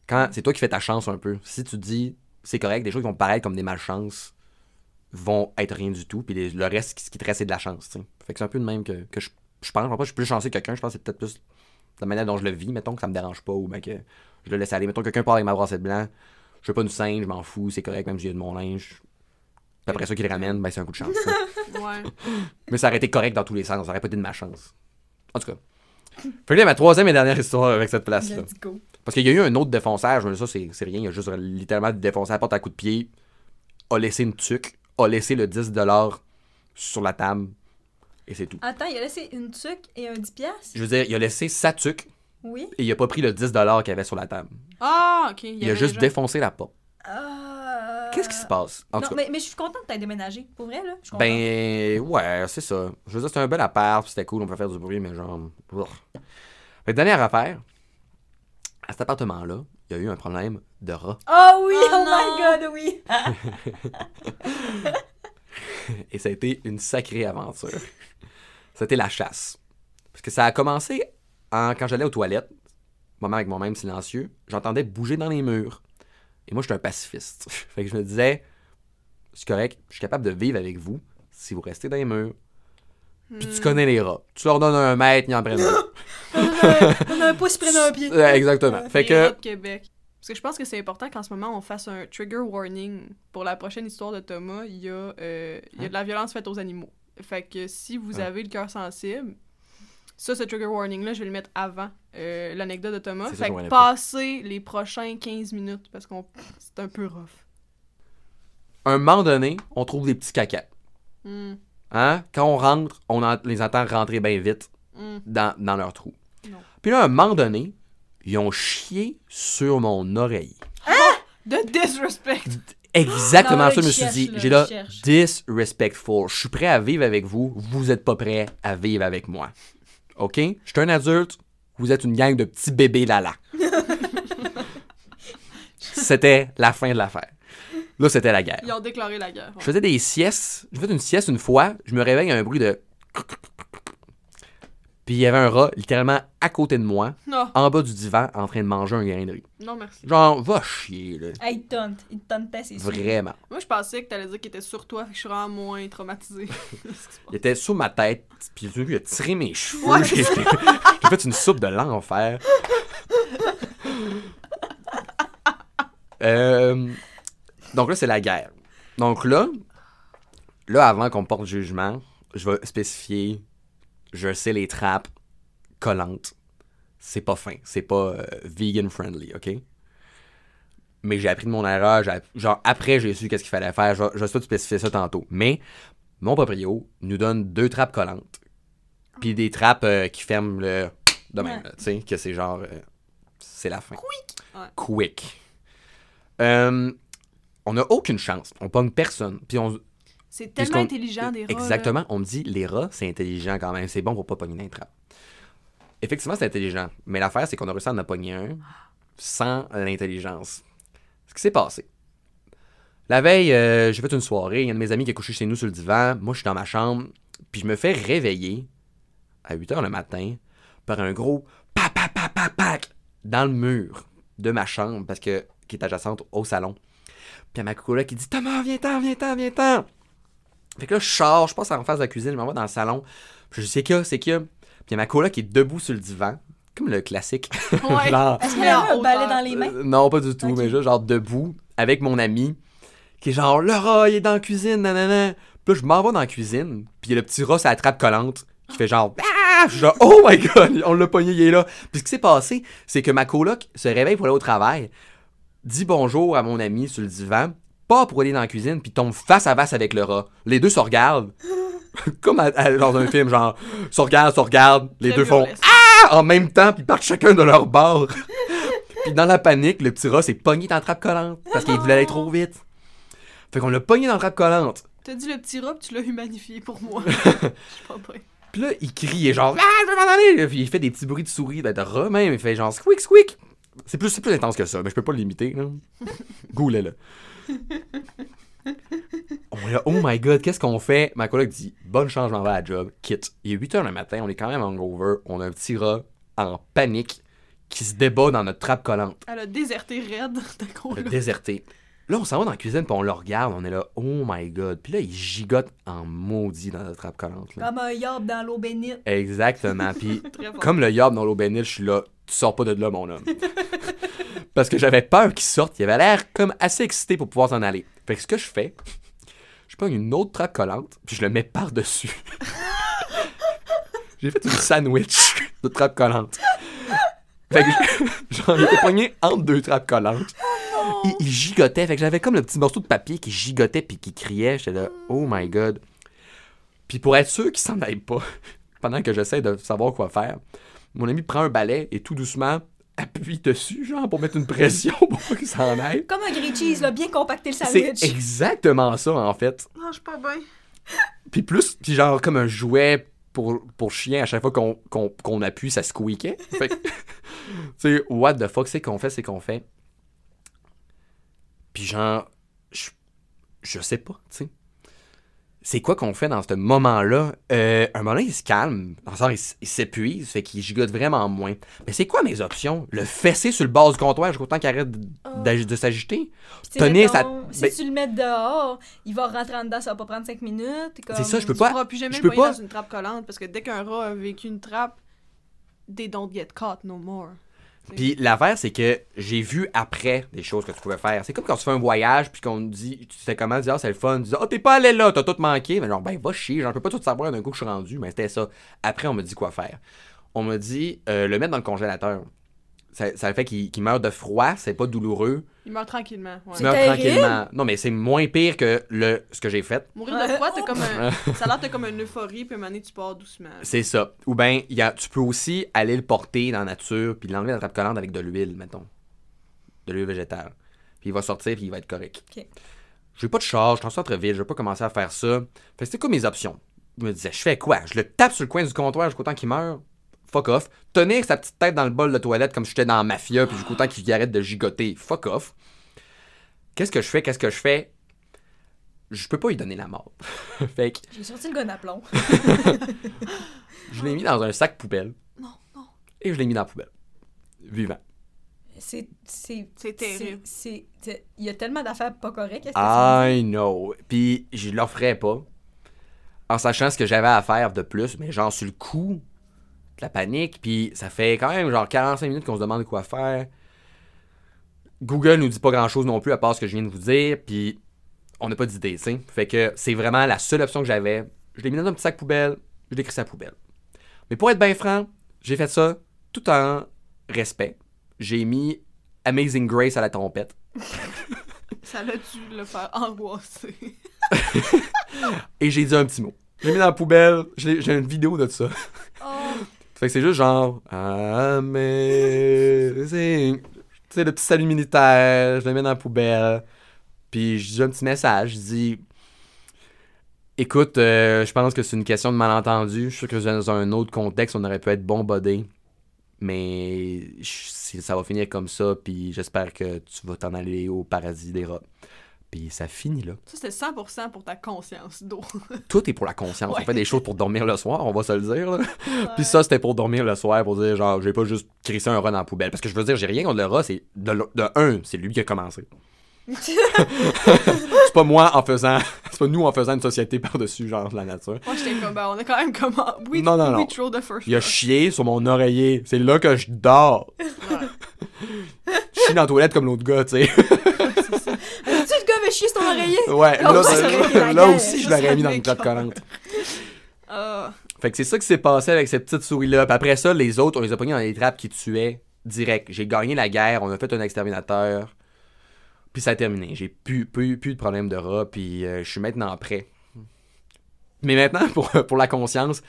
Quand c'est toi qui fais ta chance un peu, si tu dis, c'est correct, des choses qui vont paraître comme des malchances vont être rien du tout, puis les- le reste, ce qui te reste, c'est de la chance, tu sais. Fait que c'est un peu de même que, que je, je pense. Je pense pas que je suis plus chanceux que quelqu'un, je pense que c'est peut-être plus la manière dont je le vis, mettons, que ça me dérange pas, ou ben que je le laisse aller. Mettons, quelqu'un part avec ma brassette blanc, je veux pas une scène, je m'en fous, c'est correct, même si j'ai de mon linge. Puis après ça qu'il le ramène, ben c'est un coup de chance. Ouais. Mais ça aurait été correct dans tous les sens, ça aurait pas été de ma chance. En tout cas. Fait que là, ma troisième et dernière histoire avec cette place-là. Let's go. Parce qu'il y a eu un autre défonçage, mais ça, c'est c'est rien. Il a juste littéralement défoncé la porte à coup de pied, a laissé une tuque, a laissé le 10$ sur la table, et c'est tout. Attends, il a laissé une tuque et un 10 piastres? Je veux dire, il a laissé sa tuque, Oui. et il a pas pris le 10$ qu'il y avait sur la table. Ah, ok. Il, a juste déjà- défoncé la porte. Euh... Qu'est-ce qui se passe? En non, tout cas. mais, mais je suis contente que t'aies déménagé. Pour vrai, là. Ben, ouais, c'est ça. Je veux dire, c'était un bel appart, c'était cool, on peut faire du bruit, mais genre. Que dernière affaire, à cet appartement-là, il y a eu un problème de rat. Oh oui! Oh Oh, my god, oui! Et ça a été une sacrée aventure. C'était la chasse. Parce que ça a commencé en- quand j'allais aux toilettes, moi avec moi-même silencieux, j'entendais bouger dans les murs. Et moi, je suis un pacifiste. fait que je me disais, c'est correct, je suis capable de vivre avec vous si vous restez dans les murs. Puis tu Hmm. connais les rats. Tu leur donnes un mètre, ils en prennent deux. On a un pouce près d'un pied. Exactement. Fait Les que. rats de Québec. Parce que je pense que c'est important qu'en ce moment, on fasse un trigger warning pour la prochaine histoire de Thomas. Il y a, euh, il y a de la violence faite aux animaux. Fait que si vous Ah. avez le cœur sensible, ça, ce trigger warning-là, je vais le mettre avant euh, l'anecdote de Thomas. Fait que m'en passer les prochains 15 minutes parce qu'on c'est un peu rough. Un moment donné, on trouve des petits caca. Hmm, Hein? Quand on rentre, on en- les entend rentrer bien vite hmm. dans, dans leur trou. Non. Puis là, un moment donné, ils ont chié sur mon oreille. De disrespect. Exactement Non, ça, je me suis dit. J'ai là, disrespectful. Je suis prêt à vivre avec vous. Vous êtes pas prêt à vivre avec moi. OK? Je suis un adulte. Vous êtes une gang de petits bébés lala. c'était la fin de l'affaire. Là, c'était la guerre. Ils ont déclaré la guerre. Je faisais des siestes. J'ai fait une sieste une fois. Je me réveille à un bruit de. Puis il y avait un rat littéralement à côté de moi, Non, en bas du divan, en train de manger un grain de riz. non merci. Genre, va chier, là. Hey, il tente. Il c'est sûr. Vraiment. Moi, je pensais que t'allais dire qu'il était sur toi, fait que je suis vraiment moins traumatisée. Il était sous ma tête, puis il a tiré mes cheveux. Ouais, J'ai j'ai fait une soupe de l'enfer. Euh, donc là, c'est la guerre. Donc là, là, avant qu'on porte jugement, je vais spécifier, je sais les trappes collantes. C'est pas fin, c'est pas euh, vegan friendly, ok? Mais j'ai appris de mon erreur, genre après j'ai su qu'est-ce qu'il fallait faire, je tout spécifier ça tantôt. Mais mon proprio nous donne deux trappes collantes, puis des trappes euh, qui ferment le de même, Ouais. là, tu sais, que c'est genre, euh, c'est la fin. Quick! Ouais. Quick. On n'a aucune chance, on pogne personne, puis on, C'est tellement intelligent des rats. là. Exactement. On me dit, les rats, c'est intelligent quand même. C'est bon pour pas pogner trappes. Effectivement, c'est intelligent. Mais l'affaire, c'est qu'on a réussi à en pogner un sans l'intelligence. Ce qui s'est passé. La veille, euh, j'ai fait une soirée. Il y a un de mes amis qui est couché chez nous sur le divan. Moi, je suis dans ma chambre. Puis je me fais réveiller à 8 h le matin par un gros pa pa pa pa pac dans le mur de ma chambre parce que qui est adjacente au salon. Puis il y a ma coloc qui dit Thomas, viens-t'en, viens-t'en, viens-t'en. Fait que là, je sors, je passe en face de la cuisine, je m'en vais dans le salon. Puis je c'est y a, c'est a. Puis il y a ma coloc qui est debout sur le divan, comme le classique. Ouais. Genre, Est-ce qu'elle en a un balai dans les mains? euh, non, pas du tout, mais juste genre debout, avec mon ami, qui est genre, le rat, il est dans la cuisine, nanana. Puis là, je m'en vais dans la cuisine, puis il y a le petit rat, ça trappe collante, qui fait genre, ah! Je suis genre, oh my god, on l'a pogné, il est là. Puis ce qui s'est passé, c'est que ma coloc se réveille pour aller au travail, dit bonjour à mon ami sur le divan, pas pour aller dans la cuisine, puis tombe face à face avec le rat. Les deux se regardent. Comme à- à- dans un film, genre, se regardent, se regardent, les deux font ah! en même temps, puis partent chacun de leur bord. puis dans la panique, le petit rat s'est pogné dans la trappe collante parce qu'il voulait aller trop vite. Fait qu'on l'a pogné dans la trappe collante. T'as dit le petit rat, puis tu l'as humanifié pour moi. Je suis pas. Puis là, il crie, est genre Ah, je vais m'en aller! Puis il fait des petits bruits de souris, de rat même. Il fait genre squeak, squeak. C'est plus, plus intense que ça, mais je peux pas l'imiter. là. On est là, oh my god, qu'est-ce qu'on fait? Ma collègue dit Bonne chance, je m'en vais à la job. Quitte. Il est 8 h le matin, on est quand même hangover. On a un petit rat en panique qui se débat dans notre trappe collante. Elle a déserté gros l'a là. déserté. Là, on s'en va dans la cuisine, puis on le regarde, on est là, oh my god. Puis là, il gigote en maudit dans notre trappe collante. là. Comme un yob dans l'eau bénite. Exactement. Puis comme le yob dans l'eau bénite, je suis là, tu sors pas de là, mon homme. Parce que j'avais peur qu'il sorte. Il avait l'air comme assez excité pour pouvoir s'en aller. Fait que ce que je fais, je prends une autre trappe collante, puis je le mets par-dessus. J'ai fait une sandwich de trappe collante. Fait que j'en étais pogné entre deux trappes collantes. Il, il gigotait. Fait que j'avais comme le petit morceau de papier qui gigotait puis qui criait. J'étais là, oh my god. Puis pour être sûr qu'il s'en aille pas, pendant que j'essaie de savoir quoi faire, mon ami prend un balai et tout doucement appuie dessus, genre, pour mettre une pression pour qu'il s'en aille. Comme un grilled cheese, là, bien compacté le C'est sandwich. exactement ça, en fait. Non, je suis pas bien. Puis plus, puis genre comme un jouet pour, pour chien, à chaque fois qu'on appuie, ça squeakait. Fait tu sais, what the fuck, c'est qu'on fait, c'est qu'on fait. Puis genre, je, je sais pas, tu sais. C'est quoi qu'on fait dans ce moment-là? Euh, un moment, il se calme. Sens, il s'épuise, fait qu'il gigote vraiment moins. Mais c'est quoi mes options? Le fesser sur le bas du comptoir jusqu'au temps qu'il arrête d'ag- de s'agiter? Tu tenir sa- Si ben- tu le mets dehors, il va rentrer en dedans, ça va pas prendre 5 minutes. C'est ça, je peux Tu pas- pourras plus jamais je le peux pas- dans une trappe collante parce que dès qu'un rat a vécu une trappe, they don't get caught no more. Puis l'affaire, c'est que j'ai vu après des choses que tu pouvais faire. C'est comme quand tu fais un voyage, puis qu'on dit, tu sais comment, dis, ah, c'est le fun. Tu dis, ah, t'es pas allé là, t'as tout manqué. Mais genre, ben, va chier, j'en peux pas tout savoir d'un coup que je suis rendu. Mais c'était ça. Après, on me dit quoi faire. On m'a dit euh, le mettre dans le congélateur. Ça, ça fait qu'il meurt de froid, c'est pas douloureux. Il meurt tranquillement. ouais. Meurs terrible. tranquillement. Non, mais c'est moins pire que le, ce que j'ai fait. Mourir de froid, t'as comme un... ça a l'air t'as comme une euphorie, puis à un moment donné, tu pars doucement. C'est ça. Ou bien, tu peux aussi aller le porter dans la nature, puis l'enlever dans la trappe collante avec de l'huile, mettons. De l'huile végétale. Puis il va sortir, puis il va être correct. Ok. J'ai pas de charge, je sors très vite, je vais pas commencer à faire ça. Fait que c'était quoi mes options? Je me disais, je fais quoi? Je le tape sur le coin du comptoir jusqu'au temps qu'il meurt? Fuck off. Tenir sa petite tête dans le bol de toilette comme si j'étais dans la mafia, puis jusqu'au temps qu'il arrête de gigoter? Fuck off. Qu'est-ce que je fais? Qu'est-ce que je fais? Je peux pas lui donner la mort. fait que J'ai sorti le gun à plomb. je l'ai mis dans un sac poubelle. Non, non. Et je l'ai mis dans la poubelle. Vivant. C'est. C'est C'est terrible. Il y a tellement d'affaires pas correctes. I know. Puis je le ferais pas. En sachant ce que j'avais à faire de plus, mais genre sur le coup, de la panique, puis ça fait quand même genre 45 minutes qu'on se demande quoi faire. Google nous dit pas grand chose non plus à part ce que je viens de vous dire, puis on n'a pas d'idée, tu sais. Fait que c'est vraiment la seule option que j'avais. Je l'ai mis dans un petit sac poubelle, je l'ai à la poubelle. Mais pour être bien franc, j'ai fait ça tout en respect. J'ai mis Amazing Grace à la trompette. Ça a dû le faire angoisser. Et j'ai dit un petit mot. Je l'ai mis dans la poubelle. J'ai une vidéo de ça. Oh, Fait que c'est juste genre. Amazing. Tu sais, le petit salut militaire. Je le mets dans la poubelle. Puis je dis un petit message. Je dis. Écoute, euh, je pense que c'est une question de malentendu. Je suis sûr que dans un autre contexte, on aurait pu être bon bodé. Mais je- ça va finir comme ça. Puis j'espère que tu vas t'en aller au paradis des rats. Puis ça finit là. Ça, c'était 100% pour ta conscience d'eau. Tout est pour la conscience. Ouais. On fait des choses pour dormir le soir, on va se le dire. là. Puis ça, c'était pour dormir le soir, pour dire, genre, j'ai pas juste crissé un rat dans la poubelle. Parce que je veux dire, j'ai rien contre le rat, c'est de, un, c'est lui qui a commencé. c'est pas moi en faisant, c'est pas nous en faisant une société par-dessus, genre, la nature. Moi, j'étais comme, ben, on a quand même comment. Oui, Non, non, non. throw the first Il a chié sur mon oreiller. C'est là que je dors. Ouais. Je chie dans la toilette comme l'autre gars, tu sais. Le chier sur ton oreiller? Ouais, Là là, aussi, ça là je l'aurais mis dans une trappe clair. collante. Ah. Fait que c'est ça qui s'est passé avec cette petite souris-là. Puis après ça, les autres, on les a pognés dans des trappes qui tuaient direct. J'ai gagné la guerre, on a fait un exterminateur. Puis ça a terminé. J'ai plus, plus, plus de problème de rats, puis euh, je suis maintenant prêt. Mais maintenant, pour, pour la conscience,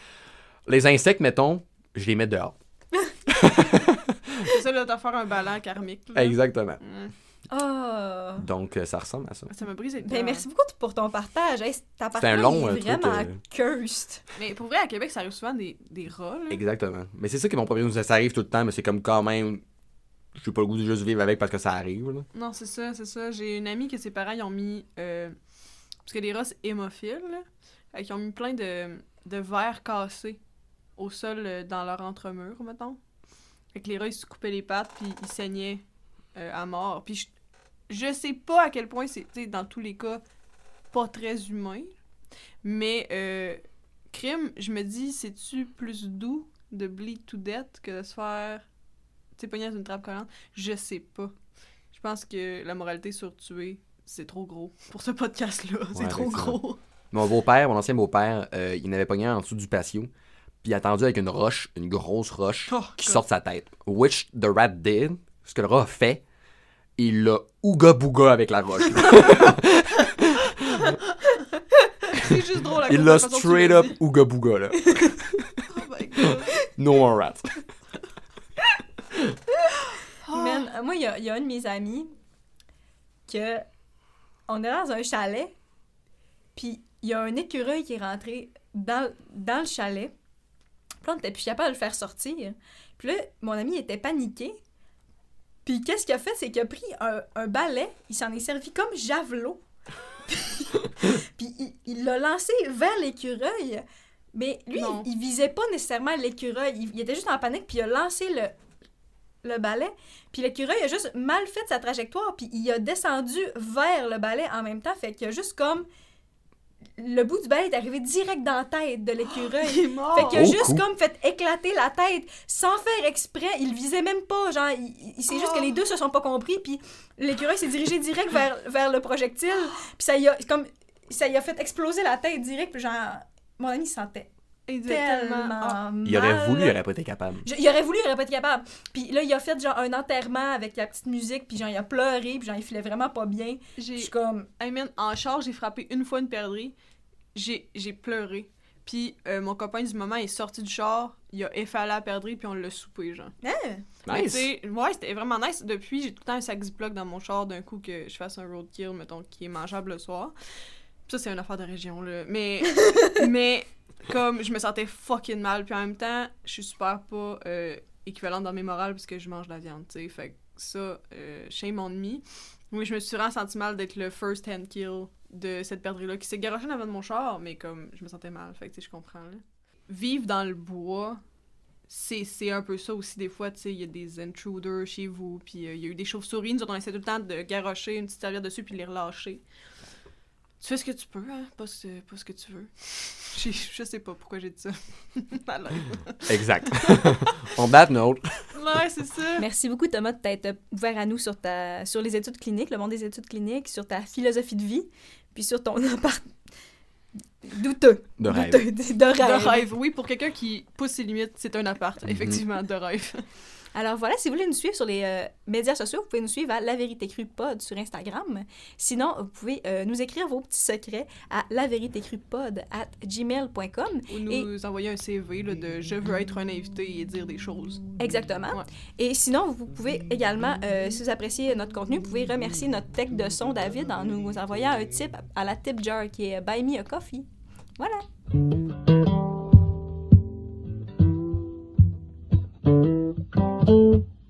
les insectes, mettons, je les mets dehors. C'est ça, là, t'as faire un ballon karmique. là. Exactement. Mm. Ah. Donc, euh, ça ressemble à ça. Ça m'a brisé le Ben, merci beaucoup pour ton partage. Hey, ta C'était un partage long, est euh, truc, vraiment euh. cursed. Mais pour vrai, à Québec, ça arrive souvent des, des rats, là. Exactement. Mais c'est ça qui est mon problème. Ça arrive tout le temps, mais c'est comme quand même. J'ai pas le goût de juste vivre avec parce que ça arrive. là. Non, c'est ça, c'est ça. J'ai une amie que ses parents, ils ont mis... euh, parce que les rats, c'est hémophiles, là. Qu'ils ont mis plein de, de verres cassés au sol euh, dans leur entremur, mettons. Fait que les rats, ils se coupaient les pattes, puis ils saignaient euh, à mort. Puis je, je sais pas à quel point c'est, tu sais, dans tous les cas, pas très humain. Mais, euh, crime, je me dis, c'est-tu plus doux de bleed to death que de se faire, tu sais, dans une trappe collante? Je sais pas. Je pense que la moralité sur tuer, c'est trop gros pour ce podcast-là. c'est trop gros. Mon beau-père, mon ancien beau-père, euh, il n'avait pogné en dessous du patio. Puis il a attendu avec une roche, une grosse roche, Oh, qui God. sort de sa tête. Which the rat did, ce que le rat a fait, il l'a ouga-bouga avec la roche. C'est juste drôle. à il l'a straight up dit. ouga-bouga, là. Oh my God. No more rats. Oh. Man, euh, moi, il y a, il y a un de mes amis que on est dans un chalet, puis il y a un écureuil qui est rentré dans, dans le chalet. Puis là, on était plus capable de le faire sortir. Puis là, mon ami était paniqué. Puis qu'est-ce qu'il a fait? C'est qu'il a pris un, un balai, il s'en est servi comme javelot. puis il- l'a lancé vers l'écureuil. Mais lui, Non. il, il visait pas nécessairement l'écureuil. Il, il était juste en panique, puis il a lancé le, le balai. Puis l'écureuil a juste mal fait sa trajectoire, puis il a descendu vers le balai en même temps. Fait qu'il a juste comme. Le bout du balai est arrivé direct dans la tête de l'écureuil. Il est mort. Fait qu'il a Oh, juste cool. comme fait éclater la tête sans faire exprès. Il visait même pas, genre, il, c'est juste Oh. que les deux se sont pas compris, puis l'écureuil s'est dirigé direct vers, vers le projectile, puis ça y a comme ça y a fait exploser la tête direct, puis genre mon ami se sentait tellement. Ah, Il aurait voulu, il aurait pas été capable. Je- il aurait voulu, il aurait pas été capable. Puis là, il a fait genre un enterrement avec la petite musique, puis genre il a pleuré, puis genre il filait vraiment pas bien. Je j'ai. suis comme Hey man, en char, j'ai frappé une fois une perdrix. J'ai j'ai pleuré. Puis euh, mon copain du moment est sorti du char, il a effalé la perdrix, puis on l'a soupé, genre. Mais tu Nice. ouais, c'était vraiment nice. Depuis, j'ai tout le temps un sac Ziploc dans mon char d'un coup que je fasse un roadkill, mettons, qui est mangeable le soir. Puis ça, c'est une affaire de région, là. Mais, mais comme je me sentais fucking mal, puis en même temps, je suis super pas euh, équivalente dans mes morales parce que je mange de la viande, tu sais. Fait que ça, euh, shame on me. Oui, je me suis vraiment senti mal d'être le first hand kill de cette perdrix-là qui s'est garochée dans de mon char, mais comme je me sentais mal, fait que tu sais, je comprends, là. Vivre dans le bois, c'est c'est un peu ça aussi des fois tu sais. Il y a des intruders chez vous puis euh, il y a eu des chauves-souris. Nous autres, on essaie tout le temps de garocher une petite serviette dessus puis les relâcher. Tu fais ce que tu peux hein pas ce, pas ce que tu veux. Je, je sais pas pourquoi j'ai dit ça. Alors, Exact. On that note, ouais c'est ça. Merci beaucoup, Thomas, de t'être ouvert à nous sur, ta, sur les études cliniques, le monde des études cliniques, sur ta philosophie de vie, puis sur ton appart... douteux. de rêve. Douteux, de rêve. de rêve oui pour quelqu'un qui pousse ses limites c'est un appart Mhm. effectivement de rêve Alors voilà, si vous voulez nous suivre sur les euh, médias sociaux, vous pouvez nous suivre à La Vérité Crue Pod sur Instagram. Sinon, vous pouvez euh, nous écrire vos petits secrets à lavéritécrupod at gmail.com. ou nous envoyer un CV là, de je veux être un invité et dire des choses Exactement. Ouais. Et sinon, vous pouvez également, euh, si vous appréciez notre contenu, vous pouvez remercier notre tech de son David en nous envoyant un tip à la tip jar qui est Buy Me a Coffee. Voilà. Thank you.